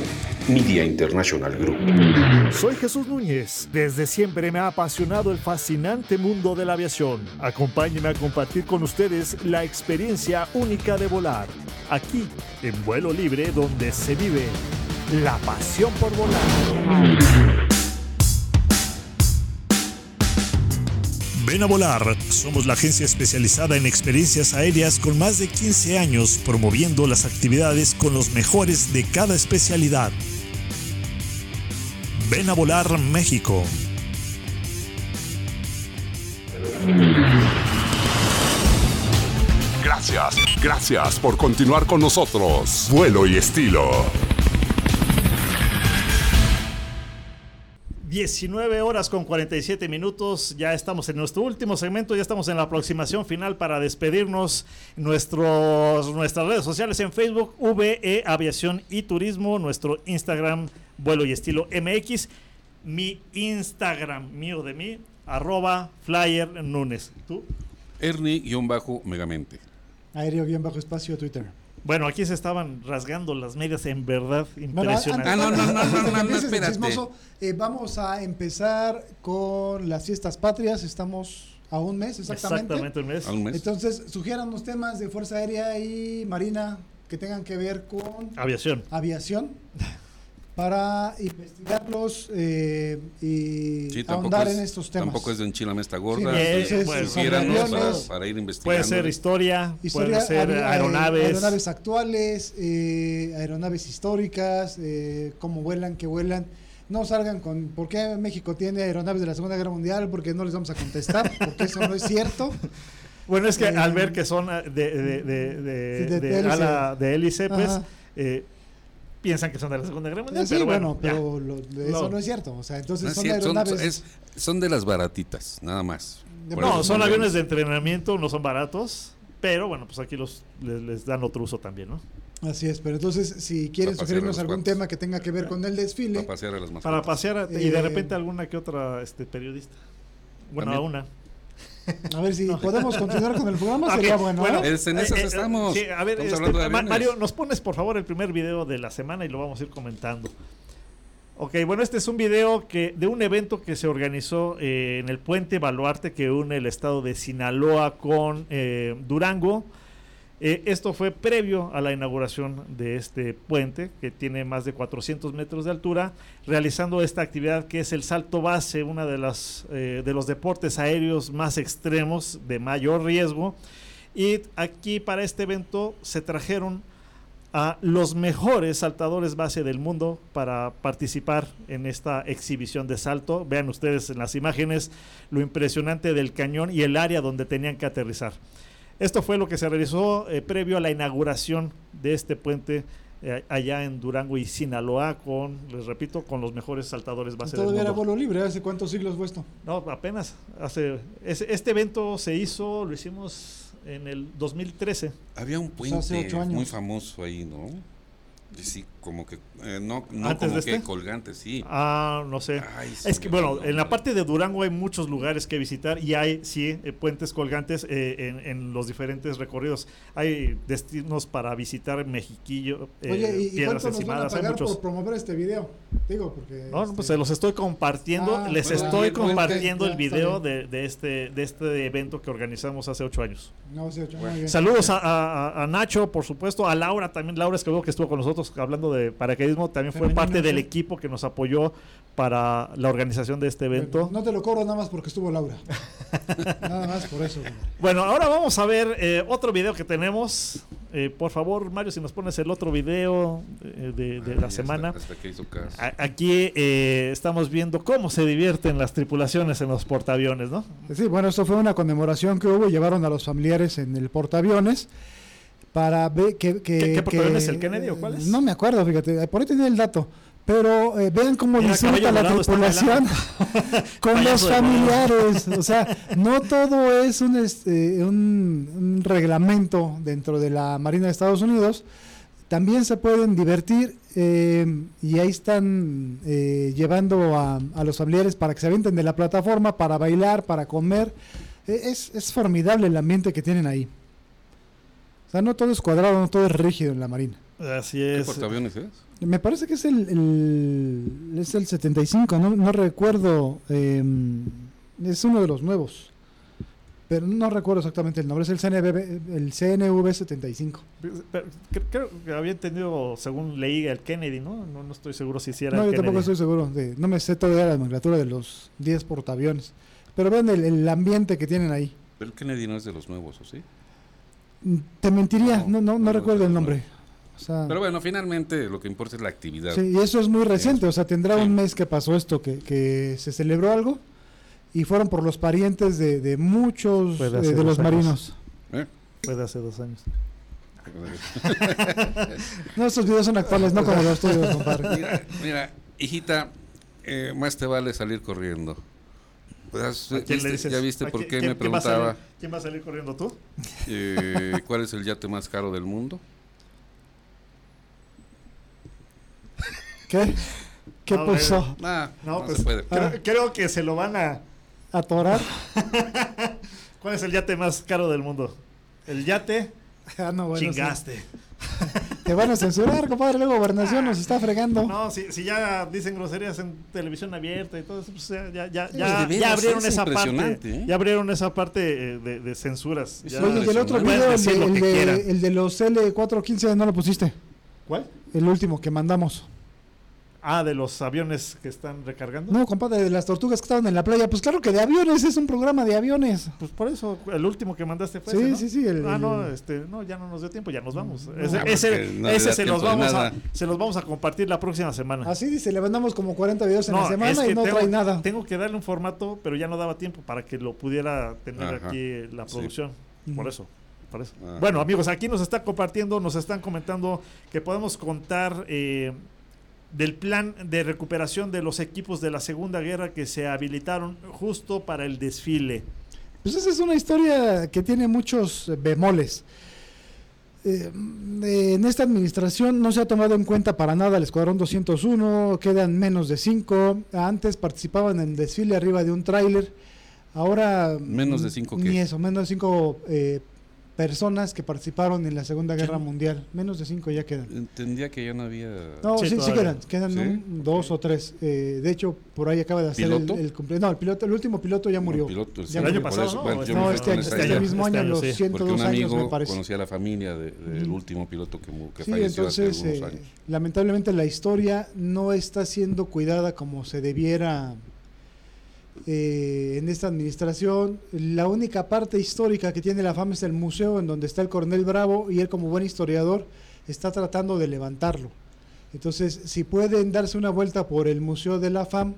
Media International Group. Soy Jesús Núñez. Desde siempre me ha apasionado el fascinante mundo de la aviación. Acompáñenme a compartir con ustedes la experiencia única de volar. Aquí, en vuelo libre, donde se vive la pasión por volar. Ven a volar. Somos la agencia especializada en experiencias aéreas con más de 15 años promoviendo las actividades con los mejores de cada especialidad. Ven a volar México. Gracias, gracias por continuar con nosotros. Vuelo y estilo. 19 horas con 47 minutos, ya estamos en nuestro último segmento, ya estamos en la aproximación final para despedirnos. Nuestros, nuestras redes sociales en Facebook, VE Aviación y Turismo, nuestro Instagram, Vuelo y Estilo MX, mi Instagram, mío de mí, arroba Flyer Nunes. ¿Tú? Ernie-megamente. Aéreo bien bajo espacio Twitter. Bueno, aquí se estaban rasgando las medias en verdad Bueno, impresionante. Ah, no, no, no, no, no, no, espérate. chismoso, eh, vamos a empezar con las fiestas patrias. Estamos a un mes exactamente. Exactamente un mes. ¿A un mes? Entonces, sugieran unos temas de Fuerza Aérea y Marina que tengan que ver con Aviación. aviación para investigarlos eh, y Sí, ahondar es, en estos temas. Tampoco es de enchilame esta Sí, gorda. eh, entonces, pues, son sugiéranos aviones, para, para ir investigando. Puede ser historia, Historia, puede ser eh, aeronaves. aeronaves actuales, eh, aeronaves históricas, eh, cómo vuelan, qué vuelan. No salgan con por qué México tiene aeronaves de la Segunda Guerra Mundial, porque no les vamos a contestar, *laughs* porque eso no es cierto. Bueno, es que Eh, al ver que son eh, de, de, de, de, Sí, de- de de hélice. ala de hélice, pues eh, piensan que son de la Segunda Guerra Mundial. sí, pero bueno, pero lo- eso No. no. es cierto. O sea, entonces No son cierto, son, aeronaves. es- son de las baratitas, nada más. De- No, son aviones de entrenamiento, no son baratos, pero bueno, pues aquí los les, les dan otro uso también, ¿no? Así es, pero entonces, si quieren sugerirnos algún tema que tenga que ver con el desfile, Para pasear a las mascotas. Para pasear a- y de Eh, repente alguna que otra este, periodista. Bueno, a una. A ver si podemos continuar con el programa, sería Ok, bueno. ¿eh? Es- en esas eh, eh, estamos. sí, a ver, Estamos este, hablando de. Mario, nos pones por favor el primer video de la semana y lo vamos a ir comentando. Ok, bueno, este es un video que de un evento que se organizó eh, en el puente Baluarte que une el estado de Sinaloa con eh, Durango. Eh, esto fue previo a la inauguración de este puente, que tiene más de 400 metros de altura, realizando esta actividad que es el salto base, una de, eh, de los deportes aéreos más extremos, de mayor riesgo. Y aquí para este evento se trajeron a los mejores saltadores base del mundo para participar en esta exhibición de salto. Vean ustedes en las imágenes lo impresionante del cañón y el área donde tenían que aterrizar. Esto fue lo que se realizó eh, previo a la inauguración de este puente eh, allá en Durango y Sinaloa con, les repito, con los mejores saltadores base del Todavía era vuelo libre, ¿hace cuántos siglos fue esto? No, apenas hace ese- este evento se hizo, lo hicimos en el 2013. Había un hace puente ocho años. muy famoso ahí, ¿no? Y sí, como que, eh, no, no ¿Antes como de que este? colgante, sí. Ah, no sé. Ay, Es que bueno, en la parte de Durango hay muchos lugares que visitar y hay, sí, eh, puentes colgantes eh, en, en los diferentes recorridos. Hay destinos para visitar Mexiquillo, eh, Oye, ¿y- ¿y, Piedras a Encimadas, hay muchos. por promover este video? Digo, porque... No, no, este, pues se los estoy compartiendo, Ah, les bueno, estoy compartiendo el video de, de este, de este evento que organizamos hace ocho años. No, sí, ocho, muy bien. Saludos a, a- a Nacho, por supuesto, a Laura también. Laura Escobedo, que estuvo con nosotros hablando de paracaidismo, también fue Femenino, parte del sí. equipo que nos apoyó para la organización de este evento. No te lo cobro nada más porque estuvo Laura. *laughs* nada más por eso. Bueno, ahora vamos a ver eh, otro video que tenemos. Eh, por favor, Mario, si nos pones el otro video eh, de, de Ay, la hasta- semana. Hasta, que hizo caso. A- Aquí eh, estamos viendo cómo se divierten las tripulaciones en los portaaviones, ¿no? Sí, bueno, esto fue una conmemoración que hubo. Llevaron a los familiares en el portaaviones para ver que... que ¿Qué- qué que- es, el Kennedy o cuál es? No me acuerdo, fíjate. Por ahí tenía el dato. Pero eh, vean cómo disfruta la tripulación *laughs* *laughs* con los familiares. O sea, *laughs* no todo es un, este, un, un reglamento dentro de la Marina de Estados Unidos. También se pueden divertir eh, y ahí están eh, llevando a, a los familiares para que se avienten de la plataforma, para bailar, para comer. Eh, es, es formidable el ambiente que tienen ahí. O sea, no todo es cuadrado, no todo es rígido en la Marina. Así ¿Qué es. portaaviones es? Me parece que es el, el- es el 75, no, no recuerdo. eh, es uno de los nuevos. Pero no recuerdo exactamente el nombre. Es el, CNV, el CNV 75. Pero cre- creo que había entendido, según leí, el Kennedy, ¿no? No, no estoy seguro si sí era No, el yo tampoco estoy seguro. De, no me sé todavía la nomenclatura de los 10 portaaviones. Pero vean el, el ambiente que tienen ahí. Pero el Kennedy no es de los nuevos, ¿o sí? Te mentiría, No, no, no, no, no, recuerdo el no. nombre. O sea, Pero bueno, finalmente lo que importa es la actividad. Sí, y eso es muy reciente, o sea, tendrá Sí. un mes que pasó esto, que, que se celebró algo y fueron por los parientes de, de muchos de eh, de los años. marinos. ¿Eh? Fue de hace dos años. *laughs* No, estos videos son actuales, no como los tuyos, compadre. Mira, mira, hijita, eh, más te vale salir corriendo. Pues, ¿has- ¿A quién viste- le dices? ¿Ya viste ¿A por qué quién- me quién va a salir- preguntaba ¿Quién va a salir corriendo tú? eh, *laughs* cuál es el yate más caro del mundo? ¿Qué? ¿Qué No, pasó? Nah, No, no, pues se puede. Ah. creo, creo que se lo van a. ¿Atorar? *laughs* ¿Cuál es el yate más caro del mundo? El yate. *laughs* Ah, no, bueno, sí. chingaste. *laughs* Te van a censurar, compadre, luego Gobernación nos está fregando. No, si, si ya dicen groserías en televisión abierta y todo eso, pues ya, ya, ya, Sí, ya- de veras, ya abrieron es esa parte. ¿eh? Ya abrieron esa parte eh, de, de censuras. Ya- Oye, y el otro video, el de, el de los L415, no lo pusiste. ¿Cuál? El último que mandamos. Ah, de los aviones que están recargando. No, compadre, de las tortugas que estaban en la playa. Pues claro que de aviones, es un programa de aviones. Pues por eso, el último que mandaste fue Sí, ese, ¿no? sí, sí, el- ah, no, este, no, ya no nos dio tiempo, ya nos vamos. No, ese ese, no se los vamos a se los vamos a compartir la próxima semana. Así dice, le mandamos como 40 videos en No, la semana es y no tengo, trae nada. Tengo que darle un formato, pero ya no daba tiempo para que lo pudiera tener Ajá. aquí la Sí. producción. Por eso. Por eso. Ajá. Bueno, amigos, aquí nos está compartiendo, nos están comentando que podemos contar eh, del plan de recuperación de los equipos de la Segunda Guerra que se habilitaron justo para el desfile. Pues esa es una historia que tiene muchos bemoles. Eh, eh, en esta administración no se ha tomado en cuenta para nada el Escuadrón 201, quedan menos de 5. Antes participaban en el desfile arriba de un tráiler. Ahora... Menos de cinco, Ni ¿qué? eso, menos de cinco eh, personas que participaron en la Segunda Guerra Mundial. Menos de cinco ya quedan. Entendía que ya no había... No, Sí, sí, quedan, quedan ¿Sí? un- dos o tres. Eh, de hecho, por ahí acaba de hacer el, ¿Piloto? el cumple- No, el piloto, el último piloto ya murió. Piloto, sí, Ya El año por pasado, eso, ¿no? bueno, ¿O yo no, este, refiero a este, este mismo Este año, año, los sí. Porque 102 un años, me parece. conocía a la familia de- del Mm. último piloto que, mu- que Sí, falleció entonces, hace algunos eh, años. lamentablemente la historia no está siendo cuidada como se debiera eh, en esta administración. La única parte histórica que tiene la FAM es el museo en donde está el coronel Bravo y él como buen historiador está tratando de levantarlo. Entonces, si pueden darse una vuelta por el museo de la FAM,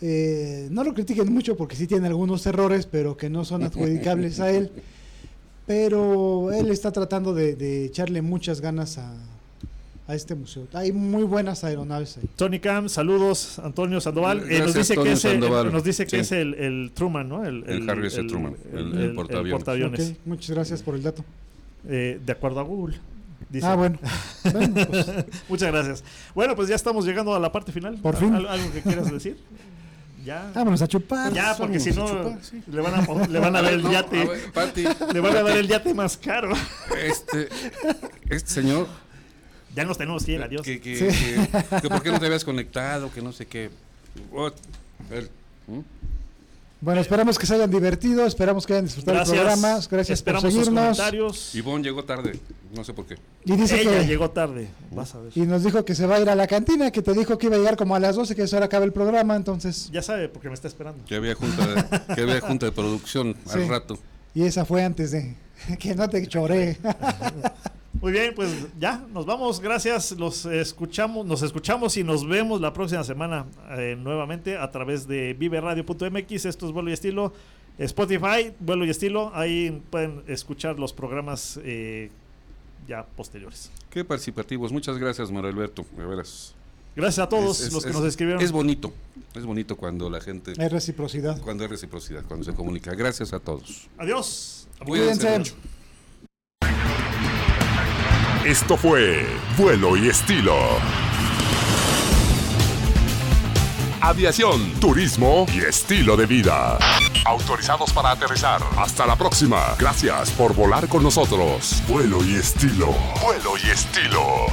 eh, no lo critiquen mucho porque sí tiene algunos errores, pero que no son adjudicables a él. *laughs* Pero él está tratando de, de echarle muchas ganas a, a este museo. Hay muy buenas aeronaves ahí. Tony Cam, saludos, Antonio Sandoval. Eh, nos Gracias, dice que Antonio es, el, nos dice que Sí. es el, el Truman, ¿no? El, El Harry S. Truman, el- el portaaviones. portaaviones. Ok, muchas gracias por el dato. Eh, de acuerdo a Google. dice. Ah, bueno. *laughs* Bueno, pues, Muchas gracias. Bueno, pues ya estamos llegando a la parte final. Por fin. ¿Al- ¿Algo que quieras decir? Ya. vámonos a chupar. Ya, porque si no, a sí. le, van a, le van a dar el *laughs* No, a yate. ver, Pati, Le van a dar el yate más caro. este, este señor, Ya nos tenemos que ir, adiós. que, que, Sí. que- que por qué no te habías conectado, que no sé qué. What? Él, ¿m? Bueno, esperamos que se hayan divertido, esperamos que hayan disfrutado Gracias. el programa. Gracias Esperamos por sus seguirnos. comentarios. Ivonne llegó tarde, no sé por qué. Y dice Ella que llegó tarde. Vas a ver. y nos dijo que se va a ir a la cantina, que te dijo que iba a llegar como a las 12, que eso ahora acaba el programa, entonces. Ya sabe, porque me está esperando. Que había junta de, que había junta de producción Sí. al rato. Y esa fue antes de *laughs* que no te choré. *laughs* Muy bien, pues ya, nos vamos. Gracias. Los escuchamos, nos escuchamos y nos vemos la próxima semana eh, nuevamente a través de viveradio.mx. Esto es Vuelo y Estilo. Spotify, Vuelo y Estilo. Ahí pueden escuchar los programas eh, ya posteriores. Qué participativos. Muchas gracias, Mario Alberto. De veras. Gracias a todos Es- es- los que es- nos escribieron. Es bonito. Es bonito cuando la gente. Hay reciprocidad. Cuando hay reciprocidad, cuando se comunica. Gracias a todos. Adiós. Cuídense. Esto fue Vuelo y Estilo. Aviación, turismo y estilo de vida. Autorizados para aterrizar. Hasta la próxima. Gracias por volar con nosotros. Vuelo y estilo. Vuelo y estilo.